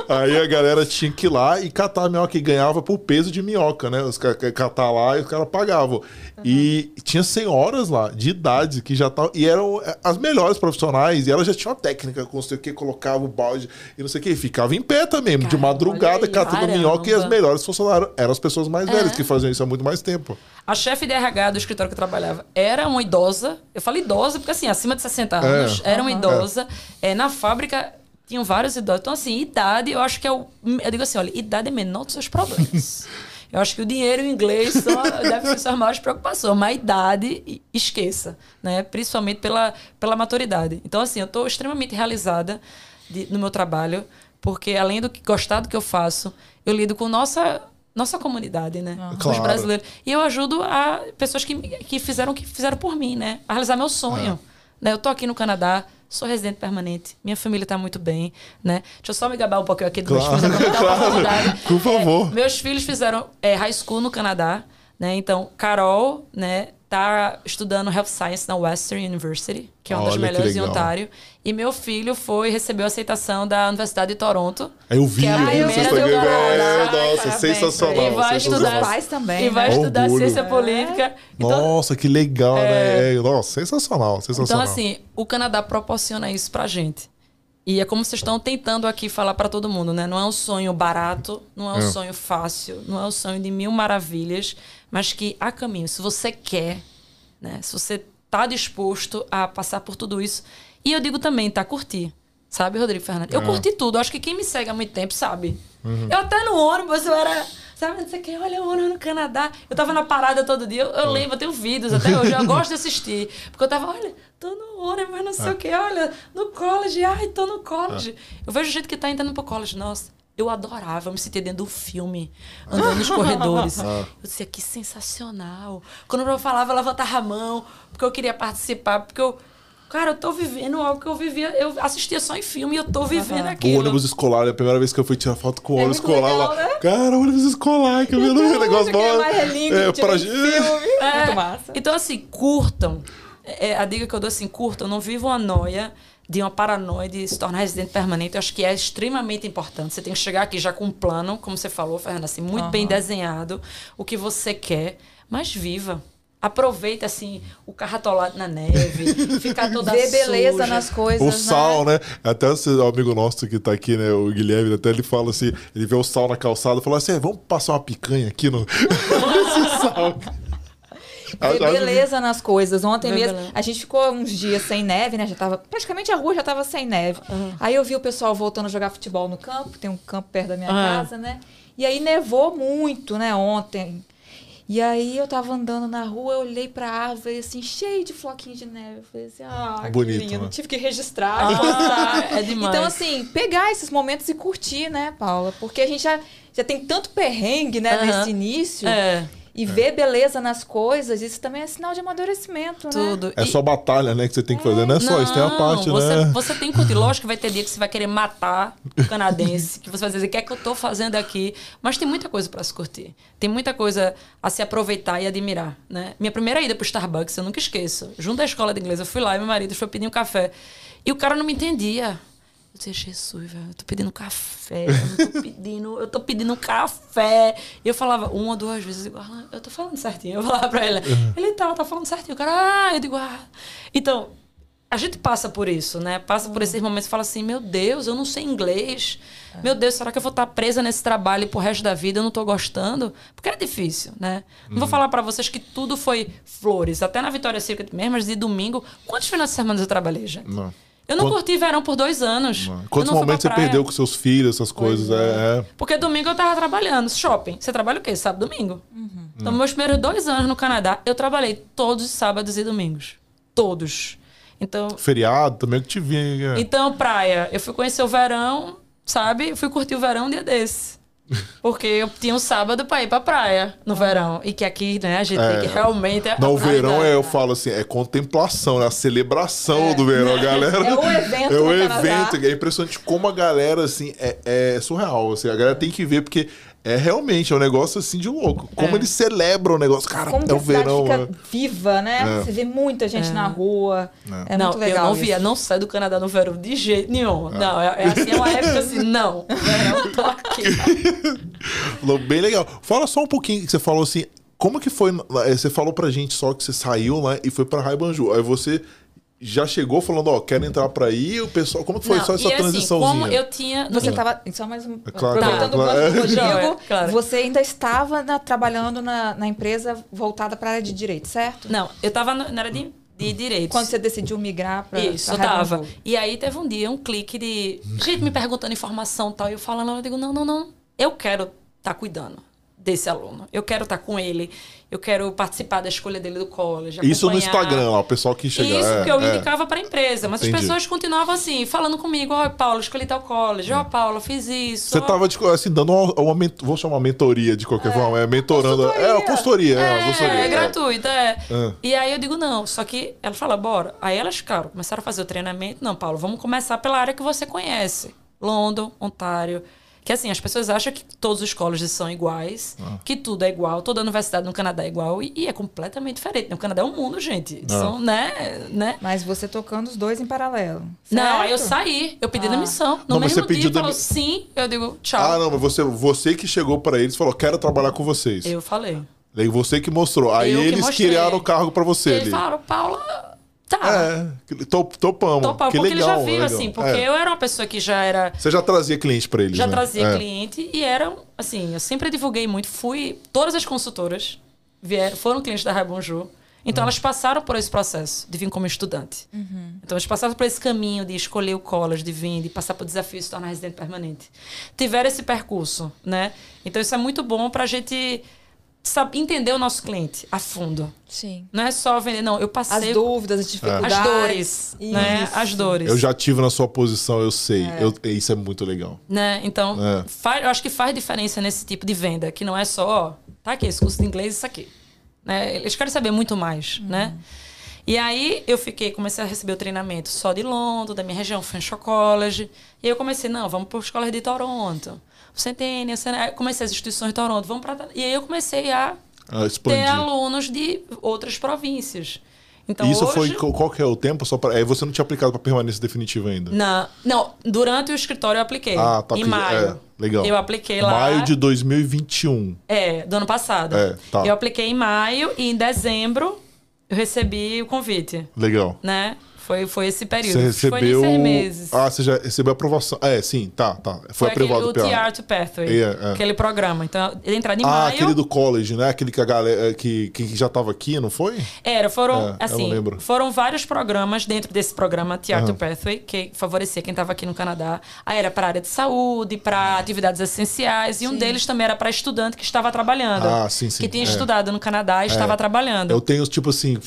É. Aí a galera tinha que ir lá e catar a minhoca e ganhava por peso de minhoca, né? Os caras catar lá e os caras pagavam. Uhum. E tinha senhoras lá, de idade, que já estavam. E eram é, as melhores profissionais, e elas já tinham técnica com não sei o que, colocava o balde e não sei o que. Ficava em pé também, de madrugada, catando Caramba. minhoca, e as melhores funcionários eram as pessoas mais velhas, é. que faziam isso há muito mais tempo. A chefe de RH do escritório que eu trabalhava era uma idosa. Eu falo idosa porque, assim, acima de 60 é. anos, é. era uma idosa. É. é. na fábrica tinham vários idosos. Então, assim, idade, eu acho que é o. Eu digo assim, olha, idade é menor dos seus problemas. eu acho que o dinheiro e o inglês são, devem ser suas maiores preocupações. Mas a idade, esqueça, né? Principalmente pela, pela maturidade. Então, assim, eu estou extremamente realizada de, no meu trabalho, porque além do que gostar do que eu faço, eu lido com nossa nossa comunidade, né? Uhum. Claro. Os brasileiros. E eu ajudo a pessoas que, que fizeram o que fizeram por mim, né? A realizar meu sonho. É. Né? Eu tô aqui no Canadá, sou residente permanente, minha família está muito bem, né? Deixa eu só me gabar um pouquinho aqui dos claro, meus filhos, claro. Por favor. É, meus filhos fizeram é, high school no Canadá, né? Então, Carol, né, tá estudando Health Science na Western University, que é uma Olha, das melhores em Ontário. E meu filho foi recebeu a aceitação da Universidade de Toronto. Eu vi, que é a primeira do é, Nossa, sensacional. E vai estudar, pais também, e vai né? estudar Orgulho. ciência política. Então, Nossa, que legal, né? é... né? Nossa, sensacional, sensacional. Então, assim, o Canadá proporciona isso pra gente. E é como vocês estão tentando aqui falar para todo mundo, né? Não é um sonho barato, não é um é. sonho fácil, não é um sonho de mil maravilhas, mas que há caminho. Se você quer, né? Se você está disposto a passar por tudo isso. E eu digo também, tá? Curtir. Sabe, Rodrigo Fernandes? Eu é. curti tudo. Acho que quem me segue há muito tempo sabe. Uhum. Eu até no ônibus eu era sabe, não sei o que, olha o ano no Canadá. Eu tava na parada todo dia, eu, eu ah. lembro, eu tenho vídeos até hoje, eu gosto de assistir. Porque eu tava, olha, tô no ônibus, mas não sei ah. o que, olha, no college, ai, tô no college. Ah. Eu vejo gente que tá entrando pro college, nossa. Eu adorava, eu me sentia dentro do filme, andando nos corredores. Ah. Eu dizia, que sensacional. Quando eu falava, eu levantava a mão, porque eu queria participar, porque eu Cara, eu tô vivendo algo que eu vivia. Eu assistia só em filme e eu tô vivendo uhum. aquilo. O ônibus escolar, é a primeira vez que eu fui tirar foto com o é ônibus escolar legal, lá. Né? Cara, ônibus escolar, que eu vi negócio bom. É, para... filme. É, Muito massa. Então, assim, curtam. É, a dica que eu dou assim, curtam, não vivam a noia de uma paranoia de se tornar residente permanente. Eu acho que é extremamente importante. Você tem que chegar aqui já com um plano, como você falou, Fernanda, assim, muito uhum. bem desenhado, o que você quer, mas viva. Aproveita, assim, o carro atolado na neve, ficar toda Vê beleza nas coisas, O sal, né? Até o amigo nosso que tá aqui, né, o Guilherme, até ele fala assim, ele vê o sal na calçada e fala assim, é, vamos passar uma picanha aqui no... Esse sal. Ver beleza nas coisas. Ontem mesmo, a gente ficou uns dias sem neve, né? Já tava, praticamente a rua já tava sem neve. Uhum. Aí eu vi o pessoal voltando a jogar futebol no campo, tem um campo perto da minha uhum. casa, né? E aí nevou muito, né, ontem. E aí eu tava andando na rua, eu olhei pra árvore, assim, cheio de floquinho de neve. Eu falei assim, ah, Bonito, que lindo. Né? Tive que registrar. Ah, é demais. Então, assim, pegar esses momentos e curtir, né, Paula? Porque a gente já, já tem tanto perrengue, né, nesse início. É e é. ver beleza nas coisas, isso também é sinal de amadurecimento, né? Tudo. né? É e... só batalha, né, que você tem que fazer, não é só não, isso, tem a parte, você, né? Você tem que curtir. Lógico que vai ter dia que você vai querer matar o canadense, que você vai dizer, o que é que eu tô fazendo aqui? Mas tem muita coisa para se curtir. Tem muita coisa a se aproveitar e admirar, né? Minha primeira ida pro Starbucks, eu nunca esqueço. Junto à escola de inglês, eu fui lá e meu marido foi pedir um café. E o cara não me entendia. Eu disse, Jesus, velho, eu tô pedindo café, eu tô pedindo, eu tô pedindo café. E eu falava uma ou duas vezes, eu digo, ah, eu tô falando certinho. Eu falava pra ele, uhum. ele tá, tá falando certinho. O cara, ah, eu digo, ah. Então, a gente passa por isso, né? Passa por esses momentos e fala assim, meu Deus, eu não sei inglês. É. Meu Deus, será que eu vou estar presa nesse trabalho pro resto da vida? Eu não tô gostando? Porque é difícil, né? Não vou uhum. falar para vocês que tudo foi flores. Até na Vitória Circuit mesmo, mas de domingo, quantos finais de semana eu trabalhei, gente? Não. Eu não Quanto... curti verão por dois anos. Quantos momentos você perdeu com seus filhos, essas coisas? É. é. Porque domingo eu tava trabalhando. Shopping. Você trabalha o quê? Sábado domingo. Uhum. Então, meus primeiros dois anos no Canadá, eu trabalhei todos os sábados e domingos. Todos. Então. Feriado também que te vinha. Então, praia. Eu fui conhecer o verão, sabe? fui curtir o verão um dia desse. Porque eu tinha um sábado pra ir pra praia no verão. E que aqui, né, a gente é, tem que realmente. No verão, é, eu falo assim, é contemplação, é a celebração é. do verão, galera. É o evento. É o evento. É impressionante como a galera, assim, é, é surreal. Assim, a galera tem que ver, porque é realmente, é um negócio assim de louco. Como é. eles celebram o negócio. Cara, Como é o verão. Fica né? viva, né? É. Você vê muita gente é. na rua. É, é não, muito legal. Eu não via, não saio do Canadá no verão de jeito nenhum. É. Não, é, é, assim, é uma época assim, não. Verão, tô aqui. Bem legal. Fala só um pouquinho que você falou assim. Como que foi? Eh, você falou pra gente só que você saiu lá e foi pra Raibanju. Aí você já chegou falando, ó, quero entrar para aí, o pessoal, como que foi não, só essa transição? Assim, como eu tinha, você estava, só mais um, é claro, aproveitando claro, claro. o Rodrigo, é, claro. você ainda estava na, trabalhando na, na empresa voltada para a área de direito, certo? Não, eu estava na área de de direito. Quando você decidiu migrar para Isso, eu tava. E aí teve um dia um clique de gente me perguntando informação tal, e eu falando, eu digo, não, não, não, eu quero estar tá cuidando desse aluno. Eu quero estar com ele, eu quero participar da escolha dele do college. Isso no Instagram, ó, o pessoal que chega. Isso é, que eu é. indicava para a empresa, mas Entendi. as pessoas continuavam assim, falando comigo, ó, oh, Paulo, escolhi tal college, ó, oh, Paulo, fiz isso. Você ó. tava tipo, assim, dando uma, uma, vou chamar uma mentoria de qualquer é, forma, é mentorando. Consultoria. É, uma consultoria, é, é, consultoria, é, é gratuita, é. é. E aí eu digo, não, só que ela fala, bora. Aí elas ficaram, começaram a fazer o treinamento. Não, Paulo, vamos começar pela área que você conhece. London, Ontário, que assim, as pessoas acham que todos os colégios são iguais, ah. que tudo é igual, toda universidade no Canadá é igual, e, e é completamente diferente. O Canadá é um mundo, gente. Ah. São, né, né? Mas você tocando os dois em paralelo. Certo? Não, aí eu saí, eu pedi ah. demissão. No não, mesmo você dia, falou sim, eu digo tchau. Ah, não, mas você, você que chegou para eles falou, quero trabalhar com vocês. Eu falei. Daí você que mostrou. Aí eu eles criaram o cargo para você. Eles ali. falaram, Paula Tá. É, top, topamos. Topamos, que porque legal, ele já viu, assim, porque é. eu era uma pessoa que já era. Você já trazia cliente para eles? Já né? trazia é. cliente e era, assim, eu sempre divulguei muito. Fui. Todas as consultoras vieram, foram clientes da Raibonju. Então, elas passaram por esse processo de vir como estudante. Uhum. Então, elas passaram por esse caminho de escolher o college, de vir, de passar por desafio de se tornar residente permanente. Tiveram esse percurso, né? Então, isso é muito bom para a gente sabe, entender o nosso cliente a fundo. Sim. Não é só vender, não. Eu passei. As dúvidas, as dificuldades. As dores. Né? As dores. Eu já tive na sua posição, eu sei. É. Eu, isso é muito legal. Né? Então, é. faz, eu acho que faz diferença nesse tipo de venda, que não é só, ó, tá aqui, esse curso de inglês, isso aqui. Né? Eles querem saber muito mais, uhum. né? E aí eu fiquei, comecei a receber o treinamento só de Londres, da minha região, Fanshawe College. E aí eu comecei, não, vamos para a escola de Toronto. Centênia, comecei as instituições de Toronto, vamos para E aí eu comecei a, a ter alunos de outras províncias. Então, Isso hoje... foi qual que é o tempo? Só pra... Aí você não tinha aplicado para permanência definitiva ainda? Não, não. Durante o escritório eu apliquei. Ah, tá. Em maio. É, legal. Eu apliquei lá. Maio de 2021. É, do ano passado. É, tá. Eu apliquei em maio e em dezembro eu recebi o convite. Legal. Né? Foi, foi esse período. Você recebeu... Foi seis meses. Ah, você já recebeu a aprovação. É, sim, tá, tá. Foi, foi aprovado pelo... O TR to Pathway, yeah, é. aquele programa. Então, ele entrada em ah, maio... Ah, aquele do college, né? Aquele que a galera... Que, que já estava aqui, não foi? Era, foram... É, assim, foram vários programas dentro desse programa TR uhum. to Pathway, que favorecia quem estava aqui no Canadá. Aí era para área de saúde, para atividades essenciais. E sim. um deles também era para estudante que estava trabalhando. Ah, sim, sim. Que tinha é. estudado no Canadá e estava é. trabalhando. Eu tenho, tipo assim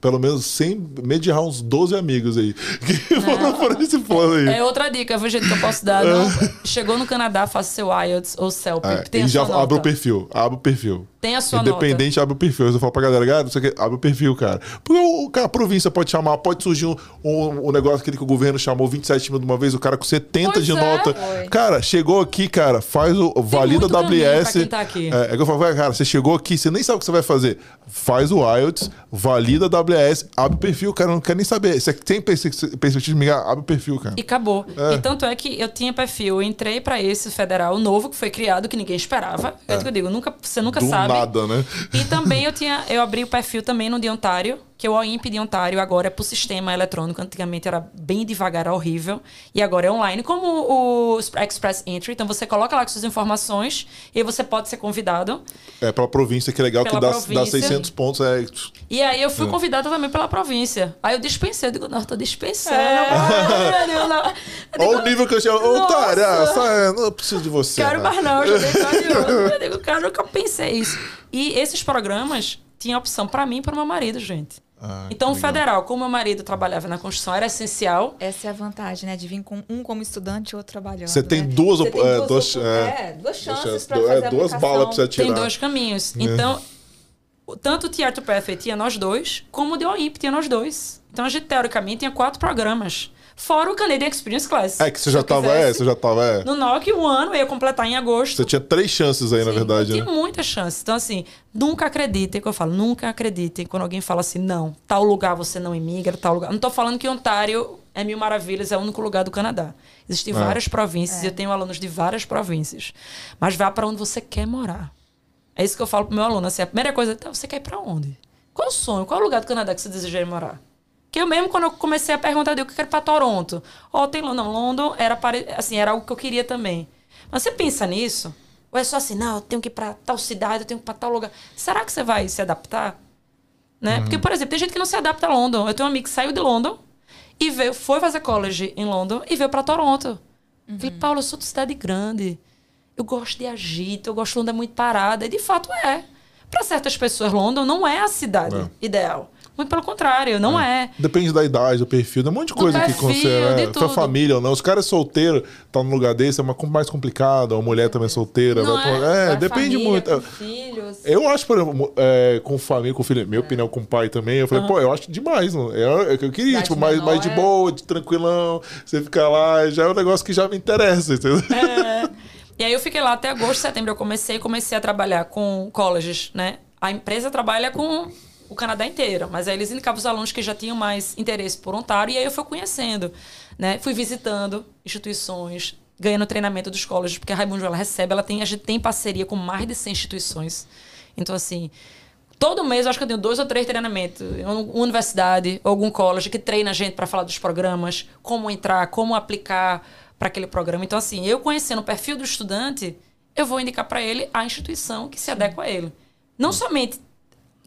pelo menos sem mediar uns 12 amigos aí que foram por esse plano aí. É outra dica, foi jeito que eu posso dar. Não, é. chegou no Canadá, faça seu IELTS ou CELP. É, tem e já abre o perfil, abre o perfil. Tem a sua Independente, nota. abre o perfil. Eu falo pra galera, galera, não sei o que, abre o perfil, cara. Porque o, cara, a província pode chamar, pode surgir um, um, um, negócio aquele que o governo chamou 27 mil de uma vez, o cara com 70 pois de é. nota. Foi. Cara, chegou aqui, cara, faz o. Valida WS. Tá. É, é que eu falo, cara, você chegou aqui, você nem sabe o que você vai fazer. Faz o IELTS, valida WS, abre o perfil, cara, não quer nem saber. Você tem perspectiva de migrar, abre o perfil, cara. E acabou. É. E tanto é que eu tinha perfil, eu entrei para esse federal novo que foi criado, que ninguém esperava. É, é que eu digo, nunca, você nunca Do sabe. Nada, né? E também eu tinha, eu abri o perfil também no de Ontário, que o OIMP de Ontário agora é por sistema eletrônico. Antigamente era bem devagar, era horrível. E agora é online, como o Express Entry. Então você coloca lá suas informações e você pode ser convidado. É, pela província, que é legal, pela que dá, dá 600 pontos. É... E aí eu fui é. convidada também pela província. Aí eu dispensei, eu digo, não, eu tô dispensando. É. Olha o nível que eu chamo. Ontário, ah, não preciso de você. Quero né? mais não, já dei Eu digo, cara, nunca pensei isso. E esses programas tinha opção para mim e para meu marido, gente. Ah, então, o federal, como meu marido trabalhava na construção, era essencial. Essa é a vantagem, né? De vir com um como estudante e outro trabalhando. Você tem né? duas, você tem duas, duas, é, duas chances para fazer é, duas balas para você tirar. Tem dois caminhos. É. Então, tanto o Teatro Pathway tinha nós dois, como o The OIMP tinha nós dois. Então, a gente, teoricamente, tinha quatro programas. Fora o Canadian Experience Class. É que você já tava, é, você já tava, é. No NOC, um ano, eu ia completar em agosto. Você tinha três chances aí, Sim, na verdade, eu né? muitas chances. Então, assim, nunca acreditem, que eu falo, nunca acreditem quando alguém fala assim, não, tal lugar você não imigra, tal lugar. Não tô falando que Ontário é mil maravilhas, é o único lugar do Canadá. Existem é. várias províncias, é. eu tenho alunos de várias províncias. Mas vá para onde você quer morar. É isso que eu falo pro meu aluno, assim, a primeira coisa, então, você quer ir para onde? Qual o sonho? Qual é o lugar do Canadá que você deseja ir morar? Que eu mesmo, quando eu comecei a perguntar, eu digo que eu quero para Toronto. Ó, oh, tem London. Não, London era, para, assim, era algo que eu queria também. Mas você pensa nisso? Ou é só assim, não, eu tenho que ir para tal cidade, eu tenho que ir para tal lugar. Será que você vai se adaptar? Né? Uhum. Porque, por exemplo, tem gente que não se adapta a London. Eu tenho um amigo que saiu de London e veio, foi fazer college em London e veio para Toronto. Uhum. Falei, Paulo, eu sou de cidade grande. Eu gosto de agito, eu gosto de London é muito parada. E de fato é. Para certas pessoas, London não é a cidade é. ideal. Muito pelo contrário, não é. é. Depende da idade, do perfil, tem um monte de coisa que considera. Né? Foi família ou não. Os caras solteiros tá num lugar desse é uma, mais complicado. A mulher também é solteira. Não vai, é, é depende família, muito. Com filhos. Eu acho, por exemplo, é, com família, com filho, minha é. opinião com pai também, eu falei, uhum. pô, eu acho demais. Não? Eu, eu queria, tipo, mais, mais de boa, de tranquilão. Você ficar lá, já é um negócio que já me interessa, entendeu? É. E aí eu fiquei lá até agosto, setembro. Eu comecei, comecei a trabalhar com colleges, né? A empresa trabalha com o Canadá inteiro, mas aí eles indicavam os alunos que já tinham mais interesse por Ontário, e aí eu fui conhecendo, né? Fui visitando instituições, ganhando treinamento dos colégios, porque a Raimundo ela recebe, ela tem, a gente tem parceria com mais de 100 instituições. Então, assim, todo mês eu acho que eu tenho dois ou três treinamentos. Uma universidade, algum college que treina a gente para falar dos programas, como entrar, como aplicar para aquele programa. Então, assim, eu conhecendo o perfil do estudante, eu vou indicar para ele a instituição que se adequa a ele. Não somente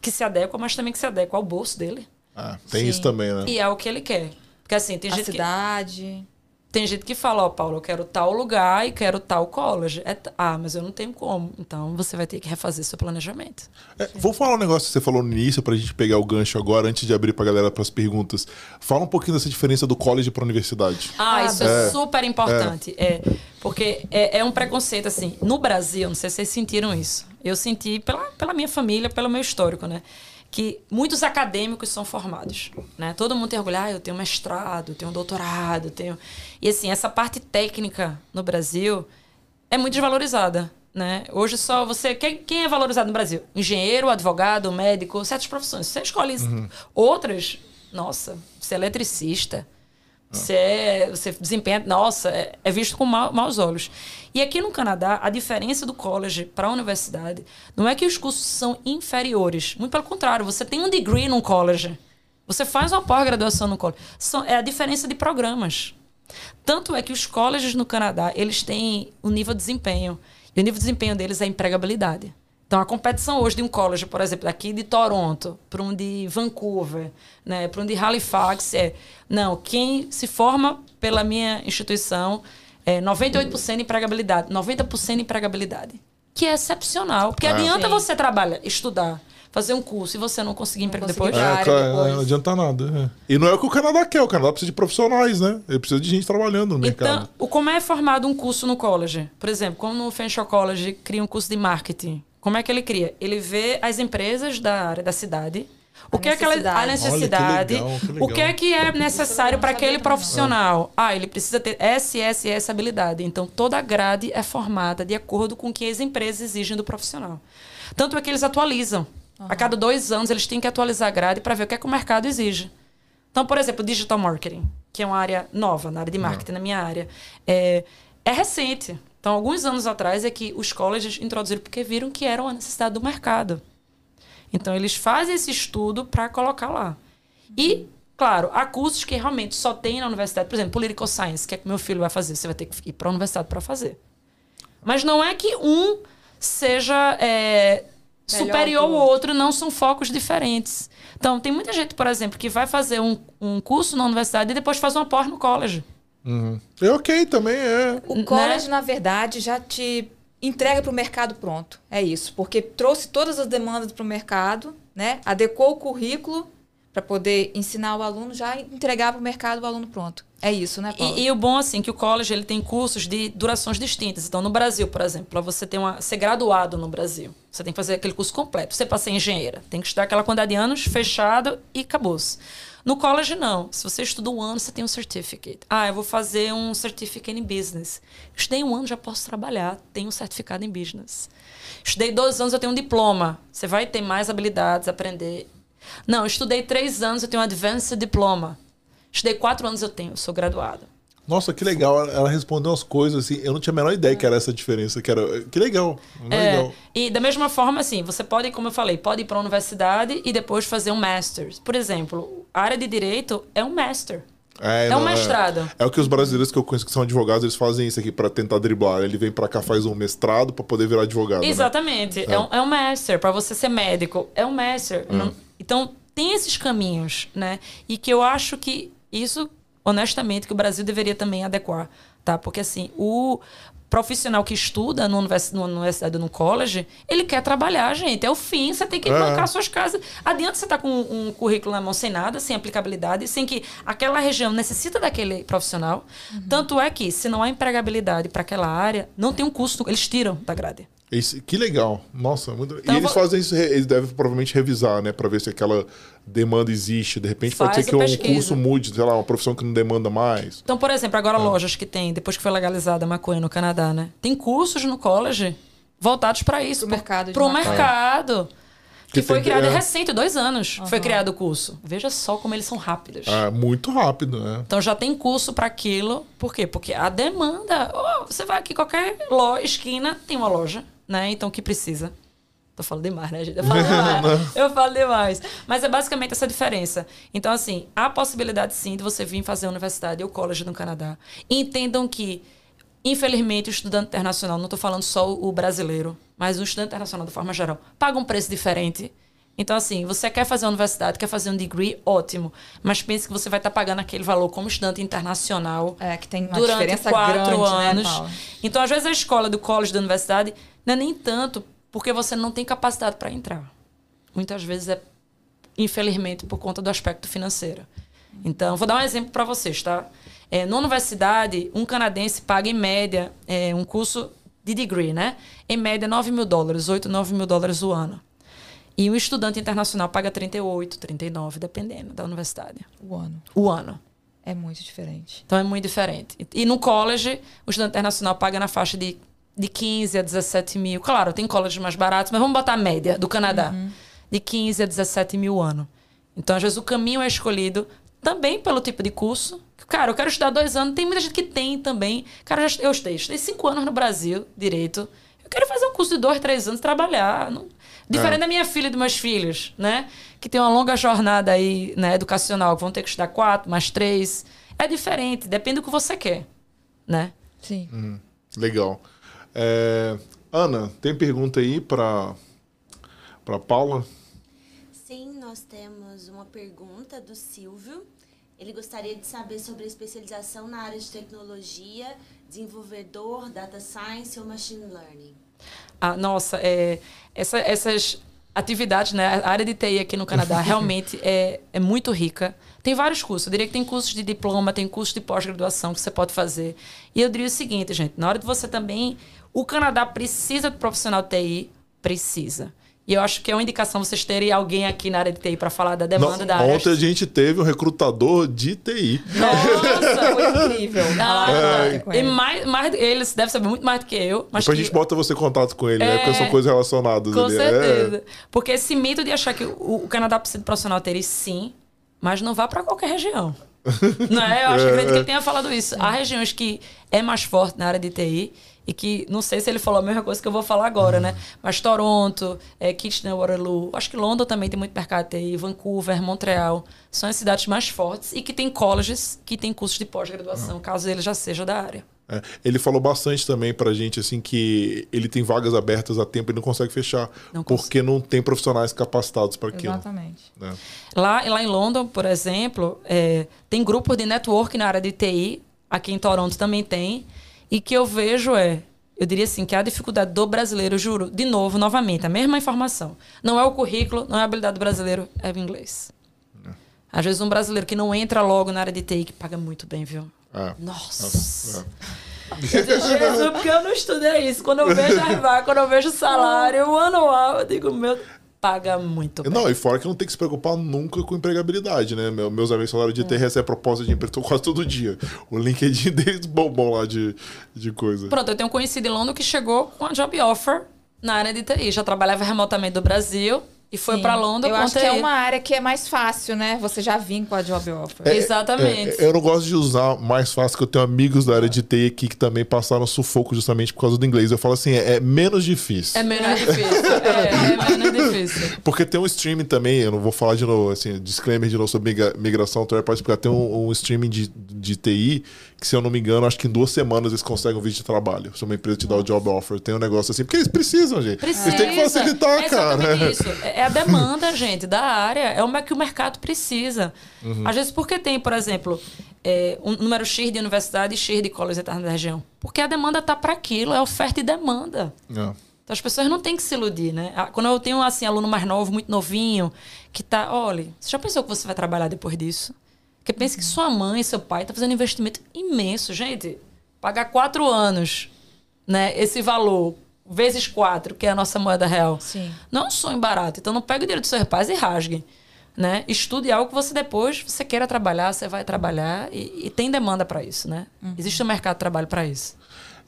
que se adequa, mas também que se adequa ao bolso dele. Ah, tem Sim. isso também, né? E é o que ele quer. Porque assim, tem a gente cidade. Tem gente que fala, ó, oh, Paulo, eu quero tal lugar e quero tal college. É ah, mas eu não tenho como. Então você vai ter que refazer seu planejamento. É, vou falar um negócio que você falou no início, pra gente pegar o gancho agora, antes de abrir pra galera para as perguntas. Fala um pouquinho dessa diferença do college pra universidade. Ah, ah isso é, é super importante. É. é porque é, é, um preconceito, assim. No Brasil, não sei se vocês sentiram isso. Eu senti pela, pela minha família, pelo meu histórico, né? Que muitos acadêmicos são formados, né? Todo mundo tem orgulho, ah, eu tenho mestrado, tenho doutorado, tenho... E assim, essa parte técnica no Brasil é muito desvalorizada, né? Hoje só você... Quem, quem é valorizado no Brasil? Engenheiro, advogado, médico, certas profissões. Você escolhe uhum. outras, nossa, você é eletricista, você, é, você desempenha, nossa, é, é visto com ma maus olhos. E aqui no Canadá, a diferença do college para a universidade não é que os cursos são inferiores. Muito pelo contrário, você tem um degree num college. Você faz uma pós-graduação no college. É a diferença de programas. Tanto é que os colleges no Canadá, eles têm um nível de desempenho. E o nível de desempenho deles é empregabilidade. Então, a competição hoje de um college, por exemplo, daqui de Toronto, para um de Vancouver, né, para um de Halifax, é. Não, quem se forma pela minha instituição é 98% de empregabilidade, 90% de empregabilidade. Que é excepcional. Porque ah, adianta sim. você trabalhar, estudar, fazer um curso e você não conseguir emprego depois. É, depois. Não adianta nada. É. E não é o que o Canadá quer. O Canadá precisa de profissionais, né? Ele precisa de gente trabalhando no então, mercado. Então, como é formado um curso no college? Por exemplo, como no Fenshaw College cria um curso de marketing como é que ele cria? Ele vê as empresas da área da cidade. O que é que ela, a necessidade? Olha, que legal, que legal. O que é que é necessário para aquele profissional? Ah, ele precisa ter essa e essa e essa habilidade. Então toda a grade é formada de acordo com o que as empresas exigem do profissional. Tanto é que eles atualizam. Uhum. A cada dois anos eles têm que atualizar a grade para ver o que é que o mercado exige. Então, por exemplo, digital marketing, que é uma área nova na área de marketing, Não. na minha área, é, é recente. Então, alguns anos atrás é que os colleges introduziram porque viram que era uma necessidade do mercado. Então, eles fazem esse estudo para colocar lá. E, claro, há cursos que realmente só tem na universidade. Por exemplo, Political Science, que é que meu filho vai fazer. Você vai ter que ir para a universidade para fazer. Mas não é que um seja é, superior ao outro, não são focos diferentes. Então, tem muita gente, por exemplo, que vai fazer um, um curso na universidade e depois faz uma pós no college. Uhum. É ok também, é. O college, né? na verdade, já te entrega para o mercado pronto. É isso. Porque trouxe todas as demandas para o mercado, né? adequou o currículo para poder ensinar o aluno, já entregar para o mercado o aluno pronto. É isso, né, Paulo? E, e, o bom, assim, que o college ele tem cursos de durações distintas. Então, no Brasil, por exemplo, para você ter uma, ser graduado no Brasil, você tem que fazer aquele curso completo. Você para ser engenheira, tem que estudar aquela quantidade de anos, fechado e acabou-se. No college, não. Se você estuda um ano, você tem um certificate. Ah, eu vou fazer um certificate em business. Estudei um ano, já posso trabalhar. Tenho um certificado em business. Estudei dois anos, eu tenho um diploma. Você vai ter mais habilidades, aprender. Não, estudei três anos, eu tenho um advanced diploma. Estudei quatro anos, eu tenho, eu sou graduado. Nossa, que legal. Ela respondeu as coisas assim. Eu não tinha a menor ideia que era essa diferença. Que, era... que legal. É, legal. E da mesma forma, assim, você pode, como eu falei, pode ir para a universidade e depois fazer um master. Por exemplo, a área de direito é um master. É, é um é. mestrado. É, é, o que os brasileiros que eu conheço que são advogados, eles fazem isso aqui para tentar driblar. Ele vem para cá, faz um mestrado para poder virar advogado. Né? Exatamente. Né? É. um, é um master. Para você ser médico, é um master. Hum. Então, tem esses caminhos, né? E que eu acho que isso honestamente, que o Brasil deveria também adequar, tá? Porque, assim, o profissional que estuda no universidade, no college, ele quer trabalhar, gente. É o fim, você tem que é. bancar suas casas. Adianta você estar tá com um currículo na mão sem nada, sem aplicabilidade, sem que aquela região necessita daquele profissional. Uhum. Tanto é que, se não há empregabilidade para aquela área, não tem um custo, eles tiram da grade. Esse, que legal. Nossa, muito... Então, e eles fazem isso, eles devem provavelmente revisar, né? Para ver se aquela demanda existe. De repente pode ser que pesquisa. um curso mude, sei lá, uma profissão que não demanda mais. Então, por exemplo, agora ah. lojas que tem, depois que foi legalizada a maconha no Canadá, né? Tem cursos no college voltados para isso. Pro mercado. Pro mercado. Que, que foi criado é... recente, dois anos uhum. foi criado o curso. Veja só como eles são rápidos. É, muito rápido, né? Então já tem curso para aquilo. Por quê? Porque a demanda. Oh, você vai aqui, qualquer loja, esquina, tem uma loja né? Então, o que precisa? Tô falando demais, né, gente? Eu falo demais. eu falo demais. Mas é basicamente essa diferença. Então, assim, há possibilidade sim de você vir fazer a universidade ou college no Canadá. E entendam que, infelizmente, o estudante internacional, não estou falando só o brasileiro, mas o estudante internacional de forma geral, paga um preço diferente Então, assim, você quer fazer uma universidade, quer fazer um degree, ótimo. Mas pense que você vai estar tá pagando aquele valor como estudante internacional. É, que tem uma durante quatro grande, né, anos. Paula? então, às vezes, a escola do college, da universidade, não é nem tanto porque você não tem capacidade para entrar. Muitas vezes é, infelizmente, por conta do aspecto financeiro. Então, vou dar um exemplo para vocês, tá? É, na universidade, um canadense paga, em média, é, um curso de degree, né? Em média, 9 mil dólares, 8, 9 mil dólares o ano. E um estudante internacional paga 38, 39, dependendo da universidade. O ano. O ano. É muito diferente. Então é muito diferente. E no college, o estudante internacional paga na faixa de, de 15 a 17 mil. Claro, tem colleges mais baratos, mas vamos botar a média do Canadá. Uhum. De 15 a 17 mil ano. Então, às vezes, o caminho é escolhido também pelo tipo de curso. Cara, eu quero estudar dois anos. Tem muita gente que tem também. Cara, eu estudei, estudei cinco anos no Brasil, direito. Eu quero fazer um curso de dois, três anos, trabalhar. Não... Diferente é. da minha filha e dos meus filhos, né? Que tem uma longa jornada aí, né, educacional, que vão ter que estudar quatro, mais três. É diferente, depende do que você quer, né? Sim. Hum, legal. É, Ana, tem pergunta aí para para Paula? Sim, nós temos pergunta do Silvio. Ele gostaria de saber sobre a especialização na área de tecnologia, desenvolvedor, data science ou machine learning. Ah, nossa, é, essa, essas atividades, né? A área de TI aqui no Canadá realmente é, é muito rica. Tem vários cursos. Eu diria que tem cursos de diploma, tem cursos de pós-graduação que você pode fazer. E eu diria o seguinte, gente, na hora de você também. O Canadá precisa de profissional de TI? Precisa. E eu acho que é uma indicação vocês terem alguém aqui na área de TI para falar da demanda Não, da área. Ontem a gente teve um recrutador de TI. Nossa, foi incrível. Ah, é. E mais, mais, eles devem saber muito mais do que eu. Mas Depois que... a gente bota você em contato com ele, é... né? Porque são coisas relacionadas. Com ali. certeza. É. Porque esse mito de achar que o, o Canadá precisa de profissional TI, sim, mas não vá para qualquer região. não é? Eu acho que acredito que ele tenha falado isso. Há regiões que é mais forte na área de TI e que não sei se ele falou a mesma coisa que eu vou falar agora, né? Mas Toronto, é, Kitchener, Waterloo, acho que London também tem muito mercado TI, Vancouver, Montreal, são as cidades mais fortes e que tem colleges que tem cursos de pós-graduação, caso ele já seja da área. É, ele falou bastante também pra gente assim que ele tem vagas abertas a tempo e não consegue fechar Não porque não tem profissionais capacitados para aquilo. Exatamente. né? Lá, lá em London, por exemplo, é, tem grupos de network na área de TI, aqui em Toronto também tem, e que eu vejo é, eu diria assim, que a dificuldade do brasileiro, juro, de novo, novamente, a mesma informação. Não é o currículo, não é a habilidade do brasileiro, é o inglês. Às vezes um brasileiro que não entra logo na área de TI, que paga muito bem, viu? É. Nossa! É. Eu digo, Jesus, porque eu não estudei isso. Quando eu vejo a quando eu vejo o salário, o anual, eu digo, meu, paga muito bem. Não, e fora que não tem que se preocupar nunca com empregabilidade, né? Meu- Meus amigos falaram de ter recebe proposta de emprego quase todo dia. O LinkedIn deles bombom lá de, de coisa. Pronto, eu tenho um conhecido em Londres que chegou com a job offer na área de TI. Já trabalhava remotamente do Brasil e foi para Londres Eu acho que é uma área que é mais fácil, né? Você já vir com a job offer. É, Exatamente. é, eu não gosto de usar mais fácil, que eu tenho amigos da área de TI aqui que também passaram sufoco justamente por causa do inglês. Eu falo assim, é, é menos difícil. É menos difícil. É, é difícil. Porque tem um streaming também, eu não vou falar de novo, assim, disclaimer de novo sobre migra- migração, então pode explicar. Tem um, um streaming de, de TI que, se eu não me engano, acho que em duas semanas eles conseguem um vídeo de trabalho. Se uma empresa te dá o job offer, tem um negócio assim, porque eles precisam, gente. Precisa. Eles têm que facilitar, é cara. isso. É a demanda, gente, da área. É o que o mercado precisa. Uhum. Às vezes, porque tem, por exemplo, é, um número X de universidade e X de colleges da região. Porque a demanda está para aquilo, é oferta e demanda. É. Então as pessoas não têm que se iludir, né? Quando eu tenho assim aluno mais novo, muito novinho, que tá, olha, você já pensou que você vai trabalhar depois disso? Porque pense que sua mãe, seu pai tá fazendo um investimento imenso, gente. Pagar quatro anos, né? Esse valor vezes quatro, que é a nossa moeda real. Sim. Não é um sonho barato. Então não pegue o dinheiro dos seus pais e rasgue. Né? Estude algo que você depois você queira trabalhar, você vai trabalhar e, e tem demanda para isso, né? Existe um mercado de trabalho para isso.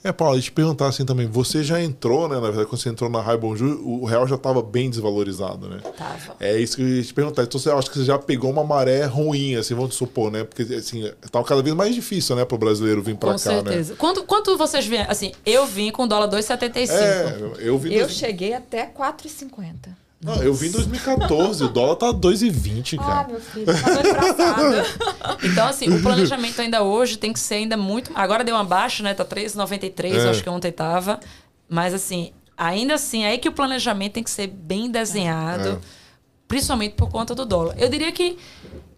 É, Paulo, te perguntar assim também, você já entrou, né? Na verdade, quando você entrou na Rai Bonjour, o real já estava bem desvalorizado, né? Tava. É isso que eu ia te perguntar. Então você acha que você já pegou uma maré ruim, assim, vamos supor, né? Porque assim, tava cada vez mais difícil, né, pro brasileiro vir pra Com cá, né? certeza. Quanto, quanto vocês vêm? Assim, eu vim com dólar 2,75. É, eu vim. Eu dois- cheguei até 4,50. Não, eu vim em 2014, o dólar tá 2,20, Ah, cara. meu filho, tá. Então, assim, o planejamento ainda hoje tem que ser ainda muito. Agora deu uma baixa, né? Tá 3,93, É. acho que ontem tava. Mas, assim, ainda assim, é aí que o planejamento tem que ser bem desenhado. É. principalmente por conta do dólar. Eu diria que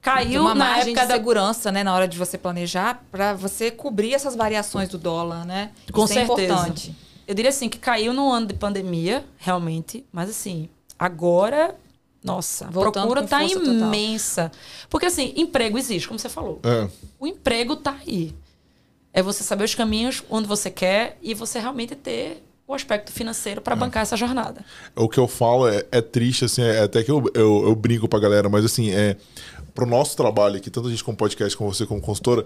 caiu uma na margem época de segurança, né, na hora de você planejar, para você cobrir essas variações do dólar, né? Com Isso certeza. é importante. Eu diria assim que caiu no ano de pandemia, realmente, mas assim, agora, nossa, a procura com tá força total. imensa. Porque assim, emprego existe, como você falou. É. O emprego tá aí. É você saber os caminhos onde você quer e você realmente ter o aspecto financeiro para bancar essa jornada. O que eu falo é, é triste, assim, é até que eu, eu, eu brinco pra galera, mas assim, é. Pro nosso trabalho aqui, tanto a gente como podcast, como você como consultora,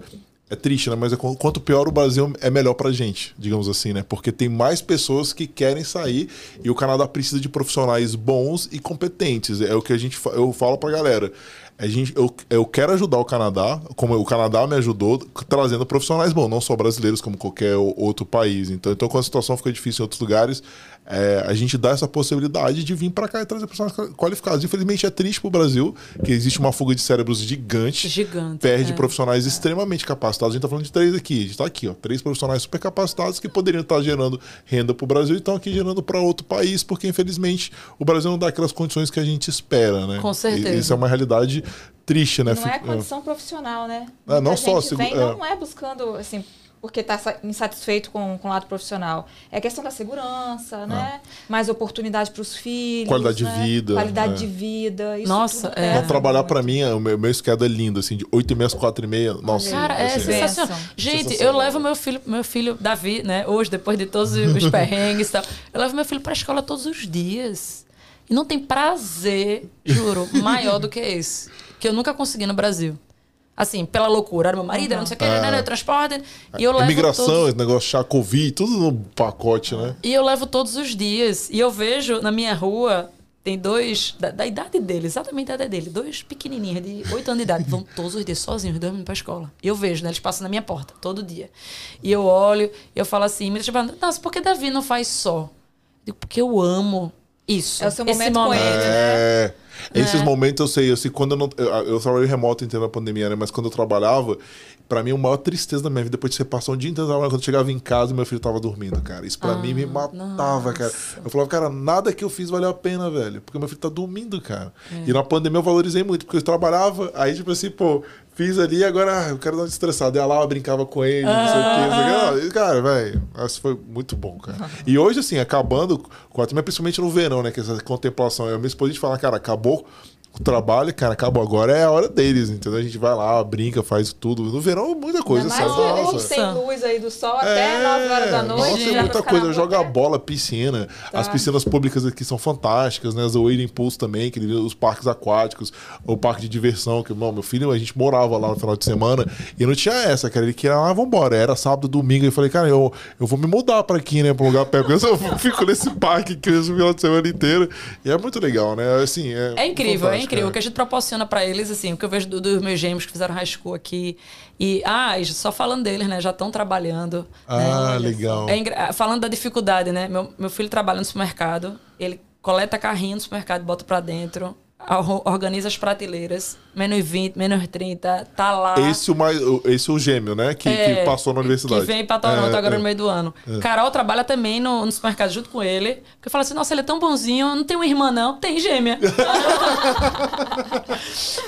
é triste, né? Mas é qu- quanto pior o Brasil, é melhor pra gente, digamos assim, né? Porque tem mais pessoas que querem sair e o Canadá precisa de profissionais bons e competentes. É o que a gente eu falo pra galera. A gente, eu, eu quero ajudar o Canadá, como o Canadá me ajudou, trazendo profissionais bons, não só brasileiros, como qualquer outro país. Então, então quando a situação fica difícil em outros lugares, é, a gente dá essa possibilidade de vir para cá e trazer profissionais qualificados. Infelizmente, é triste para o Brasil, que existe uma fuga de cérebros gigante. Gigante, Perde é. profissionais extremamente capacitados. A gente está falando de três aqui. A gente está aqui, ó. Três profissionais super capacitados que poderiam estar gerando renda para o Brasil e estão aqui gerando para outro país, porque infelizmente o Brasil não dá aquelas condições que a gente espera, né? Com certeza. E- Isso é uma realidade triste, né? Não é condição profissional, né? É, não só vem, é. não é buscando, assim, porque está insatisfeito com, com o lado profissional. É questão da segurança, né? Mais oportunidade para os filhos. Qualidade de né? vida, Qualidade é. de vida. Isso Nossa, tudo é. Pra trabalhar para mim, o meu, meu schedule é lindo, assim, de 8 e meia às 4 e meia. Nossa, Cara, é assim, sensacional. Benção. Gente, Sensacional. eu levo meu filho, meu filho Davi, né? Hoje, depois de todos os perrengues e tal, eu levo meu filho pra escola todos os dias. E não tem prazer, juro, maior do que esse. Que eu nunca consegui no Brasil. Assim, pela loucura. Era meu marido, era não sei o que, né, né, transporte. E eu levo Imigração, todos- esse negócio chá Covid, tudo no pacote, né? E eu levo todos os dias. E eu vejo na minha rua, tem dois, da, da idade dele, exatamente da idade dele, dois pequenininhos de 8 anos de idade, vão todos os dias sozinhos, dormindo pra escola. E eu vejo, né? Eles passam na minha porta, todo dia. E eu olho, e eu falo assim, me deixa falando, nossa, por que Davi não faz só? Eu digo, porque eu amo isso. É o seu esse momento com ele, né? É. Esses Né? momentos eu sei, assim, quando eu não. Eu, eu trabalhei remoto inteiro na pandemia, né? Mas quando eu trabalhava, pra mim, a maior tristeza da minha vida, depois de você passar um dia inteiro trabalhando, quando eu chegava em casa, meu filho tava dormindo, cara. Isso pra mim me matava, cara. Eu falava, cara, nada que eu fiz valeu a pena, velho. Porque meu filho tá dormindo, cara. E na pandemia eu valorizei muito, porque eu trabalhava, aí, tipo assim, pô, fiz ali, agora ah, eu quero dar uma estressada. Ia lá, eu brincava com ele, não sei o quê. não sei o quê. Ah, e, Cara, velho, isso foi muito bom, cara. E hoje, assim, acabando com a turma, principalmente no verão, né? Que essa contemplação. Eu, minha esposa, a gente fala, cara, acabou o trabalho, cara, acabou agora, é a hora deles, entendeu? A gente vai lá, brinca, faz tudo. No verão, muita coisa, Ainda mais sabe? que a gente Nossa. tem luz aí do sol até 9 horas da noite. É, Nossa, pra muita coisa. Joga bola, piscina. As Tá. piscinas públicas aqui são fantásticas, né? As Waiting Pools também, que os parques aquáticos, o parque de diversão. Que, não, meu filho, a gente morava lá no final de semana e não tinha essa, cara. Ele queria, ah, vambora. Era sábado, domingo. Eu falei, cara, eu, eu vou me mudar pra aqui, né? Pra um lugar perto. Porque eu só fico nesse parque aqui esse final de semana inteiro. E é muito legal, né? Assim, é, É incrível, é fantástico, incrível. O né? que a gente proporciona pra eles, assim, o que eu vejo do- dos meus gêmeos que fizeram high school aqui. E, ah, só falando deles, né? Já estão trabalhando. Ah, né? legal. É engra- falando da dificuldade, né? Meu, meu filho trabalha no supermercado, ele coleta carrinho no supermercado, bota pra dentro, organiza as prateleiras, menos 20, menos 30, tá lá. Esse, o mais, esse é o gêmeo, né? Que, que É, passou na universidade. Que vem pra Toronto É, agora é. no meio do ano. Carol trabalha também no, no supermercado junto com ele. Porque eu falo assim, nossa, ele é tão bonzinho, não tem uma irmã, não. Tem gêmea.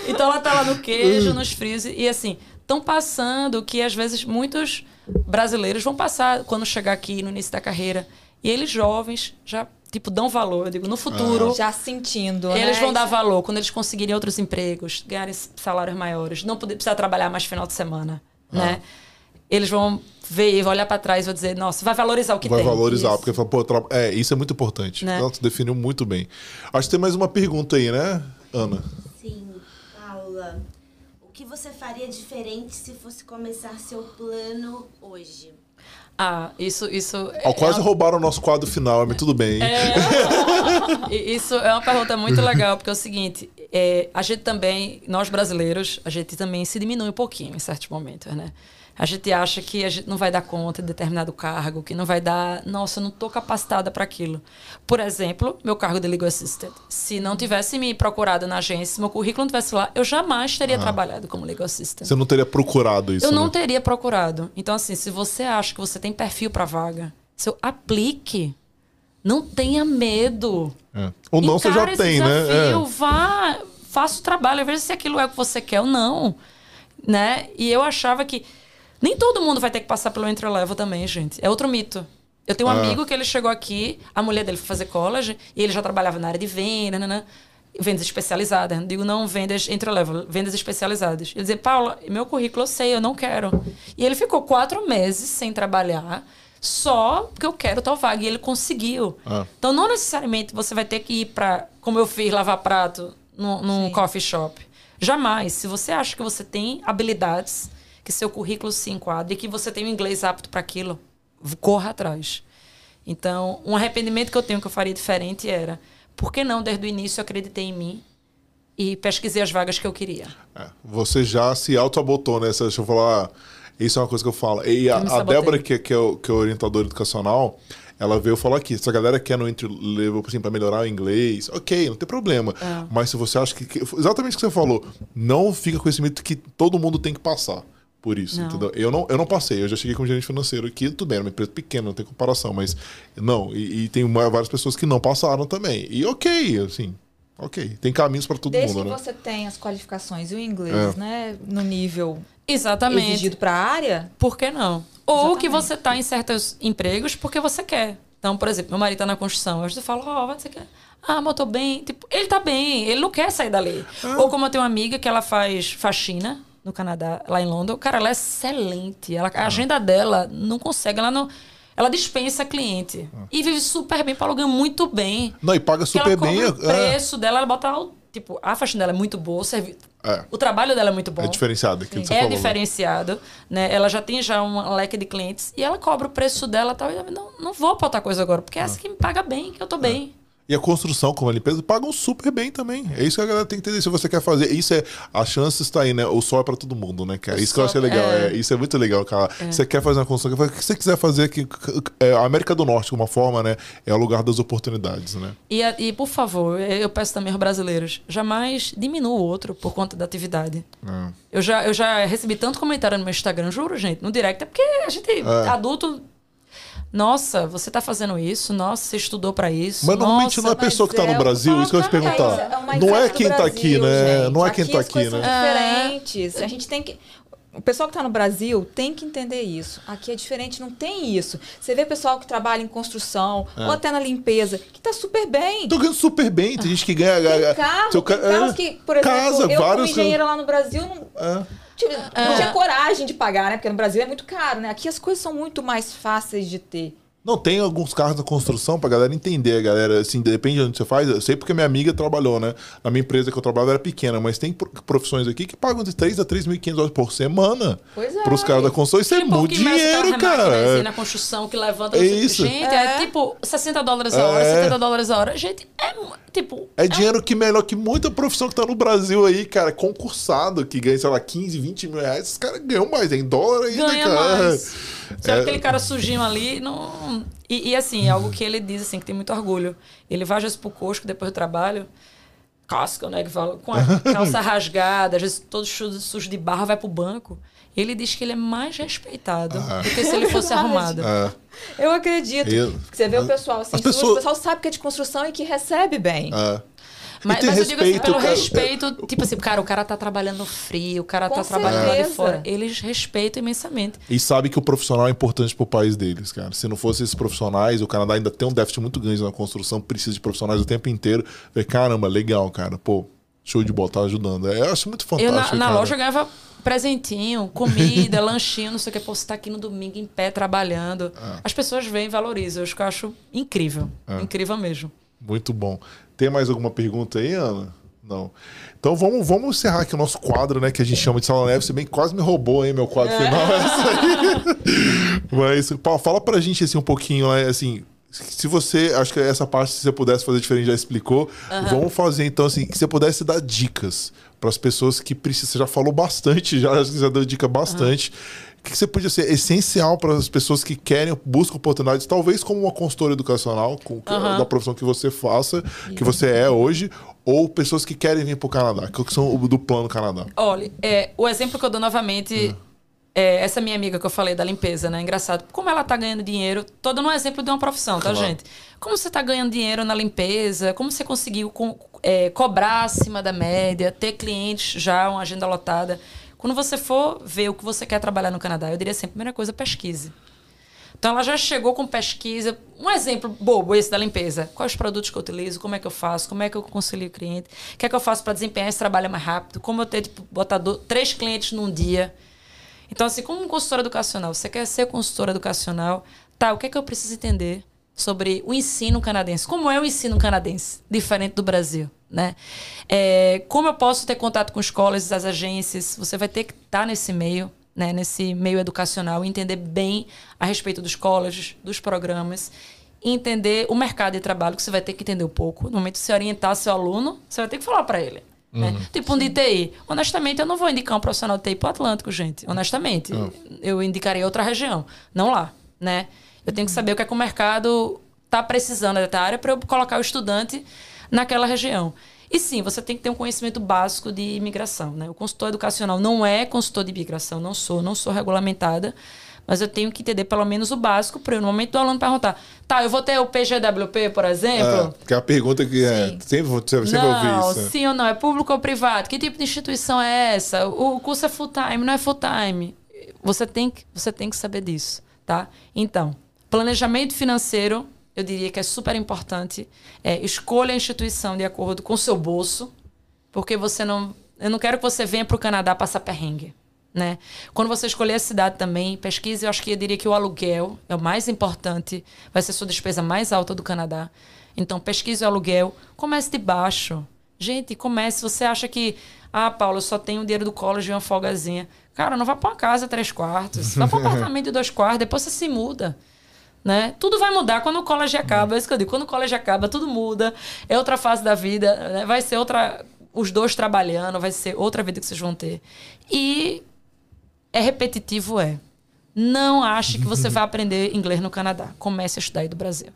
então ela tá lá no queijo, nos frios. E assim, estão passando que às vezes muitos brasileiros vão passar quando chegar aqui no início da carreira. E eles jovens já, tipo, dão valor. Eu digo, no futuro. Já sentindo, Eles né? vão dar valor quando eles conseguirem outros empregos, ganharem salários maiores, não poder precisar trabalhar mais final de semana, Ah. né? Eles vão ver, vão olhar pra trás e vão dizer, nossa, vai valorizar o que Vai tem. valorizar, Isso. porque fala, pô, tra- é, isso é muito importante. Né? Então, tu definiu muito bem. Acho que tem mais uma pergunta aí, né, Ana? Sim, Paula. O que você faria diferente se fosse começar seu plano hoje? Ah, isso, isso. Ó, quase é, roubaram o nosso quadro final, mas tudo bem. E Isso é uma pergunta muito legal, porque é o seguinte, é, a gente também, nós brasileiros, a gente também se diminui um pouquinho em certos momentos, né? A gente acha que a gente não vai dar conta de determinado cargo, que não vai dar. Nossa, eu não estou capacitada para aquilo. Por exemplo, meu cargo de legal assistant. Se não tivesse me procurado na agência, se meu currículo não tivesse lá, eu jamais teria trabalhado como legal assistant. Você não teria procurado isso, Eu não né? teria procurado. Então, assim, se você acha que você tem perfil para vaga, seu aplique. Não tenha medo. É. Ou não, você já tem, né? né? É. Vá, faça o trabalho, veja se aquilo é o que você quer ou não. Né? E eu achava que nem todo mundo vai ter que passar pelo entry level também, gente. É outro mito. Eu tenho um ah. amigo que ele chegou aqui, a mulher dele foi fazer college, e ele já trabalhava na área de venda, né, né? vendas especializadas. Não digo não vendas entry level, vendas especializadas. Ele dizia, Paula, meu currículo eu sei, eu não quero. E ele ficou quatro meses sem trabalhar, só porque eu quero tal vaga. E ele conseguiu. Ah. Então, não necessariamente você vai ter que ir para, como eu fiz, lavar prato num, num coffee shop. Jamais. Se você acha que você tem habilidades, que seu currículo se enquadre e que você tem o inglês apto para aquilo, corra atrás. Então, um arrependimento que eu tenho que eu faria diferente era por que não, desde o início, eu acreditei em mim e pesquisei as vagas que eu queria? É, você já se auto-sabotou, né? Deixa eu falar. Isso é uma coisa que eu falo. E a, a Débora, que, que, é o, que é orientadora educacional, ela veio falar aqui. Se a galera quer no entry level assim, para melhorar o inglês, ok, não tem problema. É. Mas se você acha que, que. Exatamente o que você falou, não fica com esse mito que todo mundo tem que passar por isso, não. entendeu? Eu não, eu não passei, eu já cheguei como gerente financeiro aqui, tudo bem, era uma empresa pequena, não tem comparação, mas não, e, e tem várias pessoas que não passaram também. E ok, assim, ok, tem caminhos para todo Desde mundo, que né? você tem as qualificações e o inglês, é. né, no nível Exatamente. exigido para a área, por que não? Ou Exatamente. que você está em certos empregos porque você quer. Então, por exemplo, meu marido está na construção, eu já falo, ó, oh, você quer? Ah, mas eu tô bem. Tipo, ele tá bem, ele não quer sair dali. Ah. Ou como eu tenho uma amiga que ela faz faxina, no Canadá, lá em Londres. Cara, ela é excelente. Ela, a agenda dela não consegue, ela não. Ela dispensa cliente. Ah. E vive super bem, ganha muito bem. Não, e paga super bem. O é. preço é. dela, ela bota. Tipo, a faxina dela é muito boa, servi... é. o trabalho dela é muito bom. É diferenciado aquilo que É falou, né? diferenciado, né? né? Ela já tem já um leque de clientes e ela cobra o preço dela tal. E não, não vou botar coisa agora, porque é essa ah. que me paga bem, que eu tô é. bem. E a construção, como a limpeza, pagam super bem também. É isso que a galera tem que entender. Se você quer fazer, isso é. A chance está aí, né? O sol é para todo mundo, né? O isso que eu achei legal. É... É, isso é muito legal, cara. É. Você quer fazer uma construção, o que você quiser fazer aqui. É, a América do Norte, de uma forma, né? É o lugar das oportunidades, né? E, e por favor, eu peço também aos brasileiros, jamais diminua o outro por conta da atividade. É. Eu, já, eu já recebi tanto comentário no meu Instagram, juro, gente, no direct, é porque a gente, é. adulto nossa, você está fazendo isso? Nossa, você estudou para isso? Mas normalmente Nossa, não é a pessoa que está no Brasil, isso que eu ia te perguntar. É não é quem está aqui, né? Não é quem está aqui, né? diferentes. A gente tem que o pessoal que está no Brasil tem que entender isso. Aqui é diferente, não tem isso. Você vê pessoal que trabalha em construção é. ou até na limpeza, que está super bem. Tô ganhando super bem. Tem gente que ganha. Tem carro, tem carros que, por exemplo, casa, eu vários... como engenheira lá no Brasil, não, é. Tive, não tinha coragem de pagar, né? Porque no Brasil é muito caro, né? Aqui as coisas são muito mais fáceis de ter. Não, tem alguns carros da construção pra galera entender, galera. Assim, depende de onde você faz. Eu sei porque minha amiga trabalhou, né? Na minha empresa que eu trabalhava era pequena, mas tem profissões aqui que pagam de 3 a 3.500 dólares por semana. Pois é. Pros caras da construção. Isso é muito dinheiro, cara. É. Na construção que levanta. É isso. Gente, é. é. tipo 60 dólares a hora, é. 70 dólares a hora. Gente, é tipo. É, é dinheiro um... que melhor que muita profissão que tá no Brasil aí, cara. Concursado, que ganha, sei lá, 15, 20 mil reais. Esses caras ganham mais, é em dólar ainda, Ganha cara. Mais. Se é aquele cara sujinho ali, não e, e, assim, é algo que ele diz assim, que tem muito orgulho. Ele vai às vezes pro Costco depois do trabalho, casca, né? Que fala, com a calça rasgada, às vezes todo sujo, de barra, vai pro banco. Ele diz que ele é mais respeitado ah. do que se ele fosse arrumado. Ah. Eu acredito. Eu, você vê o pessoal assim, pessoas... o pessoal sabe que é de construção e que recebe bem. Ah. Mas, mas eu digo assim, pelo cara, respeito, tipo assim, cara, o cara tá trabalhando frio, o cara tá trabalhando lá de fora. Eles respeitam imensamente. E sabe que o profissional é importante pro país deles, cara. Se não fosse esses profissionais, o Canadá ainda tem um déficit muito grande na construção, precisa de profissionais o tempo inteiro. Vê, caramba, legal, cara. Pô, show de bola, tá ajudando. É, eu acho muito fantástico. Eu na, na loja ganhava presentinho, comida, lanchinho, não sei o que. Pô, você tá aqui no domingo em pé trabalhando. É. As pessoas vêm e valorizam. Eu acho incrível. É. Incrível mesmo. Muito bom. Tem mais alguma pergunta aí, Ana? Não. Então vamos, vamos encerrar aqui o nosso quadro, né? Que a gente chama de Sala Neve. Você bem quase me roubou, hein, meu quadro é. final. Mas, Paulo, fala pra gente assim, um pouquinho, né, assim. Se você, acho que essa parte, se você pudesse fazer diferente, já explicou. Uhum. Vamos fazer então assim, que você pudesse dar dicas para as pessoas que precisam. Você já falou bastante, já, já deu dica bastante. Uhum o que você podia ser essencial para as pessoas que querem, buscam oportunidades, talvez como uma consultora educacional, com, uhum. da profissão que você faça, que você é hoje, ou pessoas que querem vir para o Canadá, que são do plano Canadá? Olha, é, o exemplo que eu dou novamente, é, essa minha amiga que eu falei da limpeza, né? Engraçado. Como ela tá ganhando dinheiro, todo no exemplo de uma profissão, tá, claro. gente? Como você tá ganhando dinheiro na limpeza? Como você conseguiu com, é, cobrar acima da média, ter clientes já, uma agenda lotada? Quando você for ver o que você quer trabalhar no Canadá, eu diria sempre, primeira coisa, pesquise. Então ela já chegou com pesquisa. Um exemplo bobo esse da limpeza. Quais produtos que eu utilizo? Como é que eu faço? Como é que eu concilio o cliente? O que é que eu faço para desempenhar esse trabalho mais rápido? Como eu ter, tipo, botar três clientes num dia? Então, assim, como consultora educacional, você quer ser consultora educacional, tá, o que é que eu preciso entender sobre o ensino canadense? Como é o ensino canadense, diferente do Brasil? Né? É, como eu posso ter contato com escolas, as agências? Você vai ter que estar tá nesse meio, né, nesse meio educacional, entender bem a respeito dos colleges, dos programas, entender o mercado de trabalho, que você vai ter que entender um pouco. No momento de você orientar seu aluno, você vai ter que falar para ele. Né? Uhum. Tipo um de TI. Honestamente, eu não vou indicar um profissional de TI para o Atlântico, gente. Honestamente. Uhum. Eu indicaria outra região, não lá. Né? Eu tenho que saber o que é que o mercado está precisando dessa área para eu colocar o estudante naquela região. E sim, você tem que ter um conhecimento básico de imigração. Né? O consultor educacional não é consultor de imigração, não sou, não sou regulamentada mas eu tenho que entender pelo menos o básico para no momento do aluno perguntar, tá, eu vou ter o PGWP, por exemplo? É, que é a pergunta que é, sempre, sempre não, ouvi isso. Sim ou não, é público ou privado? Que tipo de instituição é essa? O curso é full time, não é full time? Você tem que, você tem que saber disso, tá? Então, planejamento financeiro, eu diria que é super importante. É, escolha a instituição de acordo com o seu bolso, porque você não. Eu não quero que você venha para o Canadá passar perrengue. Né? Quando você escolher a cidade também, pesquise, eu acho que eu diria que o aluguel é o mais importante, vai ser a sua despesa mais alta do Canadá. Então, pesquise o aluguel, comece de baixo. Gente, comece. Você acha que, ah, Paulo, eu só tenho o dinheiro do college e uma folgazinha. Cara, não vá para uma casa três quartos, vá para um apartamento de dois quartos, depois você se muda. Né? Tudo vai mudar quando o college acaba. É isso que eu digo. Quando o college acaba, tudo muda. É outra fase da vida. Né? Vai ser outra. Os dois trabalhando, vai ser outra vida que vocês vão ter. E é repetitivo, é. Não ache que você vai aprender inglês no Canadá. Comece a estudar aí do Brasil.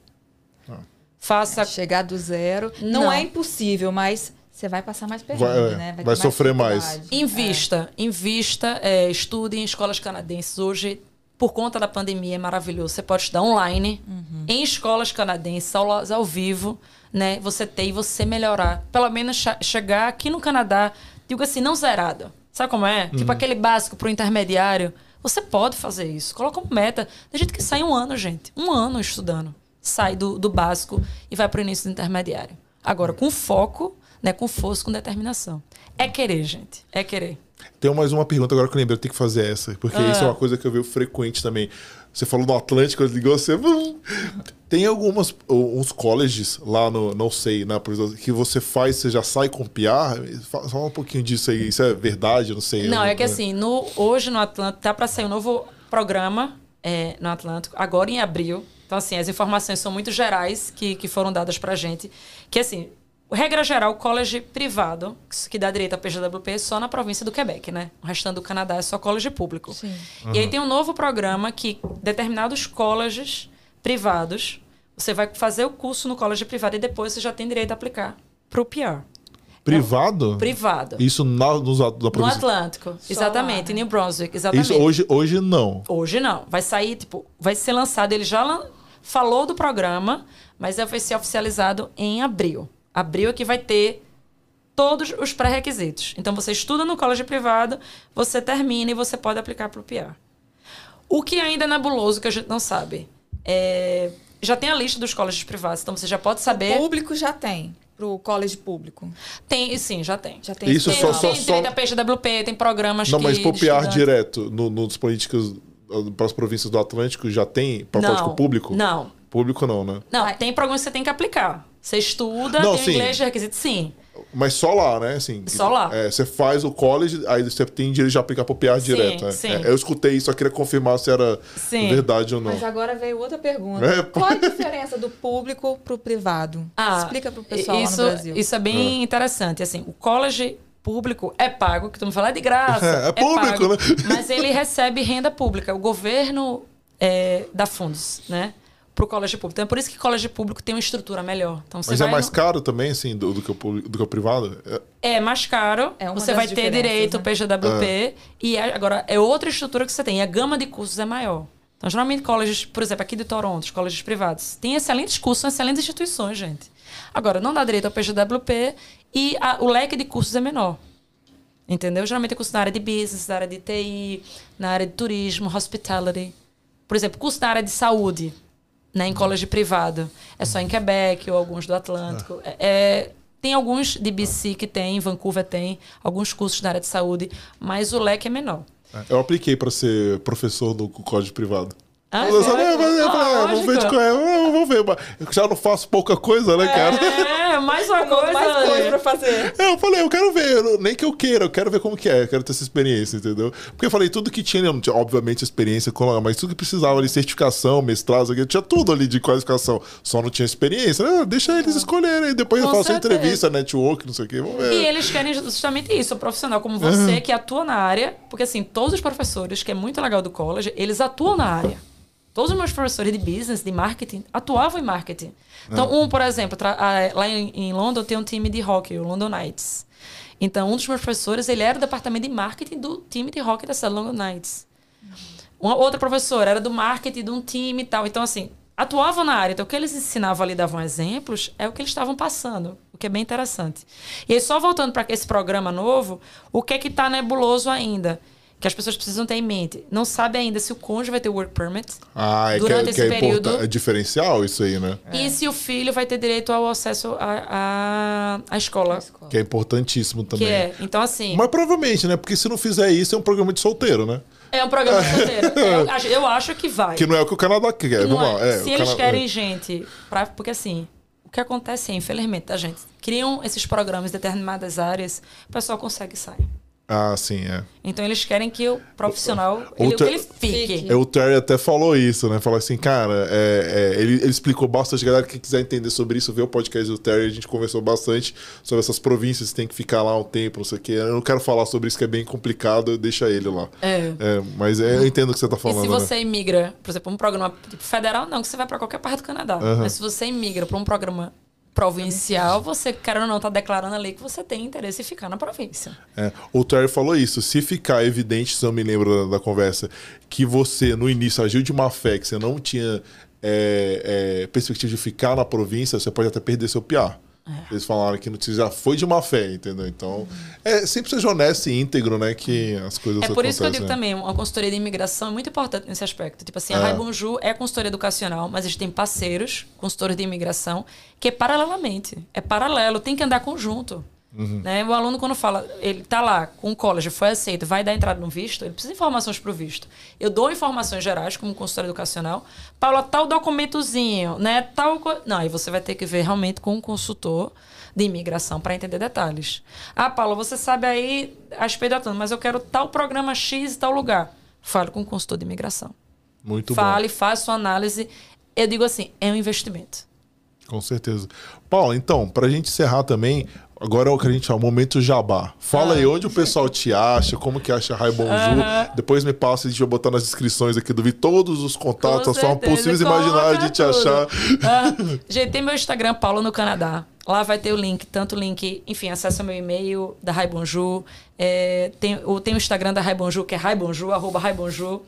Ah. Faça. É, chegar do zero. Não, não, é impossível, mas você vai passar mais perrengue, vai, né? Vai, vai sofrer mais. Invista. É. Invista. É, estude em escolas canadenses. Hoje, por conta da pandemia, é maravilhoso. Você pode estudar online, uhum. em escolas canadenses, aulas ao vivo, né? Você ter e você melhorar. Pelo menos chegar aqui no Canadá, digo assim, não zerado Sabe como é? Tipo uhum. Tipo aquele básico pro intermediário. Você pode fazer isso. Coloca uma meta. Tem gente que sai um ano, gente. Um ano estudando. Sai do, do básico e vai pro início do intermediário. Agora, com foco, né, com força, com determinação. É querer, gente. É querer. Tem mais uma pergunta agora que eu lembrei, eu tenho que fazer essa, porque ah. isso é uma coisa que eu vejo frequente também. Você falou do Atlântico, ligou você. Tem algumas uns colleges lá no, não sei, né, que você faz, você já sai com PR. Fala um pouquinho disso aí. Isso é verdade? Não sei. Não, é que assim, no, hoje no Atlântico tá para sair um novo programa é, no Atlântico, agora em abril. Então, assim, as informações são muito gerais que, que foram dadas pra gente. Que assim, regra geral, o college privado, que dá direito a PGWP, é só na província do Quebec, né? O restante do Canadá é só college público. Sim. Uhum. E aí tem um novo programa que determinados colleges privados, você vai fazer o curso no college privado e depois você já tem direito a aplicar para o PR. Privado? É, privado. Isso na, nos, na província? No Atlântico, só exatamente, em New Brunswick, exatamente. Isso hoje, hoje não? Hoje não. Vai sair, tipo, vai ser lançado, ele já falou do programa, mas vai ser oficializado em abril. Abril é que vai ter todos os pré-requisitos. Então, você estuda no colégio privado, você termina e você pode aplicar para o PR. O que ainda é nebuloso, que a gente não sabe, é... já tem a lista dos colégios privados, então você já pode saber... O público já tem para o colégio público? Tem, sim, já tem. Já tem. Isso tem, só, só, tem só... da PGWP, tem programas Não, que... mas para o PR direto, no, nos políticos para as províncias do Atlântico, já tem para o político público? Não. Público não, né? Não, tem programas que você tem que aplicar. Você estuda, não, tem sim. inglês de requisito, sim. Mas só lá, né? Assim, só lá. É, você faz o college, aí você tem direito de aplicar pro PA direto. Né? Sim. É, eu escutei isso, só queria confirmar se era sim. verdade ou não. Mas agora veio outra pergunta. É, Qual a diferença do público pro privado? Ah, Explica pro pessoal isso, no Brasil. Isso é bem é. interessante. Assim, o college público é pago, que tu me falar de graça. É, é público, pago, né? Mas ele recebe renda pública. O governo é, dá fundos, né? Para o colégio público. Então é por isso que o colégio público tem uma estrutura melhor. Então, Mas é mais no... caro também, assim, do, do, que, o, do que o privado? É, é mais caro. É você vai ter direito né? PGWP. É. E é, agora, é outra estrutura que você tem. E a gama de cursos é maior. Então, geralmente, colégios, por exemplo, aqui de Toronto, os colégios privados, tem excelentes cursos, são excelentes instituições, gente. Agora, não dá direito ao PGWP e a, o leque de cursos é menor. Entendeu? Geralmente é curso na área de business, na área de TI, na área de turismo, hospitality. Por exemplo, curso na área de saúde né, em colégio privado. É só em Quebec ou alguns do Atlântico. É, é, tem alguns de BC que tem, Vancouver tem, alguns cursos na área de saúde, mas o leque é menor. É, eu apliquei para ser professor do colégio privado. Ah, eu falei, eu falei, ah, vamos ver de qual é. Vamos ver. Eu já não faço pouca coisa, né, cara? É, mais uma coisa. Mais coisa pra fazer. É, eu falei, eu quero ver. nem que eu queira, eu quero ver como que é. Eu quero ter essa experiência, entendeu? Porque eu falei, tudo que tinha, não tinha, obviamente, experiência com mas tudo que precisava ali, certificação, mestrado, aqui, tinha tudo ali de qualificação. Só não tinha experiência. Né? Deixa eles escolherem. Depois com eu faço certeza. entrevista, network, não sei o quê. Vamos ver. E eles querem justamente isso, um profissional como você, uhum. que atua na área. Porque, assim, todos os professores, que é muito legal do college, eles atuam na área. Todos os meus professores de business, de marketing, atuavam em marketing. Então, ah. um, por exemplo, lá em, em London tem um time de hockey, o London Knights. Então, um dos meus professores, ele era do departamento de marketing do time de hockey da London Knights. Uma outra professora era do marketing de um time e tal. Então, assim, atuavam na área. Então, o que eles ensinavam ali, davam exemplos, é o que eles estavam passando, o que é bem interessante. E aí, só voltando para esse programa novo, o que é que está nebuloso ainda? Que as pessoas precisam ter em mente. Não sabe ainda se o cônjuge vai ter work permit ah, é durante que é, esse que é período. É diferencial isso aí, né? E é. se o filho vai ter direito ao acesso à, à, à escola. Que é importantíssimo também. Que é. Então, assim... Mas provavelmente, né? Porque se não fizer isso, é um programa de solteiro, né? É um programa de solteiro. eu, acho, eu acho que vai. Que não é o que o Canadá quer. Vamos lá. É, se eles Canadá... querem gente... Pra, porque, assim, o que acontece é, infelizmente, a gente criam esses programas em determinadas áreas, o pessoal consegue sair. Ah, sim, é. Então eles querem que o profissional o, ele, ter, ele fique. O Terry até falou isso, né? Falou assim, cara, é, é, ele, ele explicou bastante. Galera que quiser entender sobre isso, vê o podcast do Terry. A gente conversou bastante sobre essas províncias, tem que ficar lá um tempo, não sei o quê. Eu não quero falar sobre isso, que é bem complicado, deixa ele lá. É. é mas é, eu entendo o que você tá falando. E se você né? imigra, por exemplo, um programa tipo federal, não, que você vai para qualquer parte do Canadá. Uhum. Mas se você imigra para um programa provincial, você, querendo ou não, está declarando ali que você tem interesse em ficar na província. É, o Terry falou isso. Se ficar evidente, se eu me lembro da, da conversa, que você no início agiu de má fé, que você não tinha é, é, perspectiva de ficar na província, você pode até perder seu piar. É. Eles falaram que você já foi de má fé, entendeu? Então, é sempre seja honesto e íntegro, né? Que as coisas É por isso que eu digo né? também, uma consultoria de imigração é muito importante nesse aspecto. Tipo assim, a é. Raibonju é consultoria educacional, mas eles têm parceiros, consultores de imigração, que é paralelamente. É paralelo, tem que andar conjunto. Uhum. Né? O aluno, quando fala, ele está lá com o college, foi aceito, vai dar entrada no visto, ele precisa de informações para o visto. Eu dou informações gerais, como consultor educacional. Paula, tal documentozinho, né? Tal. Não, aí você vai ter que ver realmente com um consultor de imigração para entender detalhes. Ah, Paula, você sabe aí a respeito da mas eu quero tal programa X e tal lugar. Fale com o consultor de imigração. Muito Fale, bom. Fale, faça sua análise. Eu digo assim, é um investimento. Com certeza. Paulo, então, para a gente encerrar também, Agora é o que a gente chama momento jabá. Fala ah. aí onde o pessoal te acha, como que acha Rai -huh. Depois me passa, a gente vai botar nas descrições aqui do vídeo todos os contatos, as formas possíveis e imaginárias de te achar. Uh, gente, tem meu Instagram, Paulo no Canadá. Lá vai ter o link, tanto o link, enfim, acessa meu e-mail da Rai Bonjour. É, tem, tem o Instagram da Rai Bonjour, que é raibonjour, arroba raibonjour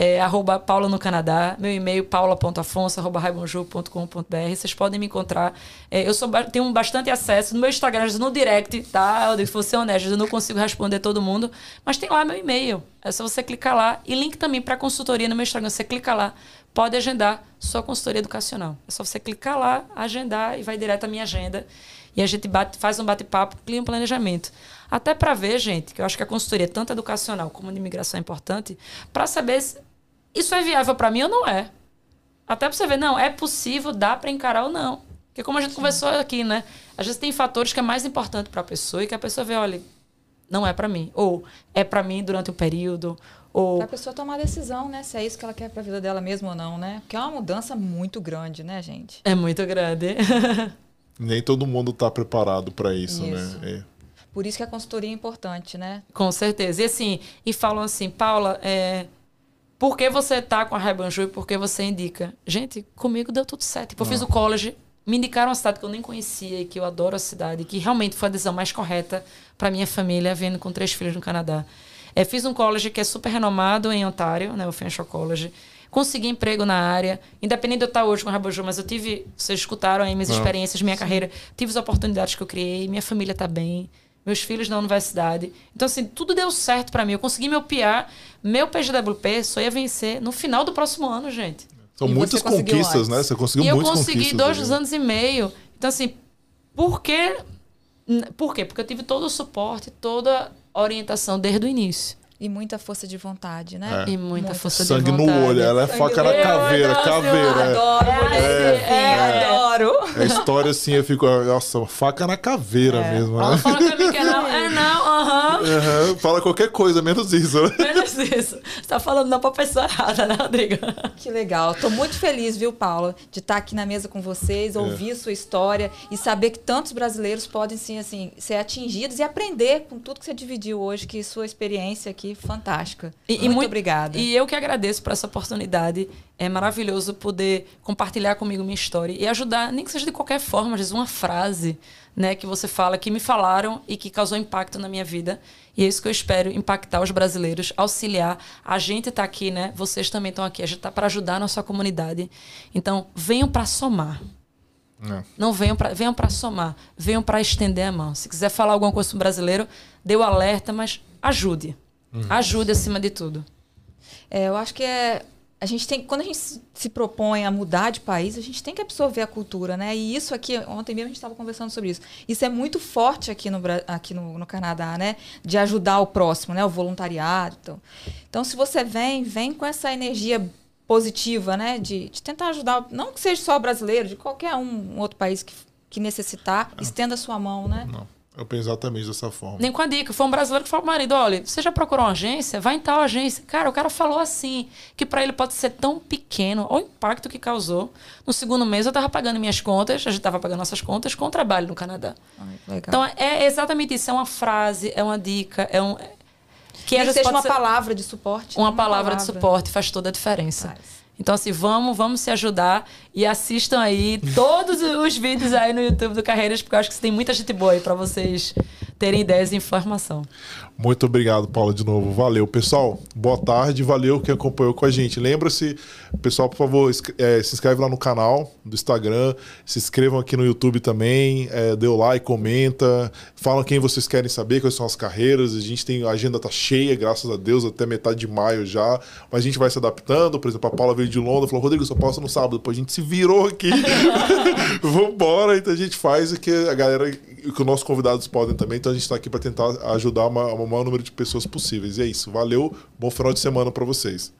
é, arroba Paula no Canadá, meu e-mail paula.afonso, arroba Vocês podem me encontrar. É, eu sou, tenho bastante acesso no meu Instagram, no direct, tá? Eu vou ser honesto, eu não consigo responder todo mundo, mas tem lá meu e-mail. É só você clicar lá. E link também para consultoria no meu Instagram. Você clica lá, pode agendar sua consultoria educacional. É só você clicar lá, agendar e vai direto à minha agenda. E a gente bate, faz um bate-papo, cria um planejamento. Até para ver, gente, que eu acho que a consultoria, tanto educacional como de imigração, é importante, para saber isso é viável para mim ou não é? Até para você ver, não, é possível, dá para encarar ou não. Porque como a gente Sim. conversou aqui, né? Às vezes tem fatores que é mais importante para a pessoa e que a pessoa vê, olha, não é para mim. Ou é para mim durante um período. Ou... Pra pessoa tomar a decisão, né? Se é isso que ela quer para a vida dela mesmo ou não, né? Porque é uma mudança muito grande, né, gente? É muito grande. Nem todo mundo está preparado para isso, né? isso, né? É. Por isso que a consultoria é importante, né? Com certeza. E assim, e falam assim, Paula, é, por que você tá com a Rebanju e por que você indica? Gente, comigo deu tudo certo. Tipo, eu fiz o college, me indicaram uma cidade que eu nem conhecia e que eu adoro a cidade, que realmente foi a decisão mais correta para minha família, vendo com três filhos no Canadá. É, fiz um college que é super renomado em Ontário, né, o Fanshawe College. Consegui emprego na área, independente de eu estar hoje com a Raboju, mas eu tive, vocês escutaram aí minhas Não. experiências, minha Sim. carreira, tive as oportunidades que eu criei, minha família está bem, meus filhos na universidade. Então, assim, tudo deu certo para mim. Eu consegui me opiar. Meu PGWP só ia vencer no final do próximo ano, gente. São e muitas conquistas, né? Você conseguiu e muitas conquistas. E eu consegui dois anos e meio. Então, assim, por quê? Por quê? Porque eu tive todo o suporte, toda a orientação desde o início. E muita força de vontade, né? É. E muita força Sangue de vontade. Sangue no olho, ela é faca na caveira, eu caveira. Eu adoro, é, é, é, adoro. É história assim, eu fico, nossa, faca na caveira é. mesmo, né? fala pra mim que é não, é não, aham. Uhum. Fala qualquer coisa, menos isso, né? Menos isso. Você tá falando não pra pessoa errada, né, Rodrigo? Que legal. Tô muito feliz, viu, Paula, de estar aqui na mesa com vocês, é. ouvir sua história e saber que tantos brasileiros podem, sim, assim, ser atingidos e aprender com tudo que você dividiu hoje, que sua experiência aqui fantástica. E, muito, e muito obrigada. E eu que agradeço por essa oportunidade. É maravilhoso poder compartilhar comigo minha história e ajudar, nem que seja de qualquer forma, às vezes uma frase né, que você fala, que me falaram e que causou impacto na minha vida. E é isso que eu espero, impactar os brasileiros, auxiliar. A gente está aqui, né? Vocês também estão aqui. A gente está para ajudar a nossa comunidade. Então, venham para somar. É. Não venham para venham para somar, venham para estender a mão. Se quiser falar alguma coisa sobre o brasileiro, dê o alerta, mas ajude. Uhum. Ajude acima de tudo. É, eu acho que é a gente tem quando a gente se propõe a mudar de país a gente tem que absorver a cultura né? E isso aqui ontem mesmo a gente estava conversando sobre isso. Isso é muito forte aqui no aqui no, no, Canadá né? De ajudar o próximo né? O voluntariado. Então, então se você vem vem com essa energia positiva né? De, de tentar ajudar não que seja só brasileiro de qualquer um, um outro país que, que necessitar estenda a sua mão né? Não. Eu penso exatamente dessa forma. Nem com a dica. Foi um brasileiro que falou pro marido: olha, você já procurou uma agência? Vai em tal agência. Cara, o cara falou assim, que para ele pode ser tão pequeno, o impacto que causou. No segundo mês eu tava pagando minhas contas, a gente tava pagando nossas contas com o trabalho no Canadá. Ai, então é exatamente isso. É uma frase, é uma dica, é um. Que, que seja uma palavra de suporte. Uma, né? uma palavra, palavra, de suporte faz toda a diferença. Faz. Então, assim, vamos, vamos se ajudar e assistam aí todos os vídeos aí no YouTube do Carreiras, porque eu acho que tem muita gente boa aí para vocês terem ideias e informação. Muito obrigado, Paula, de novo. Valeu. Pessoal, boa tarde. Valeu que acompanhou com a gente. Lembra-se, pessoal, por favor, é, se inscreve lá no canal do Instagram, se inscrevam aqui no YouTube também, é, dê o like, comenta, falam quem vocês querem saber, quais são as carreiras. A gente tem, a agenda tá cheia, graças a Deus, até metade de maio já, mas a gente vai se adaptando. Por exemplo, a Paula veio de Londres, falou, Rodrigo, só posso no sábado. Depois a gente se virou aqui. Vambora, então a gente faz o que a galera, o que os nossos convidados podem também. Então a gente está aqui para tentar ajudar uma maior número de pessoas possíveis. E é isso. Valeu. Bom final de semana para vocês.